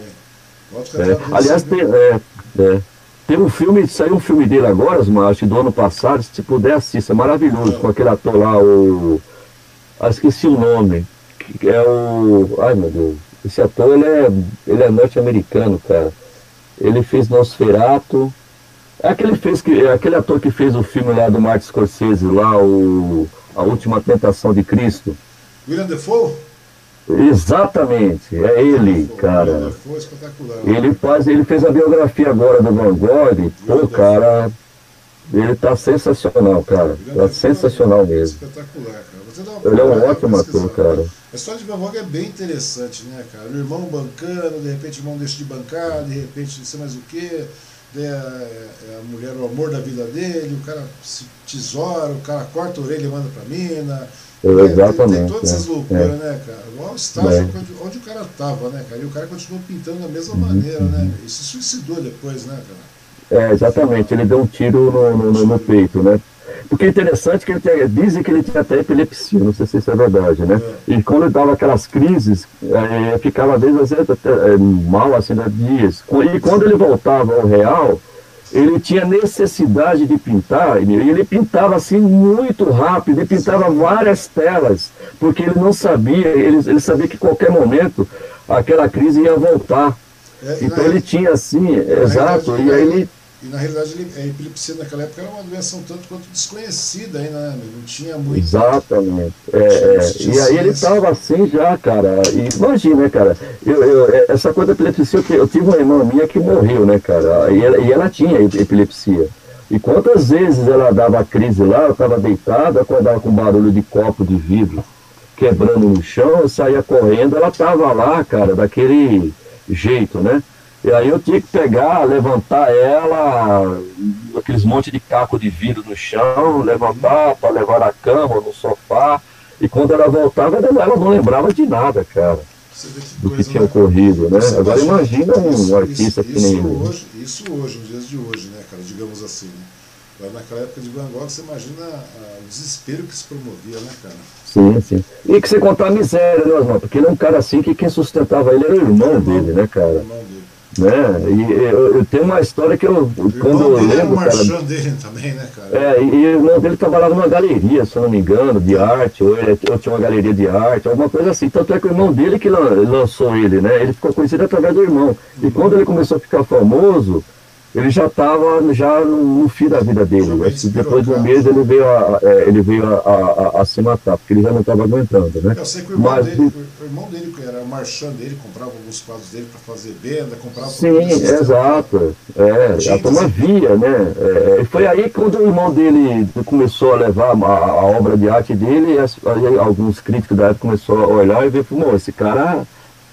É, aliás, tem, é, é, tem um filme, saiu um filme dele agora, acho do ano passado, se puder assista, é maravilhoso, com aquele ator lá, o. Ah, esqueci o nome. Que é o. Ai meu Deus. Esse ator ele é, ele é norte-americano, cara. Ele fez Nosferato. É aquele, fez que, é aquele ator que fez o filme lá do Martin Scorsese, lá, o, A Última Tentação de Cristo. William Defoe? Exatamente, é ele, Defoe, cara. William Defoe, espetacular. Ele, faz, ele fez a biografia agora do Van Gogh. Pô, cara, ele tá sensacional, cara. Tá sensacional mesmo. Espetacular, cara. Ele é um ótimo ator, cara. A história de Van Gogh é bem interessante, né, cara? O irmão bancando, de repente o irmão deixa de bancar, de repente não sei mais o quê é, é a mulher o amor da vida dele, o cara se tesoura, o cara corta a orelha e manda pra mina. Exatamente. Tem, tem todas essas loucuras, é. né, cara? Olha o estágio é. onde, onde, o cara tava, né, cara? E o cara continuou pintando da mesma uhum. maneira, né? E se suicidou depois, né, cara? É, exatamente, ele deu um tiro no, no, no peito, né? Porque é interessante que ele tem, dizem que ele tinha até epilepsia, não sei se isso é verdade, né? É. E quando ele dava aquelas crises, é, ficava às vezes até, é, mal, assim, né, dias. E quando ele voltava ao real, ele tinha necessidade de pintar, e ele pintava assim muito rápido, ele pintava várias telas, porque ele não sabia, ele, ele sabia que qualquer momento aquela crise ia voltar. É, então ele tinha assim, exato, e aí ele E na realidade a epilepsia naquela época era uma doença um tanto quanto desconhecida ainda, né? Não tinha muito. Exatamente. É, é. E aí ele estava assim já, cara. E imagina, né, cara? Eu, eu, é, essa coisa da epilepsia, eu, eu tive uma irmã minha que morreu, né, cara? E ela, e ela tinha epilepsia. E quantas vezes ela dava crise lá, eu estava deitada, acordava com barulho de copo de vidro quebrando no chão, eu saía correndo, ela estava lá, cara, daquele jeito, né? E aí eu tinha que pegar, levantar ela, aqueles monte de caco de vidro no chão, levantar para levar na cama, no sofá. E quando ela voltava, ela não lembrava de nada, cara. do que tinha né? ocorrido, né? Agora imagina um isso, artista isso, que nem. Isso hoje, isso hoje, nos dias de hoje, né, cara? Digamos assim, né? Agora, naquela época de Van Gogh, você imagina a, o desespero que se promovia, né, cara? Sim, sim. E que você contar a miséria, né, Osmar? Porque ele é um cara assim que quem sustentava ele era o irmão, dele, né, cara? O irmão dele. Né? E eu, eu, tenho uma história que eu. O quando eu dele lembro. Era o dele também, né, cara? É, e, e o irmão dele trabalhava numa galeria, se eu não me engano, de arte, ou, ele, ou tinha uma galeria de arte, alguma coisa assim. Tanto é que o irmão dele que lançou ele, né? Ele ficou conhecido através do irmão. E quando ele começou a ficar famoso, ele já estava já no, fim da vida dele. Né? Depois de um mês ele veio, a, é, ele veio a, a, a, se matar, porque ele já não estava aguentando. Né? Eu sei que o irmão, Mas, dele, o irmão dele, que era o marchand dele, comprava alguns quadros dele para fazer venda, comprava Sim, exato. É, a turma via, né? É, é foi aí quando o irmão dele começou a levar a, obra de arte dele, aí alguns críticos da época começaram a olhar e ver, pô, esse cara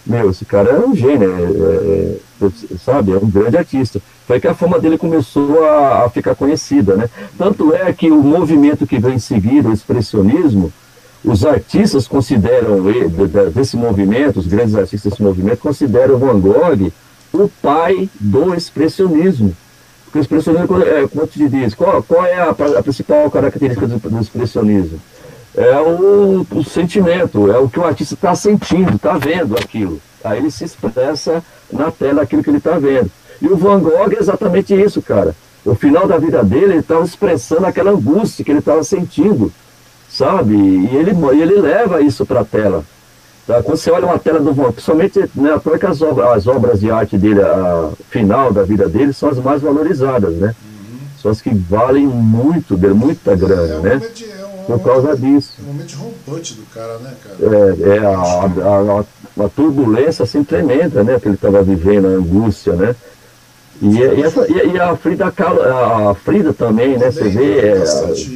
meu, esse cara é um gênio, é, é, sabe, é um grande artista. Foi que a fama dele começou a, a, ficar conhecida, né? Tanto é que o movimento que vem seguir, o expressionismo, os artistas consideram, desse movimento, os grandes artistas desse movimento, consideram Van Gogh o pai do expressionismo. Porque o expressionismo, é, como te diz, qual, qual é a, a principal característica do, do expressionismo? É o, o sentimento, é o que o artista está sentindo, está vendo aquilo. Aí ele se expressa na tela aquilo que ele está vendo. E o Van Gogh é exatamente isso, cara. No final da vida dele, ele estava expressando aquela angústia que ele estava sentindo, sabe? E ele, ele leva isso para a tela. Tá? Quando você olha uma tela do Van Gogh, principalmente né, porque as obras, as obras de arte dele, a final da vida dele, são as mais valorizadas, né? Uhum. São as que valem muito, muita grana, é, né? É por causa disso. Momento rompante do cara, né, cara? É, é a, a, a, turbulência assim tremenda, né, que ele estava vivendo, a angústia, né? E, e, essa, e, a Frida Kahlo, a Frida também, né? Você vê, é,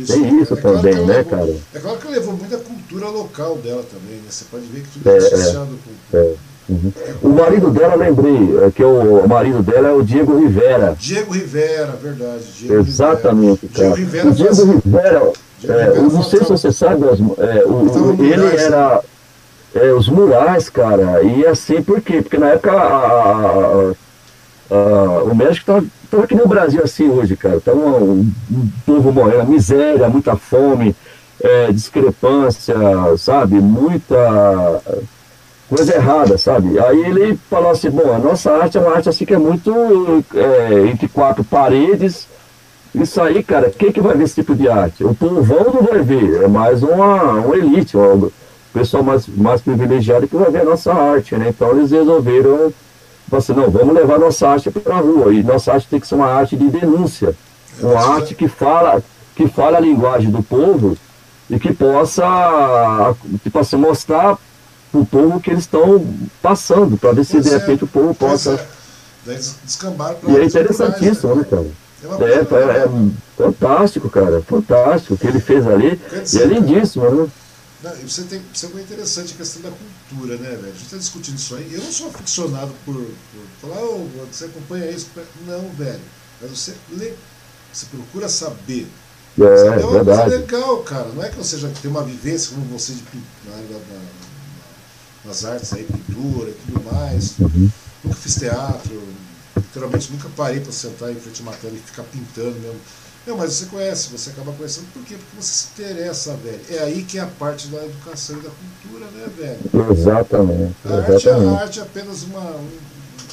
tem isso é também, né, cara? É claro que levou muita cultura local dela também, né? Você pode ver que tudo é, é, associado com. É. Uhum. O marido dela, lembrei, que o, o, marido dela é o Diego Rivera. Diego Rivera, verdade. Diego Exatamente, Rivera. cara. Diego Rivera, o Diego faz... Rivera é, não sei se você sabe, é, o, ele era é, os murais, cara, e assim, por quê? Porque na época a, a, a, o México estava tava aqui no Brasil assim hoje, cara. Tava um, um povo morrendo, miséria, muita fome, é, discrepância, sabe? Muita coisa errada, sabe? Aí ele falou assim, bom, a nossa arte é uma arte assim que é muito é, entre quatro paredes isso aí, cara, quem que vai ver esse tipo de arte? O povão não vai ver, é mais uma, uma elite, o pessoal mais, mais privilegiado que vai ver a nossa arte, né? Então eles resolveram, assim, não, vamos levar nossa arte para a rua, e nossa arte tem que ser uma arte de denúncia, uma arte que fala, que fala a linguagem do povo e que possa, tipo assim, mostrar para o povo que eles estão passando, para ver se de é, repente o povo possa... É. Descambar e é interessantíssimo, né, cara? É, é, é, fantástico, cara, fantástico o que ele fez ali. Dizer, e é lindíssimo, né? Não, você tem, isso é muito interessante a questão da cultura, né, velho? A gente está discutindo isso aí. Eu não sou aficionado por, por falar, oh, você acompanha isso. Não, velho. Mas você lê, você procura saber. É, é uma verdade. coisa legal, cara. Não é que você já tem uma vivência como você de, na, na, na, nas artes aí, pintura e tudo mais. Uhum. Nunca fiz teatro, literalmente nunca parei para sentar em frente a uma tela e ficar pintando mesmo. Não, mas você conhece, você acaba conhecendo por quê? Porque você se interessa, velho. É aí que é a parte da educação e da cultura, né, velho? Exatamente. A, exatamente. Arte, a arte é apenas uma,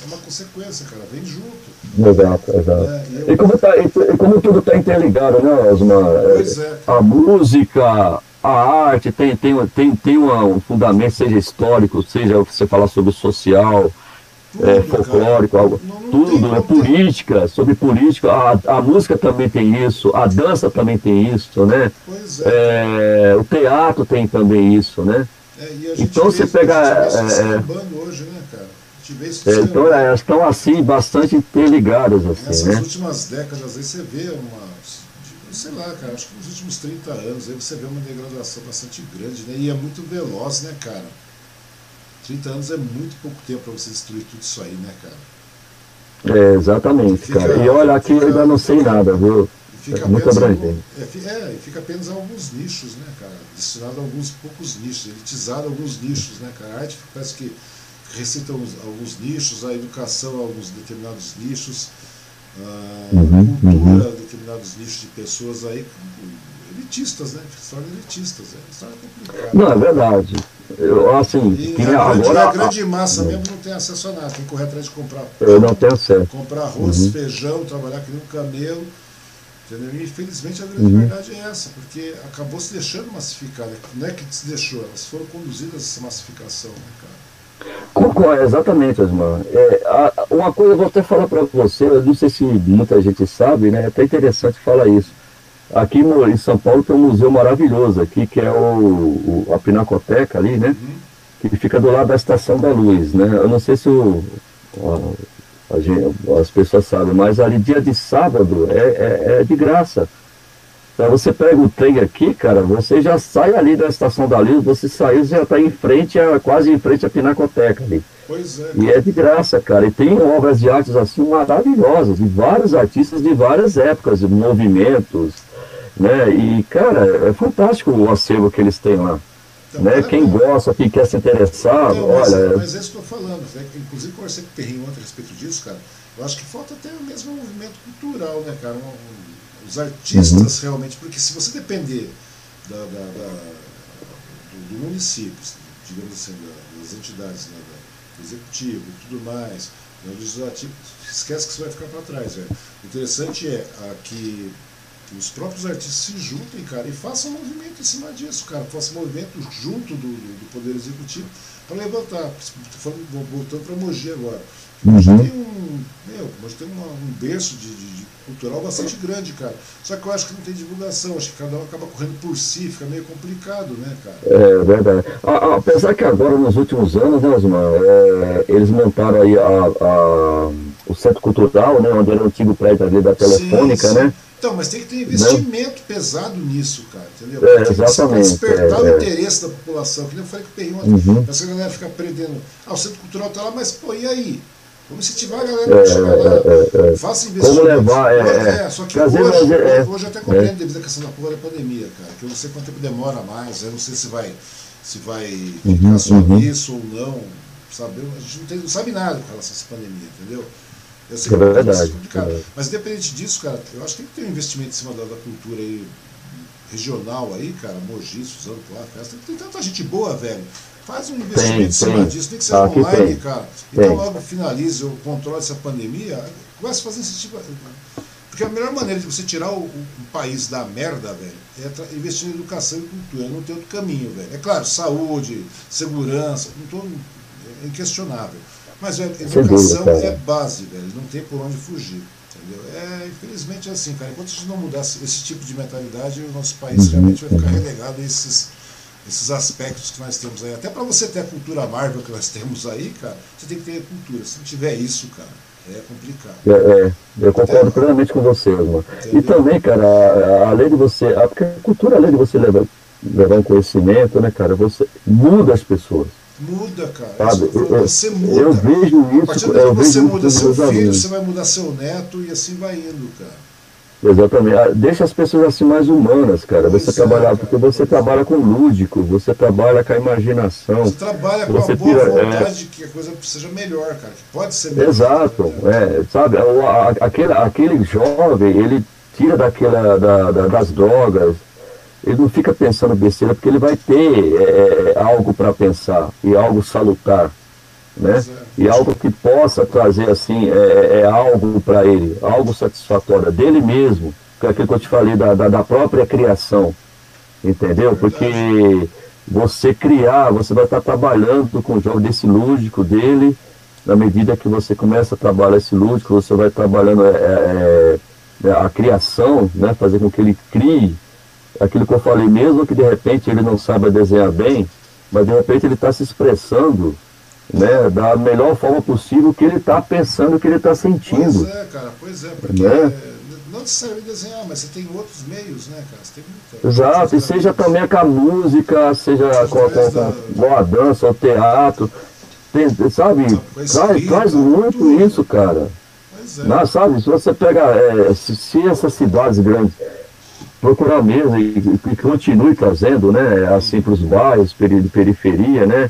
uma consequência, cara, vem junto. Exato, exato. É, e, eu... e, como tá, e, como tudo está interligado, né, Osmar? Pois é. A música, a arte tem, tem, tem, tem um fundamento, seja histórico, seja você falar sobre o social, é, folclórico, algo, tudo, é política, sobre política, a, a música também tem isso, a dança também tem isso, né? É. é. o teatro tem também isso, né? É, então você pega. É, hoje, né? É, então elas estão assim, bastante interligadas, assim, Nessas né? últimas décadas, vezes você vê uma. Sei lá, cara, acho que nos últimos 30 anos aí você vê uma degradação bastante grande, né? E é muito veloz, né, cara? 30 anos é muito pouco tempo para você destruir tudo isso aí, né, cara? É, exatamente, fica, cara. E olha, aqui fica, eu ainda não sei nada, viu? É muito abrangente. É, é, e fica apenas alguns nichos, né, cara? Destinado a alguns poucos nichos, elitizado a alguns nichos, né, cara? A arte parece que recita alguns, alguns nichos, a educação alguns determinados nichos, a uhum, cultura uhum. determinados nichos de pessoas aí elitistas, né? História elitistas, é história complicada. Não, é verdade. Eu, assim, e a, agora, grande, a grande massa mesmo não tem acesso a nada, tem que correr atrás de comprar Eu não tenho acesso. Comprar arroz, uhum. feijão, trabalhar que nem um camelo. Entendeu? E infelizmente a grande uhum. verdade é essa, porque acabou se deixando massificar. Né? Não é que se deixou, elas foram conduzidas essa massificação, né, cara? Concordo, exatamente, Osmar. É, a, uma coisa eu vou até falar para você, eu não sei se muita gente sabe, né? É até interessante falar isso. Aqui em São Paulo tem um museu maravilhoso aqui, que é o, o a Pinacoteca ali, né? Uhum. Que fica do lado da Estação da Luz, né? Eu não sei se o, a, a gente, as pessoas sabem, mas ali dia de sábado é, é, é de graça. Então você pega o trem aqui, cara, você já sai ali da Estação da Luz, você saiu, já está em frente, a, quase em frente à Pinacoteca ali. Pois é. E é de graça, cara. E tem obras de artes assim maravilhosas, de vários artistas de várias épocas, de movimentos, né? E, cara, é fantástico o acervo que eles têm lá. Então, né? Quem gosta, quem quer se interessar, então, mas, olha... Mas é isso que eu estou falando. Né? Inclusive, conversei com o Perrinho ontem a respeito disso, cara. Eu acho que falta até o mesmo movimento cultural, né, cara? Um, os artistas uhum. realmente... Porque se você depender da, da, da do, do, município, digamos assim, da, das entidades, né, do executivo e tudo mais, do legislativo, esquece que você vai ficar para trás, velho. O interessante é que que os próprios artistas se juntem, cara, e façam movimento em cima disso, cara. Façam movimento junto do, do, Poder Executivo para levantar. Falando, voltando para Mogi agora. Mogi uhum. tem um. Meu, Mogi tem uma, um berço de, de, de, cultural bastante grande, cara. Só que eu acho que não tem divulgação, acho que cada um acaba correndo por si, fica meio complicado, né, cara? É verdade. apesar que agora, nos últimos anos, né, Osmar, é, eles montaram aí a, a, o Centro Cultural, né, onde era o antigo prédio ali da Telefônica, sim, sim. né? Então, mas tem que ter investimento não. pesado nisso, cara, entendeu? É, exatamente. despertar é, o é. interesse da população. Que nem eu falei que o Perrinho uhum. essa galera fica aprendendo. Ah, o centro cultural está lá, mas pô, e aí? Vamos incentivar a galera é, chegar lá. É, é, Faça investimento. Como levar, é, é, Só que hoje, hoje, é, hoje eu até compreendo devido à questão da porra da pandemia, cara. Que eu não sei quanto tempo demora mais, eu não sei se vai, se vai uhum, ficar só uhum. nisso ou não. Sabe? A gente não, tem, não sabe nada com relação a essa pandemia, entendeu? Eu sei que é verdade. É. Mas independente disso, cara, eu acho que tem que ter um investimento em cima da, da cultura aí, regional aí, cara, Mogi, Suzano, Plá, Festa. Tem tanta gente boa, velho. Faz um investimento tem, em cima tem. disso, tem que ser ah, online, que cara. Então logo finalize o controle dessa pandemia, comece a fazer esse tipo. Porque a melhor maneira de você tirar o, o, o país da merda, velho, é investir em educação e cultura. Não tem outro caminho, velho. É claro, saúde, segurança, não tô, é inquestionável. Mas a educação é base, velho. Não tem por onde fugir. Entendeu? É, infelizmente é assim, cara. Enquanto a gente não mudar esse tipo de mentalidade, o nosso país uhum. realmente vai ficar relegado a esses, esses aspectos que nós temos aí. Até para você ter a cultura Marvel que nós temos aí, cara, você tem que ter cultura. Se não tiver isso, cara, é complicado. É, é eu concordo Entendeu? plenamente com você, irmão. E também, cara, além de você. Porque a cultura, além de você levar, levar um conhecimento, né, cara, você muda as pessoas. Muda, cara. Sabe, eu, você muda. Eu vejo isso. A partir do que você muda seu filho, amigos. você vai mudar seu neto e assim vai indo, cara. Exatamente. Ah, deixa as pessoas assim mais humanas, cara. Pois você é, trabalhar, cara, porque você trabalha com lúdico, você trabalha com a imaginação. Você trabalha com você a boa tira, vontade é... de que a coisa seja melhor, cara. Que pode ser melhor. Exato. Né? É, sabe, aquele, aquele jovem, ele tira daquela, da, da, das drogas, ele não fica pensando besteira, porque ele vai ter é, é algo para pensar e algo salutar, né? E algo que possa trazer assim é, é, é algo para ele, algo satisfatório dele mesmo, que é aquilo que eu te falei da, da, da própria criação, entendeu? Porque você criar, você vai estar trabalhando com o jogo desse lúdico dele na medida que você começa a trabalhar esse lúdico, você vai trabalhando é, é, é, a criação, né, fazer com que ele crie aquilo que eu falei, mesmo que de repente ele não saiba desenhar bem, mas de repente ele está se expressando né, da melhor forma possível que ele está pensando, que ele está sentindo. Pois é, cara, pois é, porque né? não necessariamente desenhar, mas você tem outros meios, né, cara? Você tem muita, Exato, e seja também com a música, seja com, com, com, a dança, o teatro, tem, sabe? Traz, traz muito isso, cara. Pois é. Não, sabe, se você pega, é, se, se essas cidades grandes procurar mesmo e, e continue trazendo, né, assim, para os bairros, de periferia, né,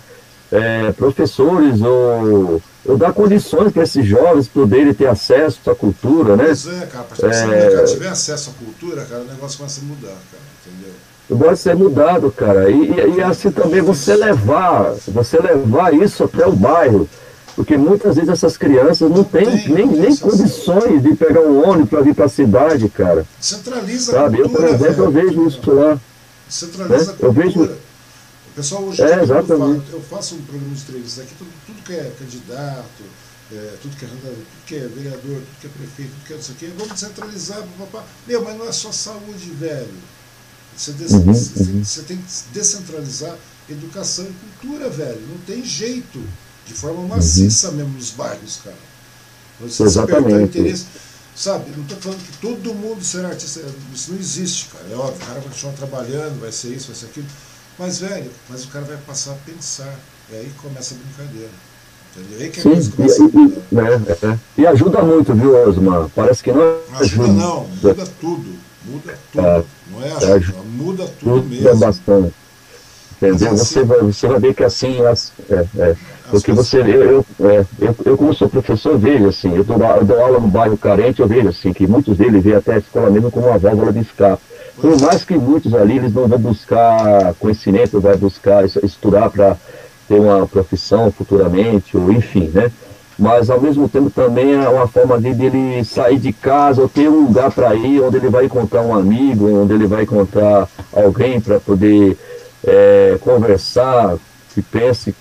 é, professores ou, ou dar condições para esses jovens poderem ter acesso à cultura, né? Pois é, cara, para se é, tiver acesso à cultura, cara, o negócio começa a mudar, cara, entendeu? Vai ser mudado, cara. E, e, e assim também você levar, você levar isso até o bairro. Porque muitas vezes essas crianças não têm nem, nem condições de pegar um ônibus para vir para a cidade, cara. Centraliza Sabe? a cultura, Eu, por exemplo, eu vejo isso lá. Centraliza né? a cultura. Eu vejo... O pessoal hoje, é, eu, falo, eu faço um programa de entrevista aqui, tudo, tudo que é candidato, é, tudo, que é, tudo que é vereador, tudo que é prefeito, tudo que é isso aqui, vamos descentralizar, papá. Meu, mas não é só saúde, velho. Você, des, uhum, você, uhum. você tem que descentralizar educação e cultura, velho. Não tem jeito de forma maciça uhum. mesmo nos bairros, cara. Você Exatamente. interesse. Sabe, não estou falando que todo mundo será artista, isso não existe, cara. É óbvio, o cara vai continuar trabalhando, vai ser isso, vai ser aquilo. Mas, velho, mas o cara vai passar a pensar. E aí começa a brincadeira. Entendeu? Aí que a Sim, e, e, é, é. e ajuda muito, viu, Osmar? Parece que não ajuda. Ajuda não, muda tudo. Muda tudo. É, não é ajuda, ajuda muda tudo mesmo. bastante. Entendeu? Assim, você, vai, você vai ver que assim, as, é, é, porque você, eu, eu, é, eu, eu, como sou professor, vejo assim, eu dou, eu dou aula no bairro carente, eu vejo assim, que muitos deles veem até a escola mesmo como uma válvula de escape. Por mais que muitos ali, eles não vão buscar conhecimento, vai buscar estudar para ter uma profissão futuramente, ou enfim, né? Mas ao mesmo tempo também é uma forma de, ele sair de casa ou ter um lugar para ir, onde ele vai encontrar um amigo, onde ele vai encontrar alguém para poder é, conversar, que pense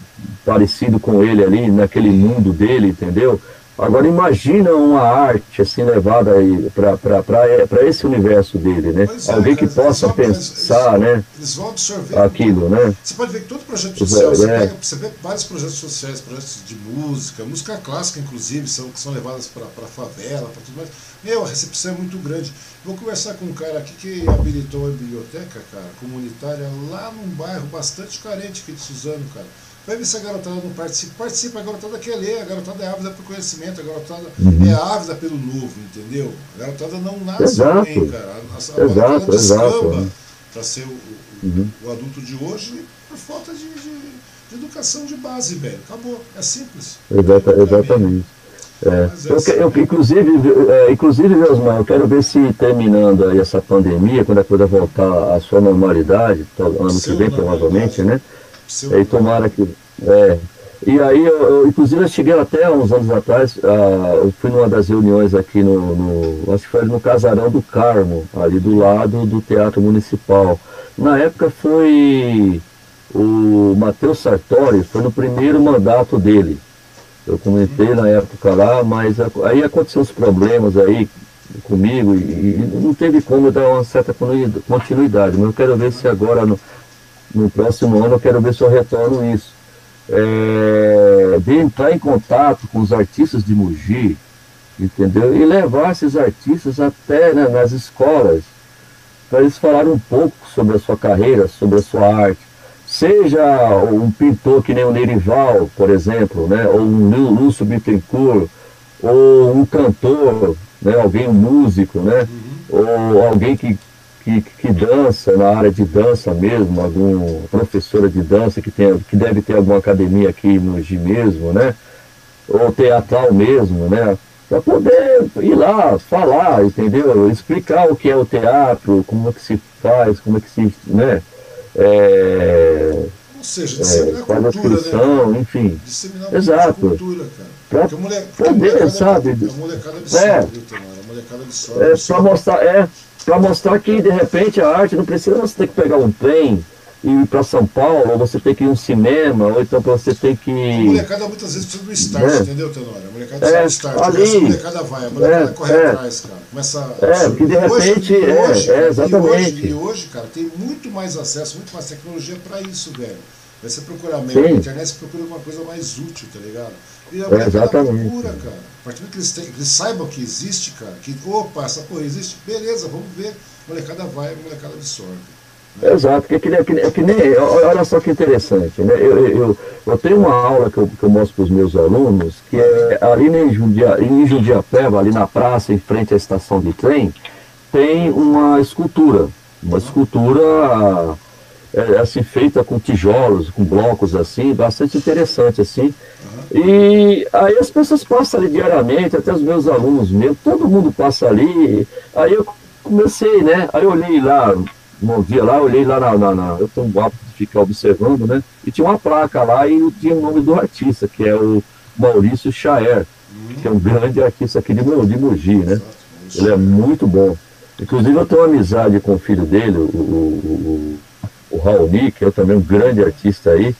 parecido com ele ali, naquele mundo dele, entendeu? Agora imagina uma arte assim levada para esse universo dele, né? É, Alguém que possa vão, pensar, eles, né? Eles vão absorver aquilo, né? Você pode ver que todo projeto social, é, você, pega, você vê vários projetos sociais, projetos de música, música clássica inclusive, são, que são levadas para a favela, para tudo mais. Meu, a recepção é muito grande. Vou conversar com um cara aqui que habilitou a biblioteca, cara, comunitária, lá num bairro bastante carente aqui de Suzano, cara. Vai ver se a garotada não participa. Participa, a garotada quer ler, a garotada é ávida o conhecimento, a garotada uhum. é ávida pelo novo, entendeu? A garotada não nasce exato. bem, cara. A, a exato, exato. para ser o, o, uhum. o, adulto de hoje por falta de, de, de, educação de base, velho. Acabou. É simples. Exata, exatamente. É. é eu, assim. eu, inclusive, é, inclusive, Osmar, eu quero ver se terminando aí essa pandemia, quando a coisa voltar à sua normalidade, ano que vem, provavelmente, né? E tomara que. É. E aí, eu, eu, inclusive, eu cheguei até uns anos atrás, uh, eu fui numa das reuniões aqui no, no, Acho que foi no Casarão do Carmo, ali do lado do Teatro Municipal. Na época foi o Matheus Sartori, foi no primeiro mandato dele. Eu comentei na época lá, mas aí aconteceram uns problemas aí comigo e, e não teve como dar uma certa continuidade. Mas eu quero ver se agora no, no próximo ano eu quero ver se eu retorno isso. É, de entrar em contato com os artistas de Mogi, entendeu? E levar esses artistas até né, nas escolas, para eles falarem um pouco sobre a sua carreira, sobre a sua arte. Seja um pintor que nem o Nerival, por exemplo, né? ou um Lúcio Bittencourt, ou um cantor, né? alguém, um músico, né? Uhum. ou alguém que que, que dança na área de dança mesmo, algum professora de dança que, tem, que deve ter alguma academia aqui no G mesmo, né? Ou teatral mesmo, né? Para poder ir lá, falar, entendeu? Explicar o que é o teatro, como é que se faz, como é que se. Né? É, Ou seja, disseminar é, faz a cultura, inscrição, né? enfim. Disseminar Exato. cultura, cara. Pra mulher, poder, sabe? A molecada absorve, é, a molecada absorve. É, para mostrar, é, para mostrar que de repente a arte não precisa você ter que pegar um trem, ir para São Paulo, ou você tem que ir um cinema, ou então você tem que. A molecada muitas vezes precisa do start, é. entendeu, Tenório? A molecada precisa é, do start. Ali, a molecada vai, a molecada é, corre é. atrás, cara. Começa é, porque de repente. Hoje, é, hoje, é, exatamente. E hoje, e hoje, cara, tem muito mais acesso, muito mais tecnologia para isso, velho. Aí você procurar mesmo na internet, você procura alguma coisa mais útil, tá ligado? E a é, exatamente. procura, cara. A partir do que eles, têm, que eles saibam que existe, cara, que, opa, essa porra existe, beleza, vamos ver. A molecada vai, a molecada absorve. Né? Exato, que, que, que, que nem, olha só que interessante, né? Eu, eu, eu tenho uma aula que eu, que eu mostro para os meus alunos, que é ali em, Judia, em Judiapeba, ali na praça, em frente à estação de trem, tem uma escultura, uma escultura é, assim, feita com tijolos, com blocos assim, bastante interessante assim. E aí as pessoas passam ali diariamente, até os meus alunos mesmo, todo mundo passa ali. Aí eu comecei, né? Aí eu olhei lá, um dia lá, olhei lá na, na, na, Eu tenho um hábito de ficar observando, né? E tinha uma placa lá e tinha o nome do artista, que é o Maurício Chaer, que é um grande artista aqui de, de Mogi, né? Ele é muito bom. Inclusive eu tenho uma amizade com o filho dele, o, o Raoni, que é também um grande artista aí.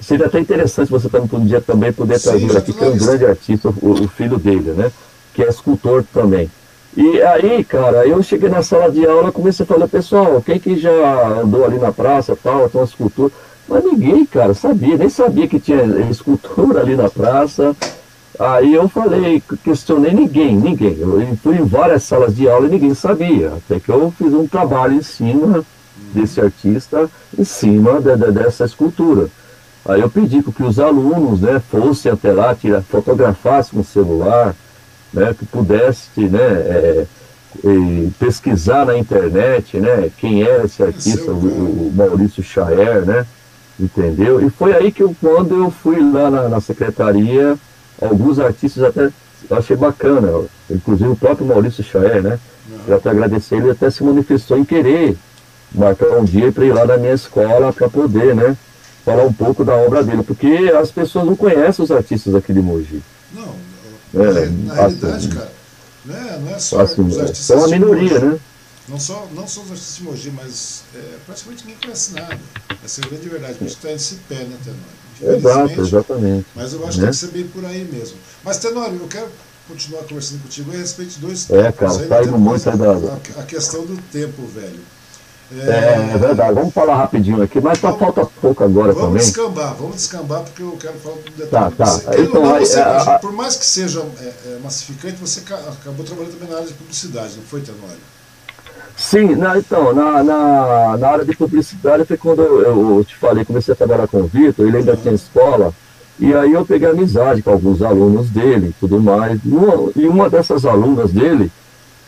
Seria até interessante você também um dia também poder trazer aqui, que é um grande artista, o, o, filho dele, né? Que é escultor também. E aí, cara, eu cheguei na sala de aula comecei a falar, pessoal, quem que já andou ali na praça tal, tem uma escultura. Mas ninguém, cara, sabia, nem sabia que tinha escultura ali na praça. Aí eu falei, questionei ninguém, ninguém. Eu fui em várias salas de aula e ninguém sabia. Até que eu fiz um trabalho em cima desse artista em cima de, de, dessa escultura. Aí eu pedi que os alunos né, fossem até lá, tira, fotografassem com o celular, né, que pudesse né, é, pesquisar na internet né, quem era esse artista, o, o Maurício Chaer, né, entendeu? E foi aí que eu, quando eu fui lá na, na secretaria, alguns artistas até eu achei bacana, inclusive o próprio Maurício Chaer, né? Eu até agradecer, ele até se manifestou em querer marcar um dia para ir lá na minha escola para poder, né, falar um pouco da obra dele, porque as pessoas não conhecem os artistas aqui de Mogi. Não, é, na, na assim, realidade, cara, não é, não é só assim, os artistas. É uma minoria, né? Não só, não só os artistas de Mogi, mas é, praticamente ninguém conhece nada. Essa é a grande verdade, a gente está nesse pé, né, Tenório? Exato, exatamente. Mas eu acho né? que tem que ser bem por aí mesmo. Mas, Tenório, eu quero continuar conversando contigo a respeito de dois É, cara, tá indo muito a, a, a questão do tempo, velho. É, é, verdade. Vamos falar rapidinho aqui, mas tá, falta pouco agora vamos também. Vamos descambar, vamos descambar, porque eu quero falar um detalhe. Tá, tá. Então, não, você, é, por mais que seja é, é, massificante, você acabou trabalhando também na área de publicidade, não foi, Tenório? Sim, na, então, na, na, na, área de publicidade foi quando eu, eu, te falei, comecei a trabalhar com o Vitor, ele ainda tinha escola, e aí eu peguei amizade com alguns alunos dele e tudo mais. Uma, e uma dessas alunas dele,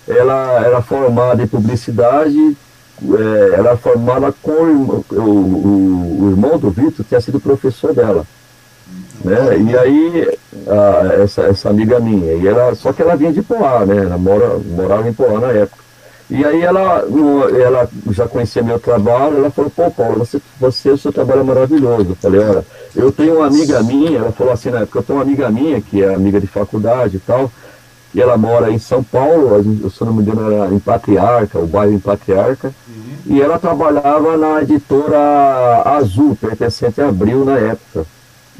ela era formada em publicidade é, ela com o o, o, o irmão do Vitor, tinha sido professor dela. Né? E aí, a, essa, essa amiga minha, e ela, só que ela vinha de Poá, né? Ela mora, morava em Poá na época. E aí ela, ela já conhecia meu trabalho, ela falou, pô Paulo, você, você, o seu trabalho é maravilhoso. Eu falei, olha, eu tenho uma amiga minha, ela falou assim na época, eu tenho uma amiga minha, que é amiga de faculdade e tal, e ela mora em São Paulo, se eu não me engano era em Patriarca, o bairro em Patriarca, uhum. e ela trabalhava na editora Azul, pertencente a Abril na época.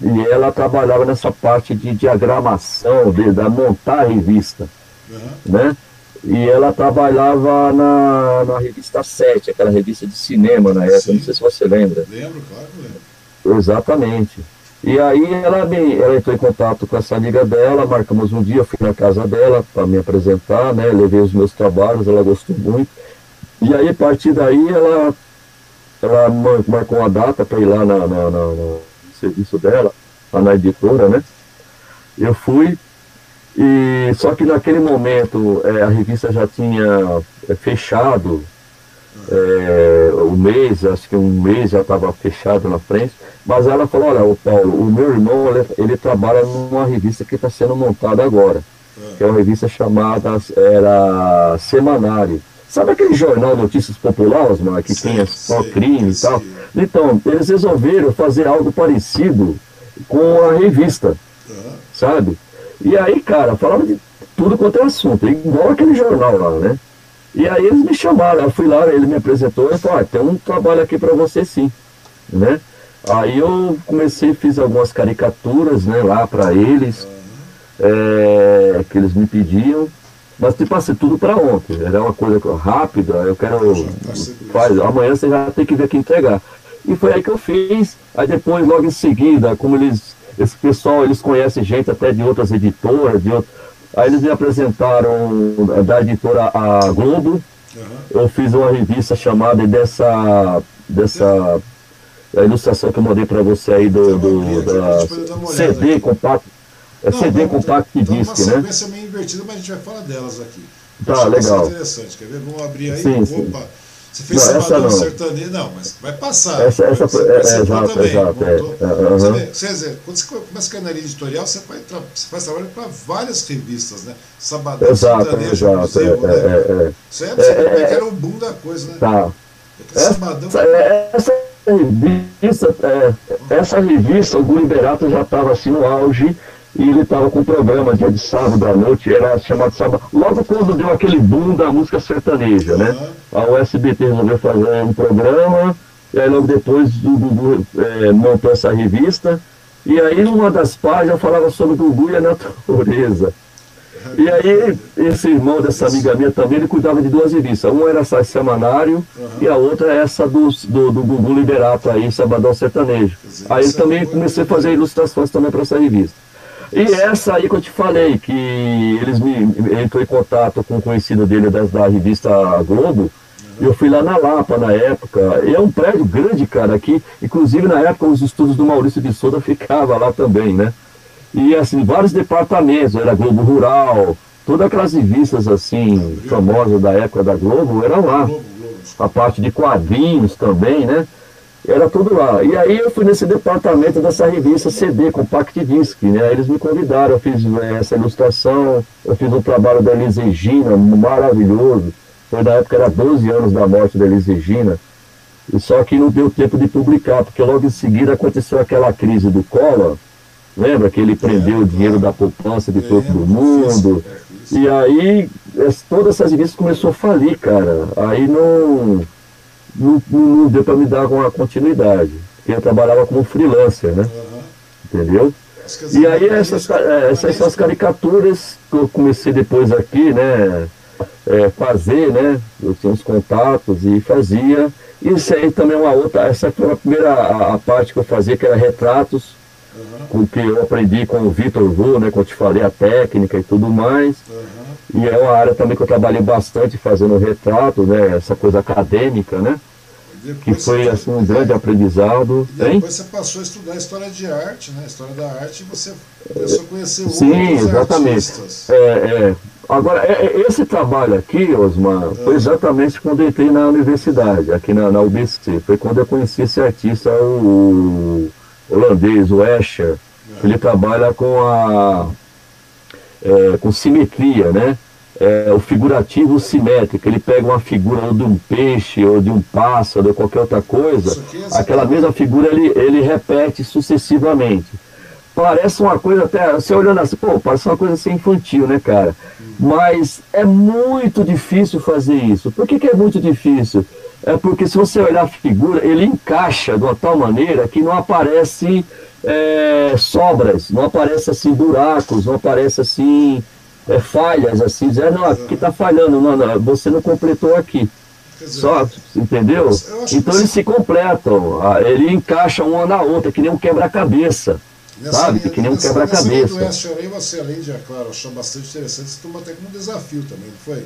E ela trabalhava nessa parte de diagramação, de, da montar a revista, uhum. né? E ela trabalhava na, na revista 7, aquela revista de cinema na época, Sim. não sei se você lembra. Lembro, claro que lembro. Exatamente. E aí ela, me, ela entrou em contato com essa amiga dela, marcamos um dia, fui na casa dela para me apresentar, né? Levei os meus trabalhos, ela gostou muito. E aí, a partir daí, ela, ela marcou uma data para ir lá na, na, na, no serviço dela, lá na editora, né? Eu fui, e só que naquele momento é, a revista já tinha é, fechado é, o mês, acho que um mês já estava fechado na frente. Mas ela falou, olha, o Paulo, o meu irmão, ele, ele trabalha numa revista que está sendo montada agora, é. que é uma revista chamada, era Semanário. Sabe aquele jornal Notícias Populares, mano, que sim, tem só crime e tal? Sim. Então, eles resolveram fazer algo parecido com a revista, uhum. sabe? E aí, cara, falava de tudo quanto é assunto, igual aquele jornal lá, né? E aí eles me chamaram, eu fui lá, ele me apresentou e falou, ah, tem um trabalho aqui para você sim. né? Aí eu comecei, fiz algumas caricaturas, né, lá para eles, é, que eles me pediam, mas tipo assim, tudo para ontem, era uma coisa rápida, eu quero, faz, amanhã você já tem que ver aqui entregar. E foi aí que eu fiz, aí depois, logo em seguida, como eles, esse pessoal, eles conhecem gente até de outras editoras, de outro, aí eles me apresentaram da editora a Globo, uhum. eu fiz uma revista chamada dessa, dessa a ilustração que eu mandei para você aí do, do da CD compacto. É não, CD compacto disc, né? Uma sequência meio invertida, mas a gente vai falar delas aqui. Tá, legal. interessante, quer ver? Vamos abrir aí. Sim, sim. Você fez não, Sabadão Sertanejo, não, mas vai passar. Essa, essa foi, é, é, exato, também, exato. É, uh você vê, você, quando você começa a cair na linha editorial, você, vai você faz trabalho para várias revistas, né? Sabadão exato, Sertanejo, exato, Museu, é, né? É, é, Isso é, é, é, era o boom da coisa, né? Tá. Essa, Sabadão... essa revista, é, essa revista, o Liberato já estava assim no auge e ele estava com um programa dia de sábado à noite, era chamado sábado, logo quando deu aquele boom da música sertaneja, né? A USBT resolveu fazer um programa, e aí logo depois o Gugu é, montou essa revista, e aí numa das páginas falava sobre o Gugu e a natureza. E aí, esse irmão dessa amiga minha também, ele cuidava de duas revistas. Uma era essa Semanário uhum. e a outra é essa do, do, do Gugu Liberato aí, Sabadão Sertanejo. Aí também comecei a fazer ilustrações também para essa revista. E essa aí que eu te falei, que eles me entrou em contato com um conhecido dele da, da revista Globo, uhum. eu fui lá na Lapa na época. E é um prédio grande, cara, aqui. Inclusive na época os estudos do Maurício de Souza ficavam lá também, né? E assim, vários departamentos, era Globo Rural, todas aquelas revistas assim, famosas da época da Globo, eram lá. A parte de quadrinhos também, né? Era tudo lá. E aí eu fui nesse departamento dessa revista CD, Compact Disc, né? Eles me convidaram, eu fiz né, essa ilustração, eu fiz um trabalho da Elis Regina, maravilhoso. Foi na época, era 12 anos da morte da Elis Regina. E só que não deu tempo de publicar, porque logo em seguida aconteceu aquela crise do Collor, Lembra que ele prendeu o dinheiro da poupança de todo mundo? E aí todas essas revistas começou a falir, cara. Aí não, não, não deu para me dar uma continuidade. Porque eu trabalhava como freelancer, né? Entendeu? E aí essas, é, essas são as caricaturas que eu comecei depois aqui, né? É, fazer, né? Eu tinha uns contatos e fazia. Isso aí também é uma outra, essa foi a primeira a, a parte que eu fazia, que era retratos uhum. que eu aprendi com o Vitor Vu, né, quando eu te falei a técnica e tudo mais. Uhum. E é uma área também que eu trabalhei bastante fazendo retrato, né, essa coisa acadêmica, né? que foi assim, um grande aprendizado. E depois hein? você passou a estudar história de arte, né? História da arte e você começou a conhecer Sim, exatamente. artistas. É, é. Agora, é, é, esse trabalho aqui, Osmar, foi exatamente quando eu entrei na universidade, aqui na, na UBC. Foi quando eu conheci esse artista, o, holandês, o Escher, ele trabalha com a é, com simetria, né? É, o figurativo simétrico, ele pega uma figura de um peixe ou de um pássaro ou qualquer outra coisa, aquela mesma figura ele, ele repete sucessivamente. Parece uma coisa até, você olhando assim, pô, parece uma coisa assim infantil, né, cara? Mas é muito difícil fazer isso. Por que, que é muito difícil? é porque se você olhar a figura, ele encaixa de uma tal maneira que não aparece é, sobras, não aparece assim buracos, não aparece assim é, falhas, assim, dizer, não, aqui está falhando, não, não, você não completou aqui. Dizer, Só, entendeu? Então eles se completam, ele encaixa uma na outra, que nem um quebra-cabeça. Sabe? que nem um quebra-cabeça. Você, além de, é claro, achar bastante interessante, você toma até como um desafio também, não foi?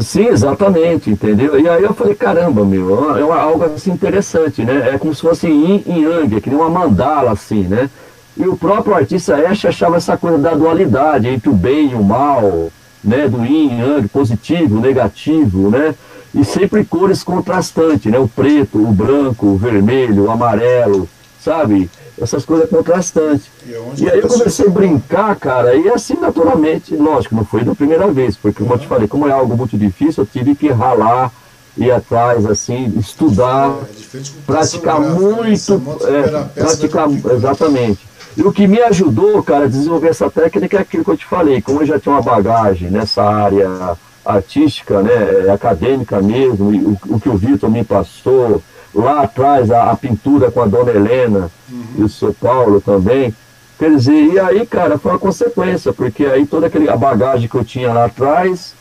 Sim, exatamente, entendeu? E aí eu falei, caramba, meu, é uma, algo assim interessante, né? É como se fosse yin e yang, que nem uma mandala, assim, né? E o próprio artista Ash achava essa coisa da dualidade entre o bem e o mal, né? Do yin e yang, positivo, negativo, né? E sempre cores contrastantes, né? O preto, o branco, o vermelho, o amarelo, sabe? essas coisas contrastantes. E, e aí eu comecei a brincar, cara, e assim naturalmente, lógico, não foi da primeira vez, porque como eu te falei, como é algo muito difícil, eu tive que ralar, ir atrás, assim, estudar, é, praticar muito, é, praticar, exatamente. E o que me ajudou, cara, a desenvolver essa técnica é aquilo que eu te falei, como eu já tinha uma bagagem nessa área artística, né, acadêmica mesmo, o, o que o Vitor me passou, lá atrás a, a pintura com a dona Helena uhum. e o seu Paulo também. Quer dizer, e aí, cara, foi uma consequência, porque aí toda aquele, a bagagem que eu tinha lá atrás,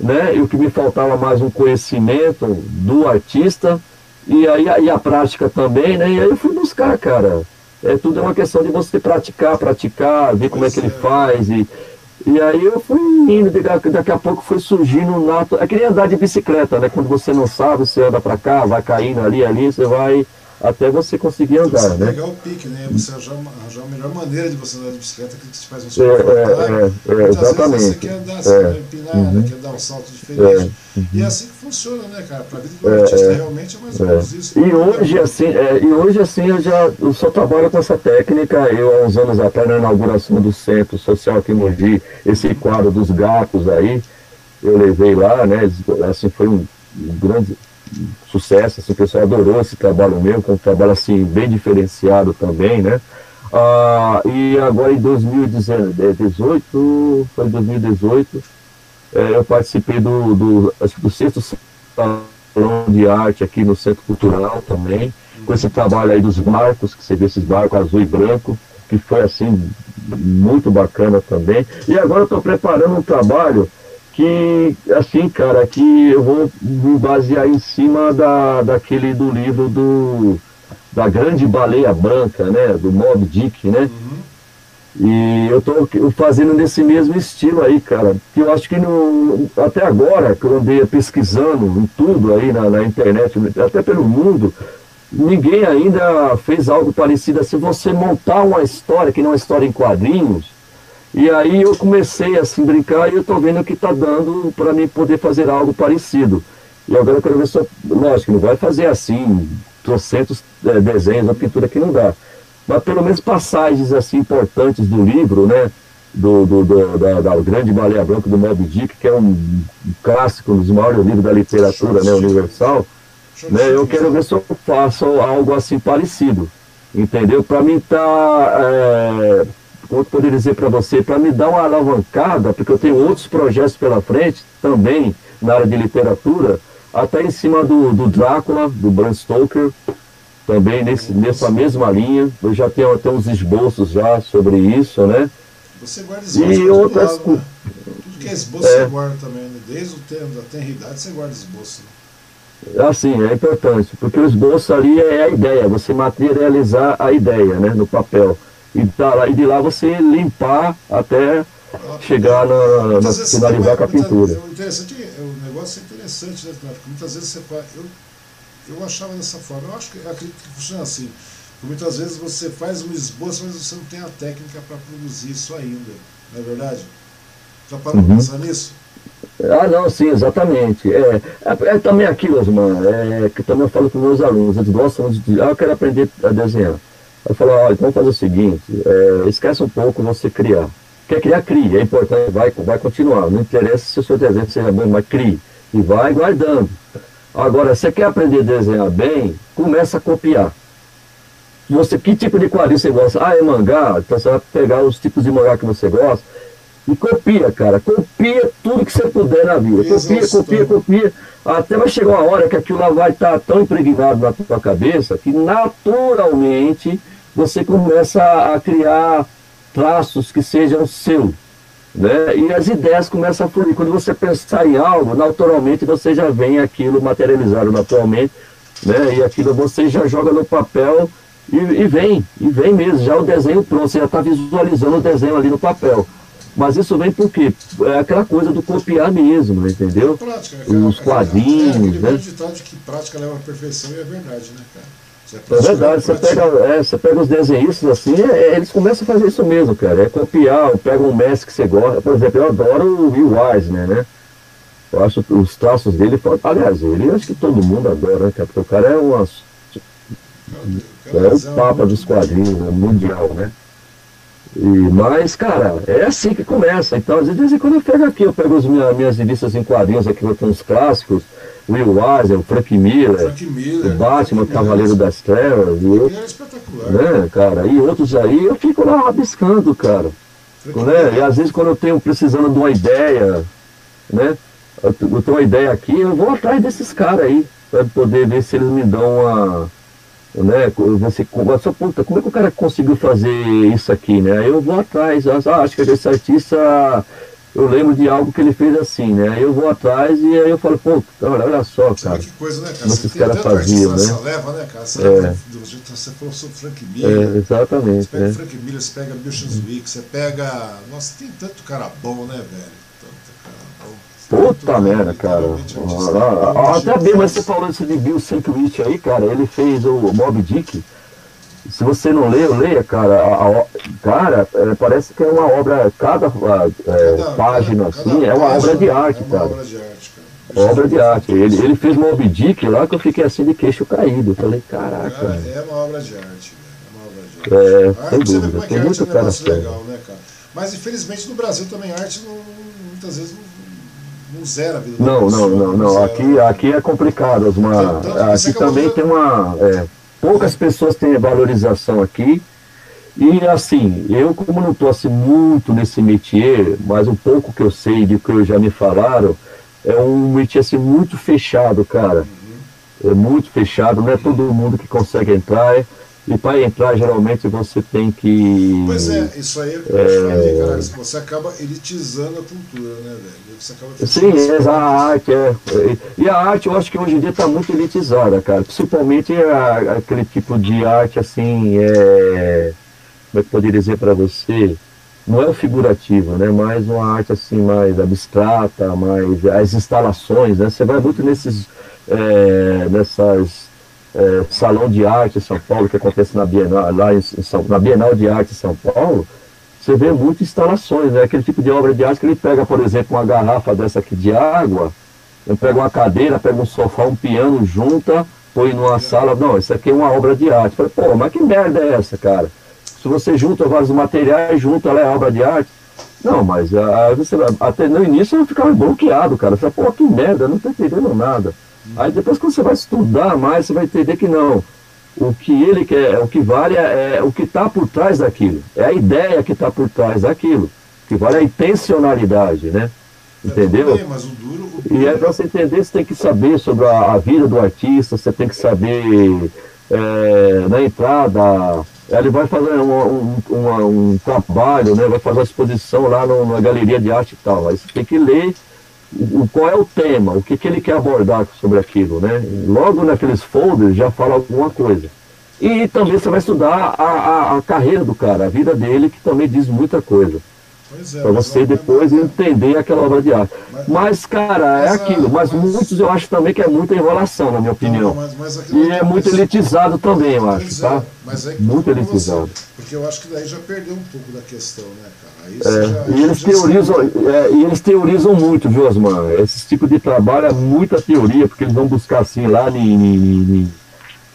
né, e o que me faltava mais um conhecimento do artista, e aí e a prática também, né, e aí eu fui buscar, cara. É, tudo é uma questão de você praticar, praticar, ver como é que ele faz, e, e aí eu fui indo, daqui a pouco foi surgindo um nato. É que nem andar de bicicleta, né? Quando você não sabe, você anda para cá, vai caindo ali, ali, você vai até você conseguir andar, você né? pegar o pique, né? Você arranjar, arranjar a melhor maneira de você andar de bicicleta que te faz um é, é, é, é, exatamente. você quer andar, você é. quer empinar, uhum. quer dar um salto diferente. É. Uhum. E é assim que funciona, né, cara? Para a vida do artista realmente é mais ou menos isso. E hoje, assim, e hoje, assim, eu já eu só trabalho com essa técnica. Eu, há uns anos atrás, na inauguração do Centro Social aqui em Mogi, esse quadro dos gatos aí, eu levei lá, né? Assim, foi um grande sucesso, assim, o pessoal adorou esse trabalho meu, é um trabalho assim, bem diferenciado também, né? Ah, e agora em 2018, foi 2018, é, eu participei do, do, acho que do sexto salão de arte aqui no Centro Cultural também, com esse trabalho aí dos barcos, que você vê esses barcos azul e branco, que foi assim, muito bacana também. E agora estou preparando um trabalho que, assim, cara, que eu vou me basear em cima da, daquele do livro do da grande baleia branca, né, do Mob Dick, né, uhum. e eu tô fazendo nesse mesmo estilo aí, cara, que eu acho que no, até agora, que eu andei pesquisando em tudo aí na, na internet, até pelo mundo, ninguém ainda fez algo parecido assim, você montar uma história, que não é uma história em quadrinhos, e aí eu comecei assim brincar e eu estou vendo que está dando para mim poder fazer algo parecido. E agora eu quero ver se lógico, não vai fazer assim, trocentos é, desenhos ou pintura que não dá. Mas pelo menos passagens assim importantes do livro, né? Do, do, do da, da, Grande Baleia Branca do Moby Dick, que é um, um clássico, um dos maiores livros da literatura né, universal. Né, eu quero ver se eu faço algo assim parecido. Entendeu? Para mim tá. É, eu poderia dizer para você, para me dar uma alavancada, porque eu tenho outros projetos pela frente, também na área de literatura, até em cima do, do Drácula, do Bram Stoker, também nesse, nessa mesma linha. Eu já tenho até uns esboços já sobre isso, né? Você guarda esboço e outras lado, né? Tudo que é esboço é. você guarda também, né? Desde o tempo da tenridade você guarda esboço. Né? Assim, é importante, porque o esboço ali é a ideia, você materializar a ideia, né, no papel e, tá, e de lá você limpar até chegar na, na finalizar com a pintura. O, interessante, o negócio é interessante, né, porque muitas vezes você faz. Eu, eu achava dessa forma, eu acho que acredito que funciona assim. Porque muitas vezes você faz um esboço, mas você não tem a técnica para produzir isso ainda. Não é verdade? Já parou uhum. pensar nisso? Ah, não, sim, exatamente. É, é, é também aquilo, Osman, é, que também eu falo com meus alunos, eles gostam de. Ah, eu quero aprender a desenhar. Eu falei, olha, então vamos fazer o seguinte, é, esquece um pouco você criar. Quer criar, crie, é importante, vai, vai continuar. Não interessa se o seu desenho seja bom, mas crie. E vai guardando. Agora, você quer aprender a desenhar bem, começa a copiar. Você, que tipo de quadrinho você gosta? Ah, é mangá? Então você vai pegar os tipos de mangá que você gosta e copia, cara. Copia tudo que você puder na vida. Copia, copia, copia. Até vai chegar uma hora que aquilo lá vai estar tão impregnado na tua cabeça que naturalmente você começa a criar traços que sejam seu. Né? E as ideias começam a fluir. Quando você pensar em algo, naturalmente você já vem aquilo materializado naturalmente, né? e aquilo você já joga no papel e, e vem, e vem mesmo, já o desenho pronto, você já está visualizando o desenho ali no papel. Mas isso vem porque é aquela coisa do copiar mesmo, entendeu? Prática, Os quadrinhos, é, é, né? ditado que prática leva à perfeição e é verdade, né, cara? É verdade, você pega, é, você pega os desenhistas assim, é, é, eles começam a fazer isso mesmo, cara. É copiar, pega um mestre que você gosta. Por exemplo, eu adoro o Will Eisner, né? Eu acho os traços dele, aliás, ele acho que todo mundo adora, né, cara? Porque o cara é uma. É o papa dos quadrinhos né, mundial, né? E, mas, cara, é assim que começa. Então, às vezes, quando eu pego aqui, eu pego as minhas, minhas revistas em quadrinhos aqui, eu tenho uns clássicos, Will Eisner, o Frank Miller, Frank Miller o Batman, o Cavaleiro das Trevas, e outros, é espetacular. Né, cara, e outros aí, eu fico lá rabiscando, cara. Né? E às vezes quando eu tenho precisando de uma ideia, né? eu, tenho uma ideia aqui, eu vou atrás desses caras aí, para poder ver se eles me dão uma. Né, você, só, puta, como é que o cara conseguiu fazer isso aqui, né? Aí eu vou atrás, ah, acho que esse artista eu lembro de algo que ele fez assim, né? Aí eu vou atrás e aí eu falo, pô, olha, olha só, cara. Que coisa, né, cara? Esses caras faziam, né? leva, né, cara? Você, é. você falou sobre Frank Miller. É, exatamente. Você pega né? Frank Miller, você pega Bill Wick, você pega. Nossa, tem tanto cara bom, né, velho? Puta merda, cara. Ah, até bem, mas você falou isso de Bill Sienkiewicz aí, cara. Ele fez o Mob Dick. Se você não leu, leia, cara. A, a, cara, é, parece que é uma obra, cada, é, cada página cada, assim, cada é uma obra de arte, é cara. Obra de arte, cara. Obra de arte. Ele, ele fez Mob Dick lá que eu fiquei assim de queixo caído. Eu falei, caraca. Cara, é uma obra de arte, É uma obra de arte. É, sem dúvida. Tem muito cara legal, né, cara? Mas infelizmente no Brasil também arte não, muitas vezes não não zera a vida Não, não, não, não. Aqui, aqui é complicado. Uma, aqui também tem uma. É, poucas pessoas têm valorização aqui. E assim, eu como não estou assim muito nesse métier, mas um pouco que eu sei de que já me falaram, é um métier assim muito fechado, cara. É muito fechado, não é todo mundo que consegue entrar. É, e para entrar, geralmente, você tem que. Pois é, isso aí é o que eu te falei, cara. Você acaba elitizando a cultura, né, velho? Você acaba Sim, é, a arte é. E a arte, eu acho que hoje em dia está muito elitizada, cara. Principalmente a, aquele tipo de arte, assim, é. Como é que eu poderia dizer para você? Não é o figurativo, né? Mas uma arte, assim, mais abstrata, mais. As instalações, né? Você vai muito nesses. É, nessas é, Salão de Arte São Paulo, que acontece na Bienal, lá em, São, na Bienal de Arte São Paulo, você vê muitas instalações, né? aquele tipo de obra de arte que ele pega, por exemplo, uma garrafa dessa aqui de água, ele pega uma cadeira, pega um sofá, um piano, junta, põe numa sala, não, isso aqui é uma obra de arte. Falei, pô, mas que merda é essa, cara? Se você junta vários materiais, junta ela é obra de arte. Não, mas a, você, até no início eu ficava bloqueado, cara. Você falei, pô, que merda, não tô entendendo nada. Aí depois quando você vai estudar mais, você vai entender que não. O que ele quer, o que vale é, é o que está por trás daquilo. É a ideia que está por trás daquilo. O que vale é a intencionalidade, né? É, Entendeu? Bem, mas o duro, o duro... E aí para você entender, você tem que saber sobre a, a vida do artista, você tem que saber é, na entrada. Ele vai fazer um, um, um, trabalho, né? vai fazer uma exposição lá no, na galeria de arte e tal. Aí você tem que ler o, qual é o tema, o que, que ele quer abordar sobre aquilo, né? Logo naqueles folders já fala alguma coisa. E também você vai estudar a, a, a carreira do cara, a vida dele, que também diz muita coisa. É, para você depois é. entender aquela obra de arte. Mas, mas cara, é mas, é aquilo. Mas, mas, muitos eu acho também que é muita enrolação, na minha opinião. Não, e é muito elitizado também, eu acho, tá? É, muito elitizado. Você, porque eu acho que daí já perdeu um pouco da questão, né, cara? É, já, e, eles teorizam, é, e eles teorizam muito, viu, Osman? Esse tipo de trabalho é muita teoria, porque eles vão buscar assim lá em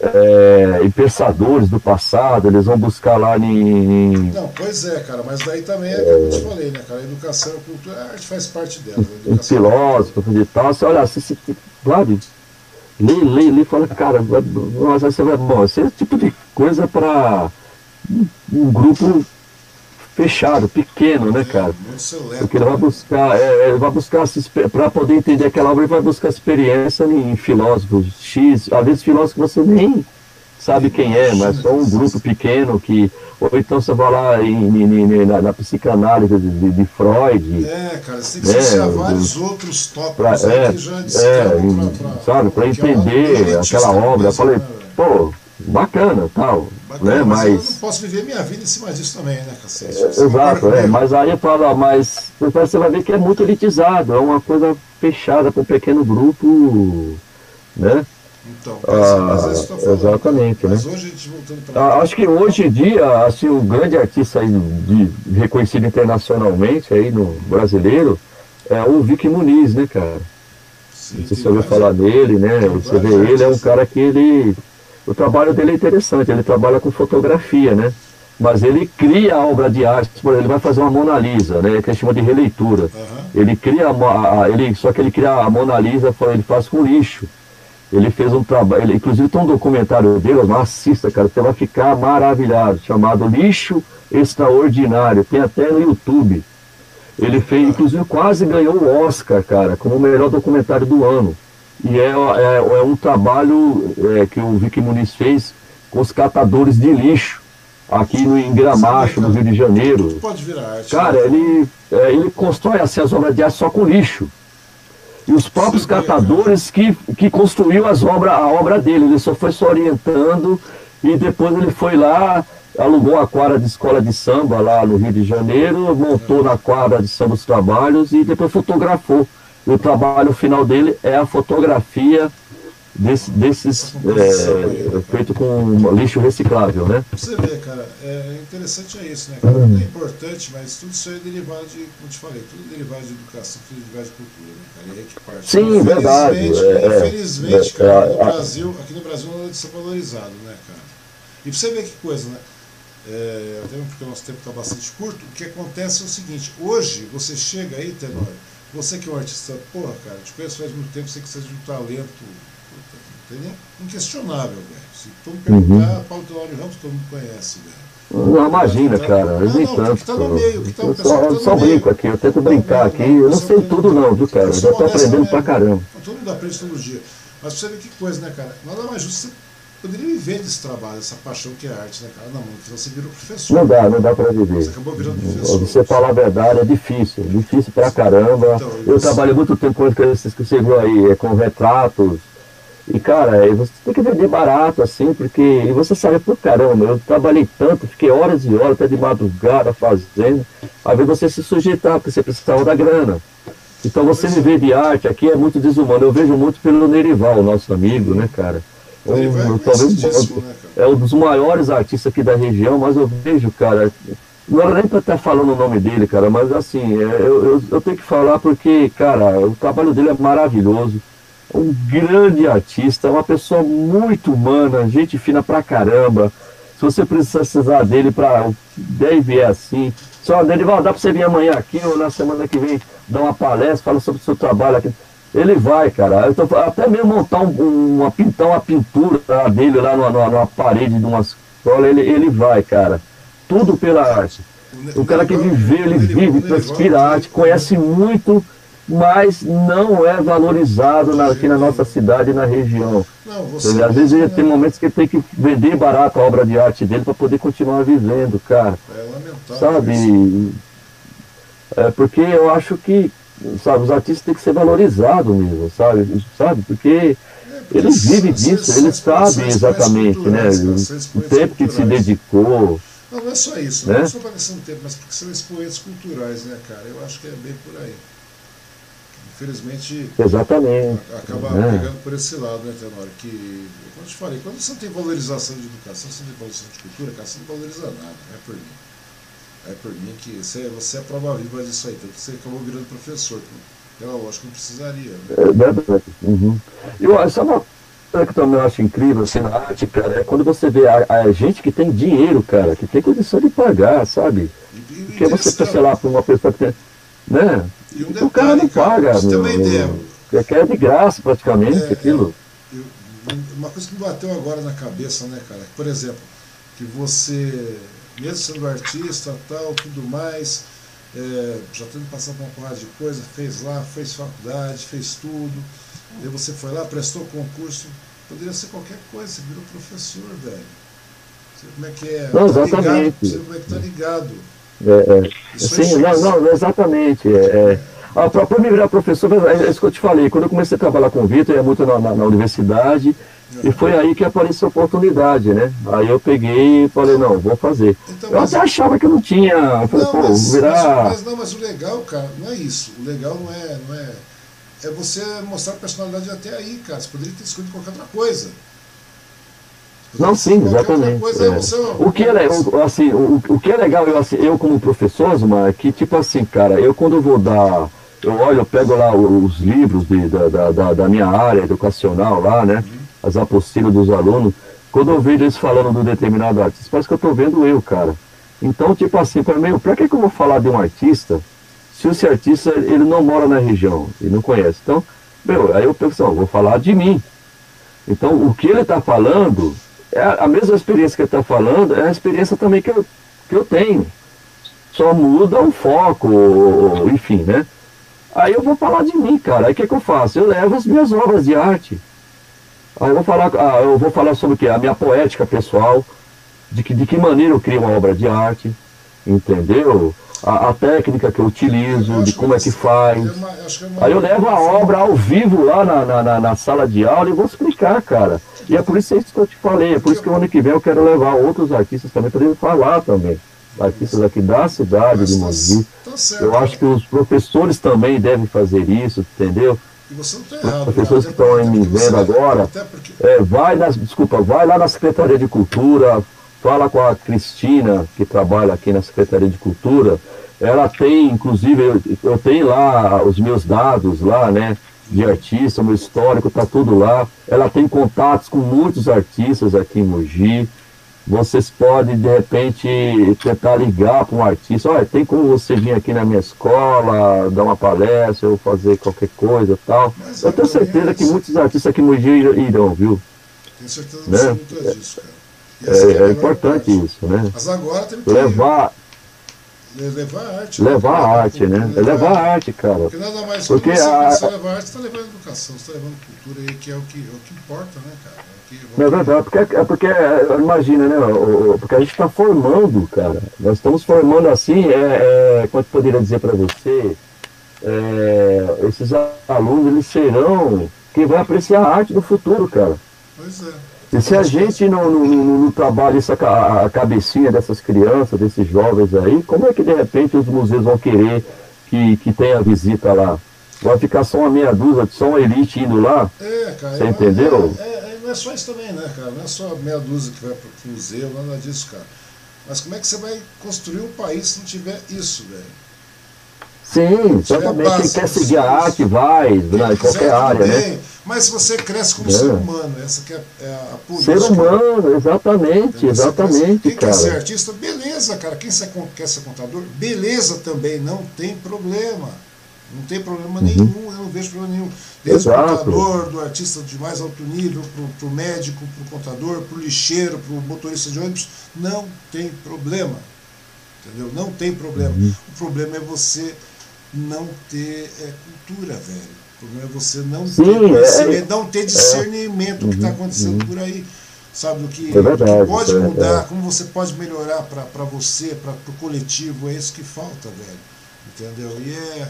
é, em pensadores do passado, eles vão buscar lá em. Não, pois é, cara, mas daí também é o que eu te falei, né, cara? A educação, a cultura, a arte faz parte dela. Um filósofo e tal, você olha, você, você, sabe? Lê, lê, lê, fala, cara, nossa, você vai. Bom, esse é tipo de coisa para um grupo fechado, pequeno, né, cara? Porque ele vai buscar, é, ele vai buscar para poder entender aquela obra, ele vai buscar experiência em filósofos X, às vezes filósofos que você nem sabe quem é, mas só um grupo pequeno que. Ou então você vai lá em, em, em, na, na, psicanálise de, de, Freud. É, cara, você tem que associar né, vários outros tópicos pra, é, que já é, pra, pra, sabe, para entender é aquela obra. Eu falei, pô, bacana, tal. Bacana, né? Mas, mas eu não posso viver minha vida em cima disso também, né, cacete? É, exato, é, mas aí eu falo, mas você vai ver que é muito elitizado, é uma coisa fechada para um pequeno grupo, né? Então, mas é ah, exatamente, mas né? Hoje, ah, acho que hoje em dia, assim, o grande artista aí de, reconhecido internacionalmente aí no brasileiro é o Vic Muniz, né, cara? Sim, não sei se você ouviu falar dele, né? Você vê ele, é um cara que ele o trabalho dele é interessante, ele trabalha com fotografia, né? Mas ele cria a obra de arte, por exemplo, ele vai fazer uma Mona Lisa, né? Que ele chama de releitura. Uhum. Ele cria a, a, ele, só que ele cria a Mona Lisa, ele faz com lixo. Ele fez um trabalho, inclusive tem um documentário dele, assista, cara, você vai ficar maravilhado, chamado Lixo Extraordinário, tem até no YouTube. Ele fez, inclusive, quase ganhou o Oscar, cara, como o melhor documentário do ano. E é, é, é um trabalho é, que o Vicky Muniz fez com os catadores de lixo aqui no, em Gramacho, no Rio de Janeiro. Pode virar arte. Cara, né? ele, é, ele constrói assim, as obras de arte só com lixo. E os próprios catadores que, que construiu as obras, a obra dele, ele só foi se orientando e depois ele foi lá, alugou a quadra de escola de samba lá no Rio de Janeiro, montou na quadra de samba os trabalhos e depois fotografou. E o trabalho final dele é a fotografia desse, desses é, feito com lixo reciclável, né? Você vê, cara, é interessante é isso, né? Cara? Tudo é importante, mas tudo isso é derivado de, como te falei, tudo é derivado de educação, tudo é derivado de cultura, né, cara? E aí que parte. Sim, infelizmente, verdade. É, infelizmente, é, cara, no Brasil, aqui no Brasil não é ser valorizado, né, cara? E pra você ver que coisa, né? É, até porque o nosso tempo está bastante curto, o que acontece é o seguinte, hoje você chega aí, Tenório, você que é um artista, porra, cara, te conheço faz muito tempo, você que seja de um talento entendeu? inquestionável, velho. Se tu me perguntar, uhum. Paulo Tenório Ramos, todo mundo conhece, velho. Não, imagina, tá, cara, eu nem tanto. Tá meio, tá, eu só, tá só brinco aqui, eu tento brincar aqui. Eu não sei tudo não, viu, cara? Eu já tô aprendendo pra caramba. Todo mundo aprende todo dia. Mas você ver que coisa, né, cara? Nada mais justo você poderia viver desse trabalho, essa paixão que é arte, né, cara? Não, mano, você virou professor. Não dá, não dá pra viver. Você acabou virando professor. Você falar a verdade é difícil, difícil pra caramba. Então, eu trabalhei muito tempo com esses que você viu aí, é com retratos. E, cara, você tem que vender barato, assim, porque e você sabe por caramba, eu trabalhei tanto, fiquei horas e horas, até de madrugada fazendo, às vezes você se sujeitar, porque você precisava da grana. Então você viver de arte aqui é muito desumano. Eu vejo muito pelo Nerival, nosso amigo, né, cara? Um, é talvez disso, né, é um dos maiores artistas aqui da região, mas eu vejo, cara, não era nem para estar falando o nome dele, cara, mas assim, é, eu, eu, eu, tenho que falar porque, cara, o trabalho dele é maravilhoso. Um grande artista, uma pessoa muito humana, gente fina pra caramba. Se você precisar dele para deve vier assim, só dele vai dar para você vir amanhã aqui ou na semana que vem dar uma palestra, falar sobre o seu trabalho aqui. Ele vai, cara. Tô, até mesmo montar um, uma, pintar uma pintura dele lá numa, numa parede de uma escola, ele, ele vai, cara. Tudo pela arte. O cara que viveu, ele vive, transpira arte, conhece muito, mas não é valorizado na, aqui na nossa cidade e na região. Às vezes tem momentos que ele tem que vender barato a obra de arte dele para poder continuar vivendo, cara. É lamentável. Sabe? É porque eu acho que sabe, os artistas têm que ser valorizados mesmo, sabe? Sabe? Porque é, ele vive disso, ele sabe exatamente, né? O tempo que se dedicou. Não, não é só isso, né? não é só para questão do tempo, mas porque são expoentes culturais, né, cara? Eu acho que é bem por aí. Infelizmente, Exatamente. acaba é. pegando por esse lado, né, Tenório? Que, como eu te falei, quando você não tem valorização de educação, você não tem valorização de cultura, cara, você não valoriza nada, não é por mim. É por mim que você, você é prova viva disso aí, tanto que você acabou virando professor. Pela lógica, não precisaria. Né? É verdade. Uhum. Eu, sabe uma coisa que também eu acho incrível assim, na arte, cara, é quando você vê a, a, gente que tem dinheiro, cara, que tem condição de pagar, sabe? E, e Porque você pensa lá para uma pessoa que tem. Né? Um detalhe, o cara não paga. Cara, meu, meu, quer de graça praticamente é, aquilo. É, eu, uma coisa que me bateu agora na cabeça, né, cara? Por exemplo, que você mesmo sendo artista, tal, tudo mais, é, já tendo passado por uma porrada de coisa, fez lá, fez faculdade, fez tudo, e você foi lá, prestou concurso, poderia ser qualquer coisa, você virou professor, velho. Você como é que é? Não, tá exatamente. Ligado, você como é que tá ligado. É, é. Sim, não, não, exatamente. É, é. Ah, para me virar professor, é isso que eu te falei, quando eu comecei a trabalhar com o Vitor, ia muito na, na, na universidade, e foi aí que apareceu a oportunidade, né? Aí eu peguei e falei, não, vou fazer. Então, eu até achava que eu não tinha. Eu falei, não, pô, mas, virar. Mas, não, mas o legal, cara, não é isso. O legal não é. Não é, é você mostrar a personalidade até aí, cara. Você poderia ter escolhido qualquer outra coisa. Não, sim, exatamente. Coisa, é. Você, o, que é, assim, o, o que é legal, eu, assim, eu como professor, Zuma, é que, tipo assim, cara, eu quando eu vou dar. Eu olho, eu pego lá os livros de, da, da, da minha área educacional lá, né? Uhum as apostilas dos alunos, quando eu vejo eles falando de um determinado artista, parece que eu estou vendo eu, cara. Então, tipo assim, para mim, para que, que eu vou falar de um artista se esse artista ele não mora na região e não conhece? Então, meu, aí eu penso, vou falar de mim. Então, o que ele está falando, é a mesma experiência que ele está falando, é a experiência também que eu, que eu tenho. só muda o foco, enfim, né? Aí eu vou falar de mim, cara. Aí o que, que eu faço? Eu levo as minhas obras de arte. Aí eu vou falar, ah, eu vou falar sobre o que? A minha poética pessoal, de que, de que maneira eu crio uma obra de arte, entendeu? A, a técnica que eu utilizo, eu de como é que faz. É é Aí eu levo a obra ao vivo lá na, na, na, na sala de aula e vou explicar, cara. E é por isso que eu te falei, é por isso que o ano que vem eu quero levar outros artistas também para eles falar também. Artistas aqui da cidade de Mogi. Tá, tá eu acho que os professores também devem fazer isso, entendeu? Os professores que estão aí me vendo agora, é, vai nas, desculpa, vai lá na Secretaria de Cultura, fala com a Cristina, que trabalha aqui na Secretaria de Cultura. Ela tem, inclusive, eu, eu tenho lá os meus dados lá, né? de artista, meu histórico, tá tudo lá. Ela tem contatos com muitos artistas aqui em Mogi. Vocês podem, de repente, tentar ligar para um artista. Olha, tem como você vir aqui na minha escola, dar uma palestra, ou fazer qualquer coisa tal. Mas Eu tenho certeza que muitos artistas aqui em Mogi irão, viu? Tenho certeza né? disso. É, é, é importante parte. isso, né? Mas agora tem que levar Levar a arte. Levar a arte, né? Levar, levar a arte, cara. Porque nada mais Porque você, a... você levar arte, você está levando educação, você está levando cultura aí, que é o que, é o que importa, né, cara? É, é verdade, porque, é porque imagina, né? Porque a gente está formando, cara. Nós estamos formando assim, é, é, como eu poderia dizer para você, é, esses alunos, eles serão quem vai apreciar a arte do futuro, cara. Pois é. E se a gente não, não, não trabalha essa, a cabecinha dessas crianças, desses jovens aí, como é que de repente os museus vão querer que, que tenha visita lá? Vai ficar só uma meia dúzia, só uma elite indo lá? É, cara. Você é, entendeu? É, é, é isso também, né, cara? Não é só meia dúzia que vai para o museu, nada disso, cara. Mas como é que você vai construir um país se não tiver isso, velho? Sim, exatamente. Quem quer seguir a arte vai, né, em qualquer área, né? Mas você cresce como é. ser humano, essa que é, é a política. Ser humano, exatamente, exatamente, Quem cara. quer ser artista, beleza, cara. Quem quer ser contador, beleza também, não tem problema. Não tem problema uhum. nenhum, eu não vejo problema nenhum. Desde Exato. o contador, do artista de mais alto nível, para o médico, para o contador, para o lixeiro, para o motorista de ônibus, não tem problema. Entendeu? Não tem problema. Uhum. O problema é você não ter é, cultura, velho. O problema é você não Sim, ter é, não ter é. discernimento é, do que está uhum, acontecendo uhum. por aí. Sabe, do que, é verdade, que pode mudar, como você pode melhorar para você, para o coletivo, é isso que falta, velho. Entendeu? E é.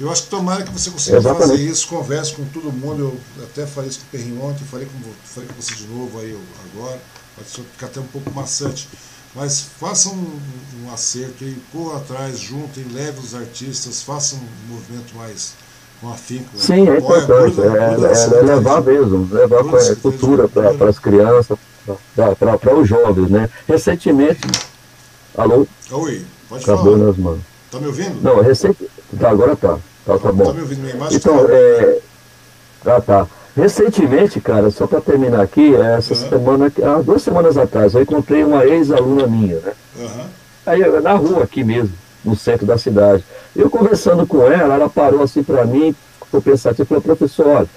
Eu acho que tomara que você consiga Exatamente. fazer isso, converse com todo mundo. Eu até falei isso com o Perrinho ontem, falei com, falei com você de novo aí agora. Pode ficar até um pouco maçante. Mas façam um, um acerto aí, corra atrás, juntem, leve os artistas, façam um movimento mais com afinco. Né? Sim, é importante, é, é, é levar mesmo, levar a cultura para as crianças, para os jovens, né? Recentemente. Alô? Oi, pode Acabou falar. nas mãos. Tá me ouvindo? Não, recente. Tá, agora tá. Tá, tá bom. Tá me ouvindo minha imagem? Então, é. Ah, tá. Recentemente, cara, só para terminar aqui, essa uhum. semana, há duas semanas atrás, eu encontrei uma ex-aluna minha, né? Uhum. Aí, na rua aqui mesmo, no centro da cidade. Eu conversando com ela, ela parou assim para mim, ficou pensativo, falou, professor, olha,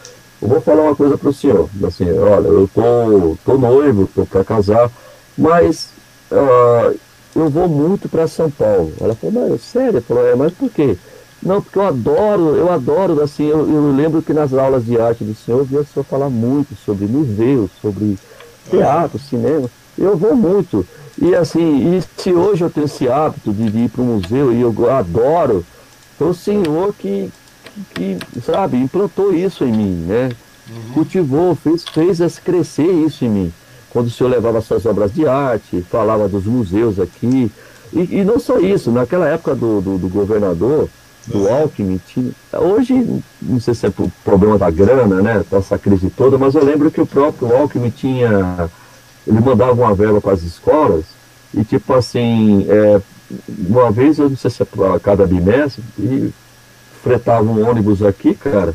eu vou falar uma coisa para o senhor. Assim, olha, eu tô, tô noivo, tô para casar, mas uh, eu vou muito para São Paulo. Ela falou, mas sério? Falou, é, mas por quê? Não, porque eu adoro, eu adoro, assim, eu, eu, lembro que nas aulas de arte do senhor eu via o senhor falar muito sobre museus, sobre teatro, cinema. Eu vou muito. E assim, e se hoje eu tenho esse hábito de, ir para o museu e eu adoro, foi o senhor que, que, que, sabe, implantou isso em mim, né? Uhum. Cultivou, fez, fez crescer isso em mim. Quando o senhor levava suas obras de arte, falava dos museus aqui. E, e não só isso, naquela época do, do, do governador, do Alckmin tinha. Hoje, não sei se é por problema da grana, né? Essa crise toda, mas eu lembro que o próprio Alckmin tinha. Ele mandava uma verba para as escolas e tipo assim, é, uma vez, eu não sei se é a cada bimestre, e fretava um ônibus aqui, cara.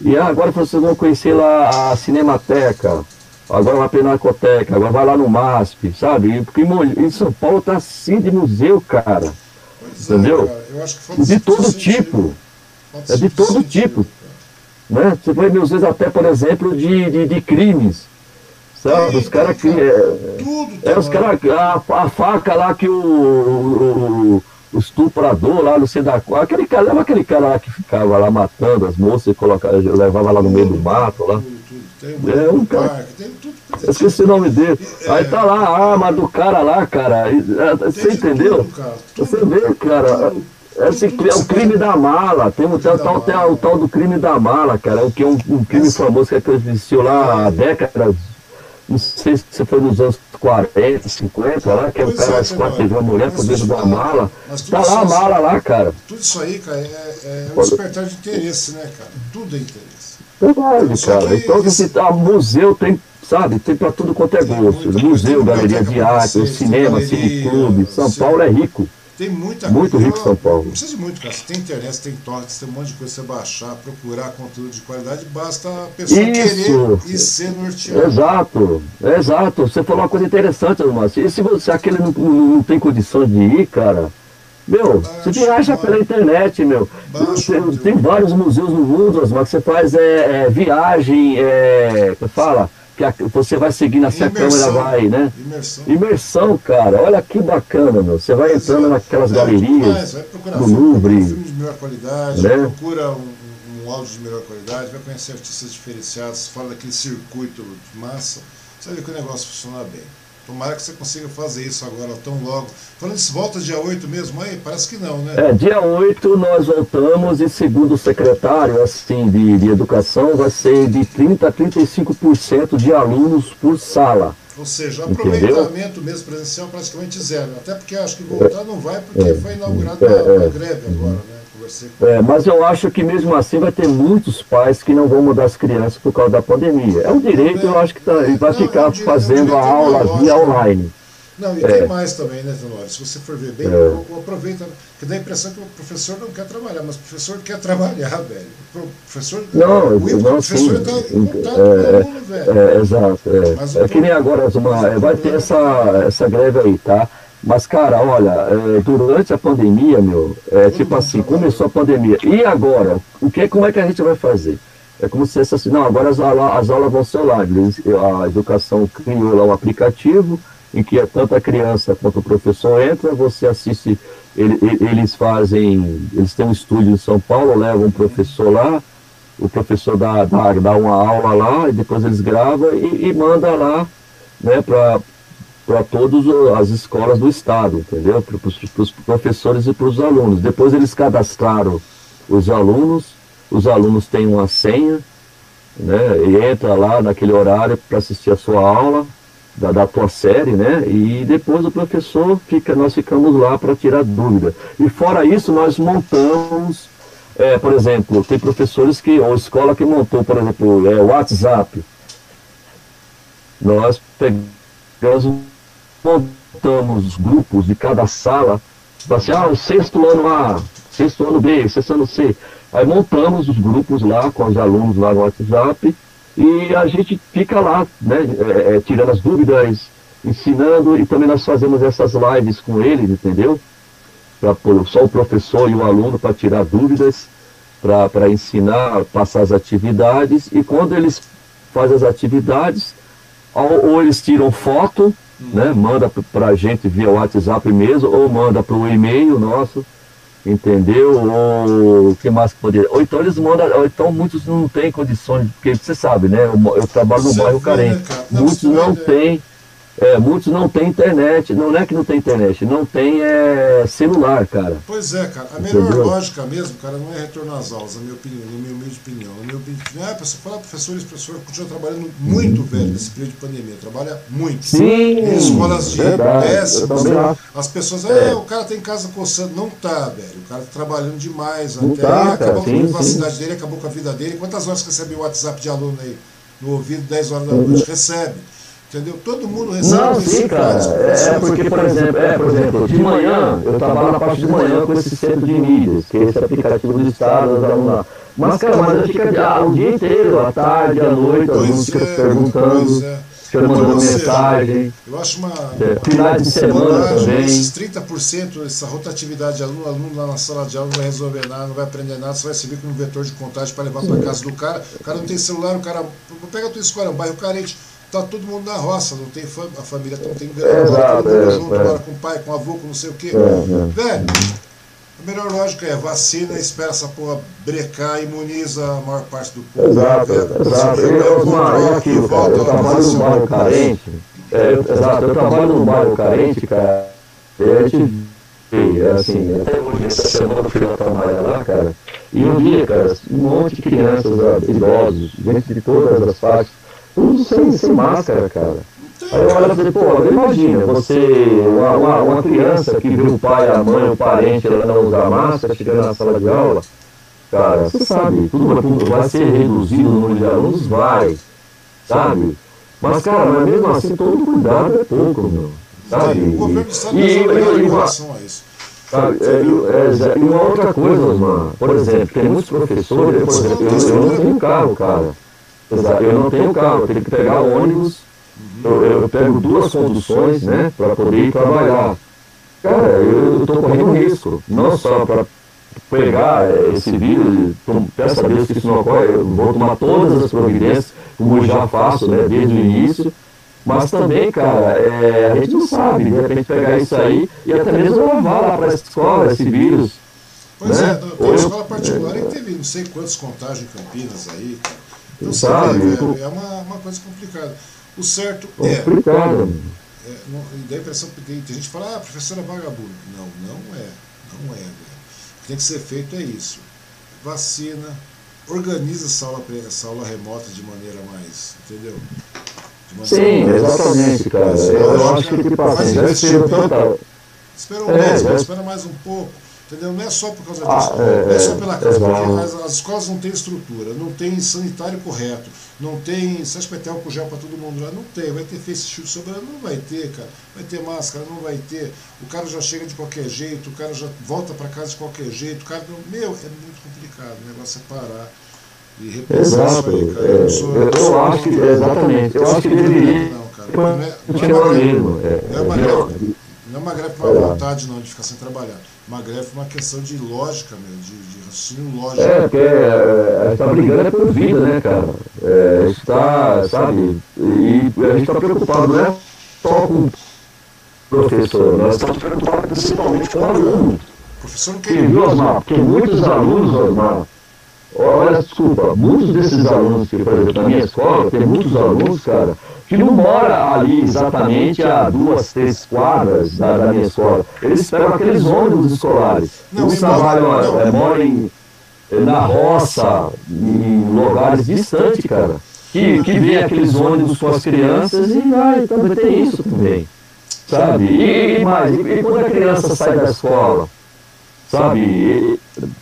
E ah, agora vocês vão conhecer lá a Cinemateca, agora vai a Pinacoteca, agora vai lá no MASP, sabe? Porque em São Paulo tá assim de museu, cara. É, entendeu? É, de todo tipo. É de todo tipo. Né? Você vai vezes até, por exemplo, de, de, de crimes. Sabe? Os caras que. É, é, os cara, a, a, faca lá que o, o, o estuprador lá, não sei da qual. Aquele cara, lembra aquele cara lá que ficava lá matando as moças e colocava, levava lá no meio do mato lá? É um cara. Eu esqueci o nome dele. É, Aí tá lá a arma do cara lá, cara. É, você entendeu? Tudo, cara. Você vê, cara. Esse é o crime da mala. Tem, o, tal, tem o tal do crime da mala, cara. O que é um, um crime famoso que existiu lá há décadas. Não sei se foi nos anos 40, 50, lá, que é o cara mais quatro teve uma mulher por dentro da mala. Tá lá a mala lá, cara. Tudo isso aí, cara, é, é um despertar de interesse, né, cara? Tudo é interesse. Verdade, cara. Então, esse... a museu tem sabe? Tem para tudo quanto é gosto. Museu, galeria de arte, cinema, cineclube. São Paulo é rico. Tem muita Muito coisa. rico São Paulo. Não precisa de muito, cara. Você tem internet, tem torrents, tem um monte de coisa pra você baixar, procurar conteúdo de qualidade, basta a pessoa Isso. querer e ser norteado. Exato, exato. Você falou uma coisa interessante, Márcio. E se você aquele não, não tem condição de ir, cara, meu, você viaja pela internet, meu. Tem, tem, vários museus no mundo, Osmar, que você faz é, é viagem, é, que fala, que você vai seguindo assim a câmera vai, né? Imersão. Imersão, cara. Olha que bacana, meu. Você vai entrando naquelas é, galerias do Louvre. Filme de melhor qualidade, né? procura um, um áudio de melhor qualidade, vai conhecer artistas diferenciados, fala daquele circuito de massa, você vai ver que o negócio funciona bem. Tomara que você consiga fazer isso agora tão logo. Falando isso, volta dia 8 mesmo aí? Parece que não, né? É, dia 8 nós voltamos e segundo o secretário assim, de, de Educação, vai ser de 30% a 35% de alunos por sala. Ou seja, o aproveitamento mesmo presencial praticamente zero. Até porque acho que voltar não vai, porque é, foi inaugurada é, greve agora, né? É, mas eu acho que mesmo assim vai ter muitos pais que não vão mudar as crianças por causa da pandemia. É um direito, eu acho que tá, vai não, ficar fazendo a aula via online. Não, e é. tem mais também, né, Tenório? Se você for ver bem, é. aproveita, que dá a impressão que o professor não quer trabalhar, mas o professor quer trabalhar, velho. O professor, não, o não, professor está em contato é, com o aluno, velho. É, exato. É, é que nem agora, uma, vai ter essa, essa greve aí, tá? Mas, cara, olha, é, durante a pandemia, meu, é tipo assim, começou a pandemia. E agora? O que, como é que a gente vai fazer? É como se fosse assim, não, agora as, as aulas vão ser online. A educação criou lá um aplicativo em que tanto a criança quanto o professor entra, você assiste, ele, eles fazem, eles têm um estúdio em São Paulo, levam um professor lá, o professor dá, dá, dá uma aula lá, e depois eles gravam e, e manda lá né, para para todas as escolas do estado, entendeu? Para os professores e para os alunos. Depois eles cadastraram os alunos, os alunos têm uma senha, né? E entra lá naquele horário para assistir a sua aula da, da tua série, né? E depois o professor fica, nós ficamos lá para tirar dúvida. E fora isso, nós montamos, é, por exemplo, tem professores que, ou escola que montou, por exemplo, é, WhatsApp. Nós pegamos montamos grupos de cada sala, assim, ah, o sexto ano A, sexto ano B, sexto ano C. Aí montamos os grupos lá com os alunos lá no WhatsApp e a gente fica lá, né, é, é, tirando as dúvidas, ensinando e também nós fazemos essas lives com eles, entendeu? Pra, só o professor e o aluno para tirar dúvidas, para ensinar, passar as atividades e quando eles fazem as atividades, ou, ou eles tiram foto né? Manda para a gente via WhatsApp mesmo, ou manda para o e-mail nosso, entendeu? Ou o que mais que poderia. Ou então eles mandam, ou então muitos não têm condições, porque você sabe, né? Eu, eu trabalho no bairro carente. Muitos não têm é, muitos não têm internet, não é que não tem internet, não tem é, celular, cara. Pois é, cara. A melhor Entendeu? lógica mesmo, cara, não é retornar às aulas, na minha opinião, na minha humilde opinião. Na minha opinião, ah, você fala professores, professor continua trabalhando muito, uhum. velho, nesse período de pandemia. Trabalha muito. Sim. Em escolas de péssimas. Né? As pessoas, ah, é. o cara tem tá casa coçando. Não tá, velho. O cara tá trabalhando demais. Não até tá, acabou com a privacidade dele, acabou com a vida dele. Quantas horas recebe o WhatsApp de aluno aí? No ouvido, 10 horas da noite? Recebe. Entendeu? Todo mundo recebe Não, sim, cara. É porque, por exemplo, é, por exemplo, de manhã, eu trabalho na parte de manhã com esse centro de mídias, que é esse aplicativo do Estado, lá. Mas, cara, mas eu fico o dia inteiro, à tarde, à noite, os alunos ficam é, perguntando. É. mandando mensagem. Eu acho uma. É, finais de semana também. Esses 30%, essa rotatividade de aluno, aluno lá na sala de aula não vai resolver nada, não vai aprender nada, você vai servir como vetor de contágio para levar para casa do cara. O cara não tem celular, o cara. Pega a tua escola, é um bairro carente tá todo mundo na roça, não tem fam a família não tem grana, Exato, todo mundo é, junto, é. mora com o pai, com o avô, com não sei o quê. É, é. Velho, a melhor lógica é vacina, espera essa porra brecar, imuniza a maior parte do povo. Exato, exato. Eu, eu, é aquilo, cara, eu trabalho num bairro carente, é, eu, exato, eu trabalho num bairro carente, cara, e a gente vê, assim, até hoje, essa semana eu fui lá trabalhar lá, cara, e eu via, cara, um monte de crianças, idosos, gente de todas as faixas, tudo sem, sem máscara, cara. Aí eu olho e falei, pô, imagina, você, uma, uma, criança que viu o pai, a mãe, o parente ela não usar máscara, chegando na sala de aula, cara, você sabe, tudo vai, tudo vai ser reduzido no número de alunos, vai, sabe? Mas, cara, mas mesmo assim, todo cuidado é pouco, meu. Sabe? O governo do Estado e, em relação a isso. Sabe, é, é, e uma outra coisa, mano, por exemplo, tem muitos professores, por exemplo, eu não tenho carro, cara. Exato, eu não tenho carro, eu tenho que pegar ônibus, eu, eu pego duas conduções, né, para poder ir trabalhar. Cara, eu estou correndo risco, não só para pegar esse vírus, peço a Deus que isso não ocorre, eu vou tomar todas as providências, como eu já faço, né, desde o início, mas também, cara, é, a gente não sabe, de repente pegar isso aí e até mesmo levar lá para a escola esse vírus. Pois né? é, tem uma escola particular é, que teve não sei quantos contágios em Campinas aí, cara. Então, sabe, é, é uma, uma coisa complicada. O certo é. Complicado. É, não, dá a impressão que tem, tem gente que fala, ah, professor é vagabundo. Não, não é. Não é, velho. O que tem que ser feito é isso. Vacina, organiza essa aula, essa aula remota de maneira mais. Entendeu? Sim, exatamente, cara. Eu, eu acho que, tipo assim, já espera um é, espera mais um pouco. Entendeu? Não é só por causa ah, disso, ah, é, não é só pela casa, porque as, as, escolas não têm estrutura, não tem sanitário correto, não tem. Você acha que vai ter álcool gel para todo mundo lá? Não tem, vai ter face shield sobrando? Não vai ter, cara. Vai ter máscara? Não vai ter. O cara já chega de qualquer jeito, o cara já volta para casa de qualquer jeito. O cara. Meu, é muito complicado. O negócio é parar e repensar Exato. isso aí, cara. Eu, sou, eu, eu acho que, exatamente, eu acho que deveria. Não, cara. Não é, não é, não é, não é uma greve, não é uma greve por vontade, não, de ficar sem trabalhar. Uma greve é uma questão de lógica, meu, de, de raciocínio lógico. É, porque é, a gente está brigando é por vida, né, cara? É, a gente está, sabe, e a gente está preocupado, não é só com o professor, nós estamos preocupados principalmente com o aluno. O professor não quer. Viu, Osmar? Porque muitos alunos, Osmar, olha, desculpa, muitos desses alunos que, por exemplo, na minha escola, tem muitos alunos, cara, que não mora ali exatamente a duas, três quadras da, da minha escola. Eles pegam aqueles ônibus escolares. Não, Uns trabalham, é, moram em, na roça, em lugares distantes, cara. Que, que vê aqueles ônibus com as crianças e ai, também tem isso também. Sabe? E, e mais, e, e quando a criança sai da escola? sabe?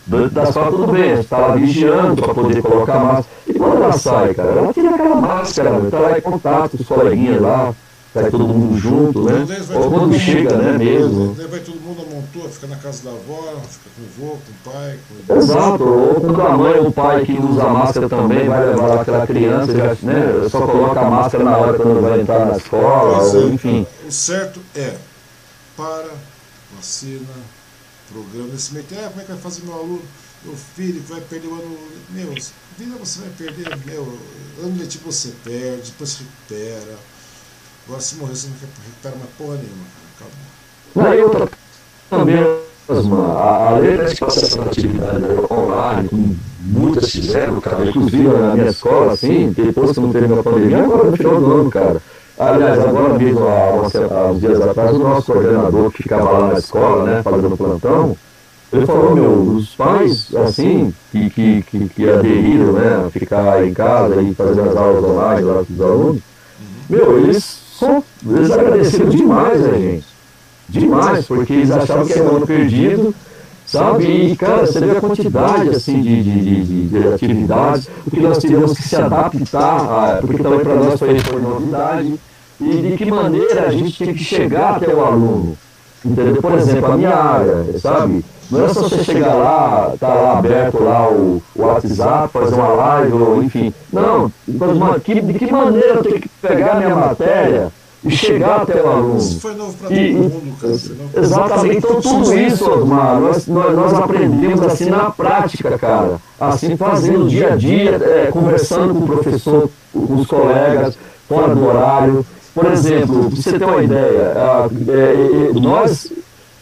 Da escola tudo bem, está lá vigiando para poder colocar máscara. E quando ela sai, cara, ela tira aquela máscara, está lá em contato com os coleguinhas lá, sai todo mundo junto, né? Ou quando chega, né, mesmo. Daí vai todo mundo amontoa, fica na casa da avó, fica com o avô, com o pai. Com o Exato, ou quando a mãe ou o pai que usa máscara também vai levar lá aquela criança, já, né, só coloca a máscara na hora quando vai entrar na escola, ou, é. enfim. O certo é, para, vacina, programa meio tempo, ah, como é que vai fazer meu aluno, meu filho que vai perder o ano. Meu, vida você vai perder, meu, ano letivo você perde, depois se recupera. Agora se morrer você não recupera mais porra nenhuma, cara. Acabou. Não, eu também, a, a lei da essa atividade online, como muitas fizeram, cara, inclusive na minha escola, assim, depois que não teve a pandemia, agora no final do ano, cara. Aliás, agora mesmo, há uns dias atrás, o nosso coordenador que ficava lá na escola, né, fazendo plantão, ele falou, meu, os pais, assim, que, que, que, que aderiram, né, a ficar em casa e fazendo as aulas online lá com os alunos, meu, eles, só, eles agradeceram demais a gente. Demais, porque eles achavam que era um ano perdido, sabe? E, cara, você vê a quantidade, assim, de, de, de, de atividades, o que nós tivemos que se adaptar, a, porque também para nós foi, foi novidade, e de que maneira a gente tem que chegar até o aluno. Entendeu? Por exemplo, a minha área, sabe? Não é só você chegar lá, tá lá aberto lá o, o WhatsApp, fazer uma live, ou enfim. Não, de que maneira eu tenho que pegar minha matéria e chegar até o aluno. Isso foi novo para todo mundo, cara. Exatamente. Então, tudo isso, Osmar, nós, nós, nós, aprendemos assim na prática, cara. Assim, fazendo dia a dia, é, conversando com o professor, com os colegas, fora do horário. Por exemplo, para você ter uma ideia, a, é, nós,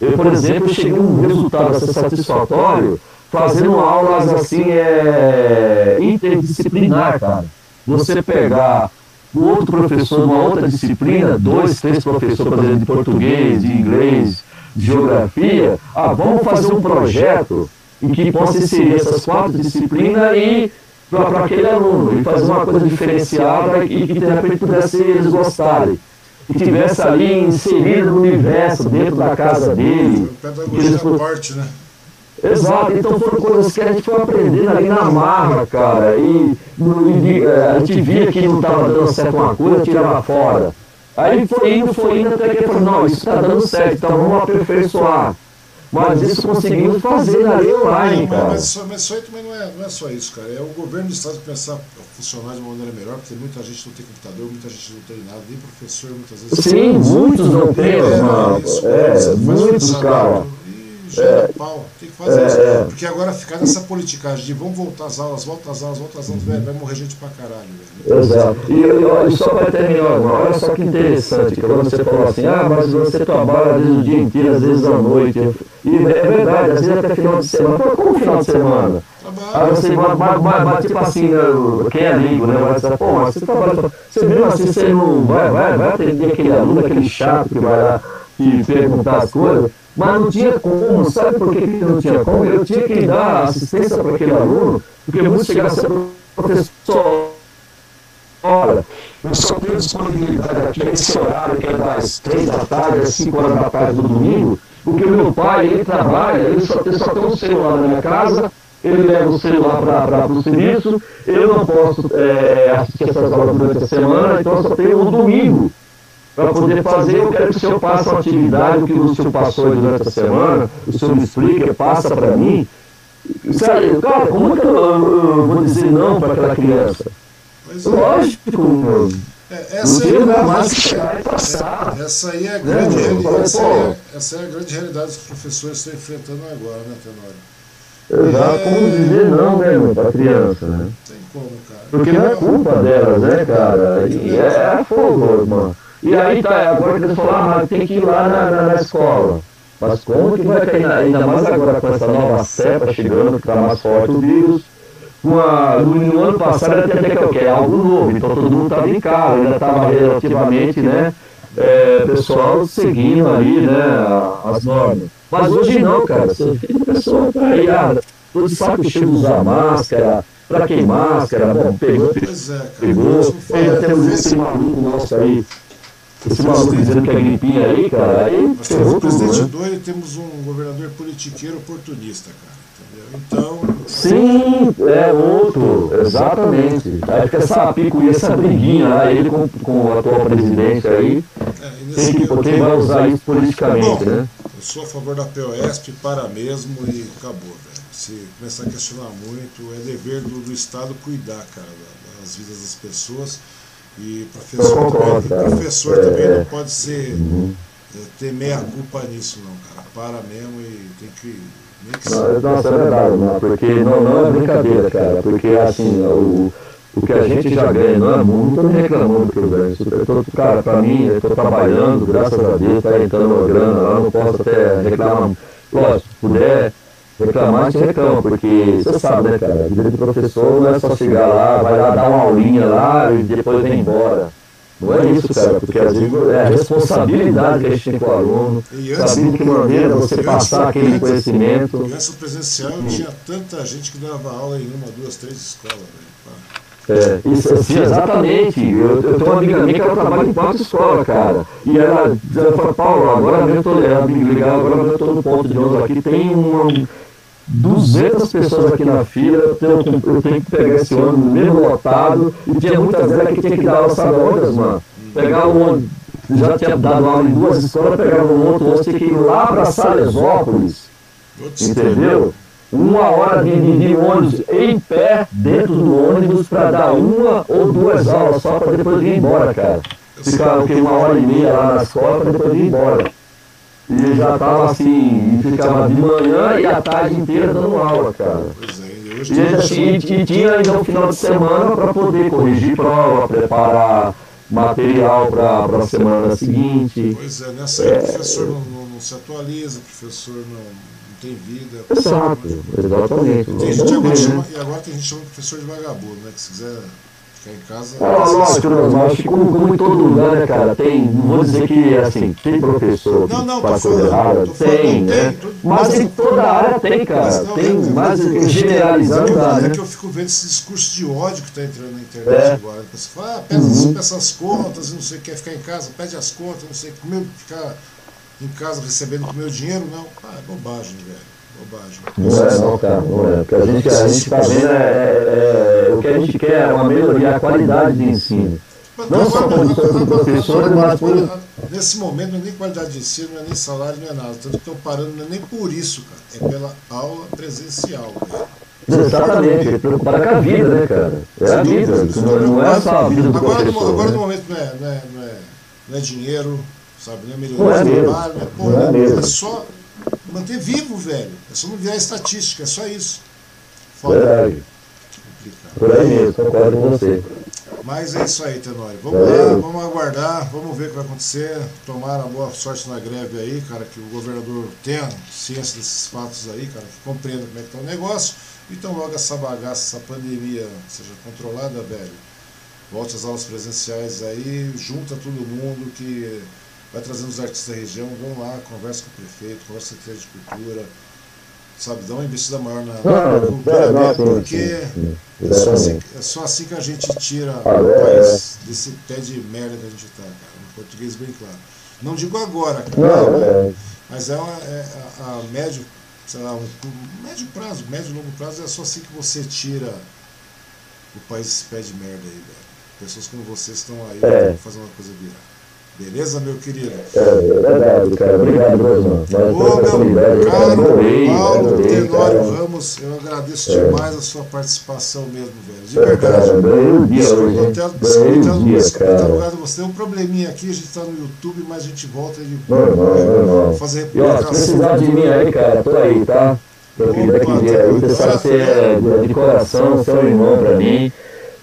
eu, por exemplo, cheguei a um resultado satisfatório fazendo aulas assim é, interdisciplinar, cara. Você pegar outro professor uma outra disciplina, dois, três professores, exemplo, de português, de inglês, de geografia, ah, vamos fazer um projeto em que possa inserir essas quatro disciplinas e para aquele aluno, e fazer uma coisa diferenciada e que de repente pudesse eles gostarem. E tivesse ali inserido no universo, dentro da casa dele. Pedagogia eles... parte, né? Exato, então foram coisas que a gente foi aprendendo ali na marra, cara. E, e a gente via que não estava dando certo uma coisa, tirava fora. Aí foi indo, foi indo, até que falou, não, isso está dando certo, então vamos aperfeiçoar. Mas isso conseguimos fazer ali online, cara. Mas, mas, mas isso aí também não é, não é só isso, cara. É o governo do estado pensar funcionar de uma maneira melhor, porque muita gente não tem computador, muita gente não tem nada, nem professor muitas vezes. Sim, muitos não é, é, muitos, cara gera é, pau. Tem que fazer é, isso. É. Porque agora ficar nessa politicagem de vamos voltar às aulas, volta às aulas, volta às aulas, velho, vai morrer gente pra caralho, velho. Exato. E, e só para terminar, olha só que interessante, que quando você falou assim, ah, mas você trabalha às vezes o dia inteiro, às vezes à noite. E é verdade, às vezes até final de semana. Como final de semana? Aí você vai, vai, vai, vai, tipo assim, né, quem é amigo, né? Vai dizer, pô, mas você trabalha. Você mesmo assim, você não vai, vai, vai atender aquele aluno, aquele chato que vai lá e perguntar as coisas. Mas não tinha como, sabe por que não tinha como? Eu tinha que dar assistência para aquele aluno, porque muito chegava a ser professor. Eu só tenho disponibilidade aqui nesse horário, que é das três da tarde às cinco horas da tarde do domingo, porque o meu pai, ele trabalha, ele só tem, só tem um celular na minha casa, ele leva o celular para o serviço, eu não posso é, assistir essas aulas durante a semana, então eu só tenho o domingo para poder fazer, eu quero que o senhor passe uma atividade, o que o senhor passou durante a semana, o senhor me explica, passa para mim. Sabe, cara, como é que eu, eu vou dizer não para aquela criança? Pois é. Lógico, é, essa, aí, é mais passar. essa aí é a né, grande, né, realidade, essa, é, essa é a grande realidade que os professores estão enfrentando agora, né, Tenório? Exato, é... como dizer não, né, para a criança, né? Tem como, cara. Porque não é culpa delas, né, cara? E é fogo, mano. E aí tá, agora que eles falaram, ah, tem que ir lá na, na, na escola. Mas como que vai cair, ainda mais agora com essa nova cepa chegando, que está mais forte o vírus, uma, no, no, ano passado até que é o? Algo novo, então todo mundo estava em casa, ainda estava relativamente, né? É, pessoal seguindo ali, né, as normas. Mas hoje não, cara, você vê a pessoa tá aí, ah, todo saco cheio de usar máscara, pra que máscara, bom, pegou, é, pegou, ainda temos esse maluco nosso aí, esse maluco dizendo que é gripinha aí, cara, aí Nós temos um presidente né? doido e temos um governador politiqueiro oportunista, cara. Entendeu? Então. Sim, é outro, exatamente. Acho que essa pico e essa briguinha lá, ele com, com a atual presidência aí, é, tem que, quem vai usar isso politicamente, Bom, né? Eu sou a favor da POSP, para mesmo e acabou, velho. Se começar a questionar muito, é dever do, do Estado cuidar, cara, das vidas das pessoas e professor, também, professor é, também não pode ser uhum. É, ter meia culpa nisso não, cara. Para mesmo e tem que. Nem que não, nossa, é verdade, não, porque não, não é brincadeira, cara. Porque assim, o, o que a gente já ganha não é muito, eu tô reclamando que eu ganho. Eu tô, cara, pra mim, eu tô trabalhando, graças a Deus, tá entrando uma grana lá, não posso até reclamar. Lógico, se puder reclamar, a gente reclama, porque você sabe, né, cara? A vida de professor não é só chegar lá, vai lá dar uma aulinha lá e depois vem embora. Não é isso, cara, porque às vezes é a responsabilidade que a gente tem com o aluno, saber de que maneira você passar aquele conhecimento. E antes presencial tinha tanta gente que dava aula em uma, duas, três escolas, velho. É, isso, assim, exatamente. Eu, eu tenho uma amiga minha que ela trabalha em quatro escolas, cara. E ela, ela fala, Paulo, agora mesmo eu tô, ela me ligar, agora mesmo eu tô no ponto de ônibus aqui, tem uma, 200 pessoas aqui na fila, eu eu tenho que pegar esse ônibus mesmo lotado, e tinha muitas vezes que tinha que dar aula, sabe onde, mano? Pegar o ônibus, já tinha dado aula em duas escolas, pegar um outro ônibus, tinha que ir lá para Salesópolis, entendeu? Uma hora de, de, de ônibus em pé, dentro do ônibus, para dar uma ou duas aulas, só para depois ir embora, cara. Ficar o que, uma hora e meia lá na escola para depois ir embora. E já estava assim, e ficava de manhã e a tarde inteira dando aula, cara. É, e, assim, e tinha ainda um final de semana para poder corrigir prova, preparar material para a semana seguinte. Pois é, nessa época o professor não, não, não, se atualiza, o professor não, tem vida. Exato, exatamente. Tem gente agora chama, e agora tem gente chamando professor de vagabundo, né? Que se quiser ficar em casa. Ah, lógico, mas acho que como, como em todo lugar, né, cara, tem, não vou dizer que assim, tem professor não, não, que faz coisa errada, tem, né? Tem, mas em toda área tem, cara. Mas, não, tem, mas generalizando dá, né? É que eu fico vendo esse discurso de ódio que está entrando na internet é. agora. Você fala, ah, pede uhum. essas contas e não sei o que, quer ficar em casa, pede as contas, não sei o que, ficar em casa recebendo com o meu dinheiro, não. Ah, é bobagem, velho. Bobagem. Não é não, cara, não é. O que a gente, a gente tá vendo é, é, é, o que a gente quer é uma melhoria, a qualidade de ensino. Não só condições do professor, mas por... Nesse momento não é nem qualidade de ensino, não é nem salário, não é nada. Tanto que estão parando, não é nem por isso, cara. É pela aula presencial, velho. Exatamente, é preocupado com a vida, né, cara? É a vida, não, não é só a vida do agora, professor. Agora né? no momento não é, não, é, não, é, não é dinheiro, sabe? Não é melhoria de trabalho, não é, pô, não é, é só manter vivo, velho. É só não virar estatística, é só isso. Foda. Verdade. Por aí mesmo, concordo com você. Mas é isso aí, Tenório. Vamos lá, vamos aguardar, vamos ver o que vai acontecer. Tomara boa sorte na greve aí, cara, que o governador tenha ciência desses fatos aí, cara, que compreenda como é que tá o negócio. Então logo essa bagaça, essa pandemia seja controlada, velho. Volte às aulas presenciais aí, junta todo mundo que vai trazendo os artistas da região, vão lá, conversa com o prefeito, conversa com a Secretaria de Cultura, sabe, dá uma investida maior na, na cultura mesmo, porque é só, assim, é só assim que a gente tira ah, o é. país desse pé de merda que a gente está, cara, em português bem claro. Não digo agora, cara, né? mas é, uma, é a, a, médio, sei lá, um, médio prazo, médio e longo prazo, é só assim que você tira o país desse pé de merda aí, velho. Pessoas como vocês estão aí é. fazendo uma coisa virar. Beleza, meu querido? É, é verdade, cara. Obrigado, Rosman. Ô, meu caro Paulo Tenório Ramos, eu agradeço é. demais a sua participação mesmo, velho. De verdade. É, cara, dia hoje. Desculpa lugar de você. Tem um probleminha aqui, a gente está no YouTube, mas a gente volta e normal, é, normal. fazer E ó, se precisar de mim aí, cara, tô aí, tá? Eu queria que aí, você sabe é, de coração, seu irmão pra mim.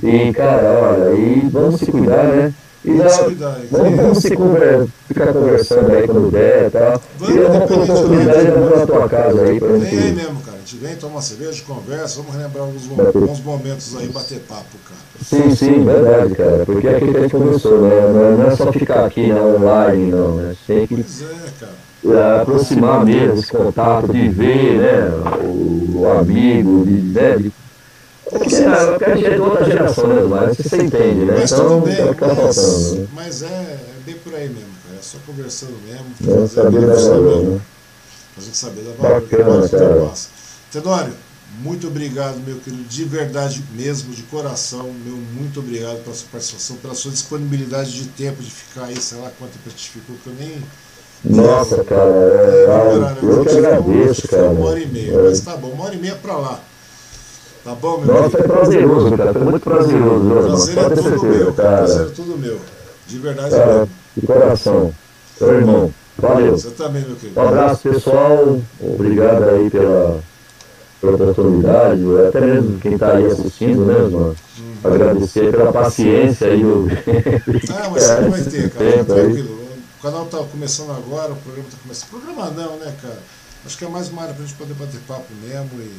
E, cara, olha, e vamos se cuidar, né? E vamos, vamos se conver, ficar conversando aí quando der e tal. Vamos, e uma oportunidade eu vou na tua casa aí. Pra gente... Vem aí mesmo, cara. A gente vem, toma uma cerveja, conversa, vamos relembrar alguns bons momentos aí, bater papo, cara. Sim, sim, verdade, cara. Porque é aquilo que a gente conversou, né? Não é só ficar aqui né, online, não. Né? Tem que pois é, cara. aproximar mesmo esse contato, de ver né, o, amigo, de, né, de é porque, é, porque a gente é de outra geração, né, mas você entende, né? Mas então, bem, é o que tá faltando. Né? Mas é, é bem por aí mesmo, cara. É só conversando mesmo, é, saber da valor, né? Gente saber da valor Bacana, que cara. passa. Tenório, muito obrigado, meu querido, de verdade mesmo, de coração, meu muito obrigado pela sua participação, pela sua disponibilidade de tempo de ficar aí, sei lá quanto tempo te ficou, que eu nem. Nossa, cara, é, é, eu que agradeço, cara. Uma hora e meia, é. mas tá bom, uma hora e meia pra lá. Tá bom, meu Nossa, amigo? é prazeroso, cara. Foi muito prazeroso. Prazer é tudo meu, cara. Prazer é tudo meu. De verdade cara, mesmo. De coração. Seu irmão. Valeu. Você também, meu querido. Um abraço, pessoal. Obrigado aí pela, pela oportunidade. Até mesmo quem está aí assistindo, né, mano? Hum. Agradecer pela paciência o. Ah, mas sempre vai ter, cara. Tranquilo. O canal está começando agora, o programa está começando. Programa não, né, cara? Acho que é mais uma área para a gente poder bater papo mesmo e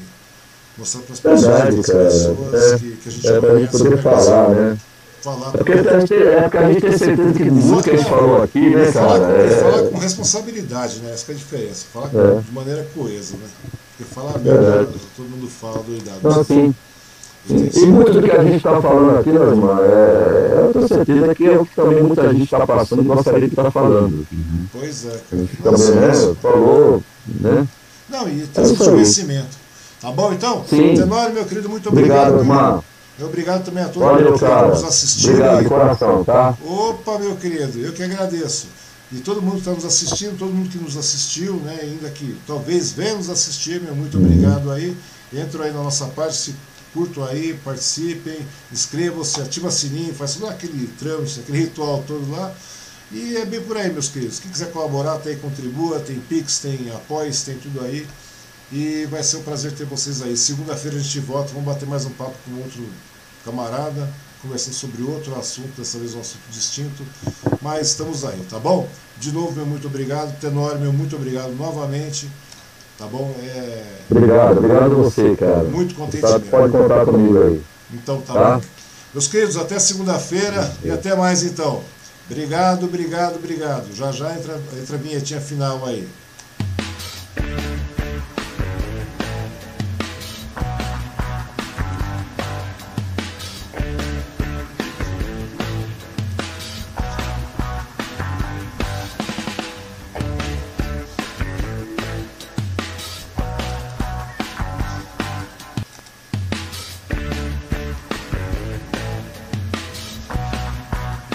mostrar para as pessoas, Verdade, pessoas é, que, que, a gente é, conhece. poder falar, né? Falar, porque, a gente, é porque a gente tem certeza que tudo que a gente falou aqui, né, cara? Falar, é, falar com responsabilidade, né? Essa é a diferença. Falar é. de maneira coesa, né? Porque falar mesmo, todo mundo fala doidado. Então, assim, e muito do que a gente está falando aqui, é, eu tenho certeza que é o que também muita gente está passando e gostaria de estar falando. Pois é. A gente também, né, falou, né? Não, e tem esse conhecimento. Tá bom então? Sim. Tenório, meu querido, muito obrigado. Obrigado, irmão. Obrigado também a todos Valeu, que nos assistiram. Obrigado de coração, tá? Opa, meu querido, eu que agradeço. E todo mundo que está nos assistindo, todo mundo que nos assistiu, né, ainda que talvez venha nos assistir, meu muito obrigado aí. Entram aí na nossa página, se curtam aí, participem, inscrevam-se, ativa o sininho, faz todo aquele trâmite, aquele ritual todo lá. E é bem por aí, meus queridos. Quem quiser colaborar, tem contribua, tem Pix, tem apoios, tem tudo aí. E vai ser um prazer ter vocês aí. Segunda-feira a gente volta, vamos bater mais um papo com outro camarada. conversando sobre outro assunto, dessa vez um assunto distinto, mas estamos aí, tá bom? De novo, meu muito obrigado. Tenório, meu muito obrigado novamente. Tá bom? É... Obrigado, obrigado a você, cara. Muito contente tá, mesmo. Pode contar comigo aí. Então tá, tá? bom. Meus queridos, até segunda-feira e até mais então. Obrigado, obrigado, obrigado. Já já entra, entra a vinhetinha final aí.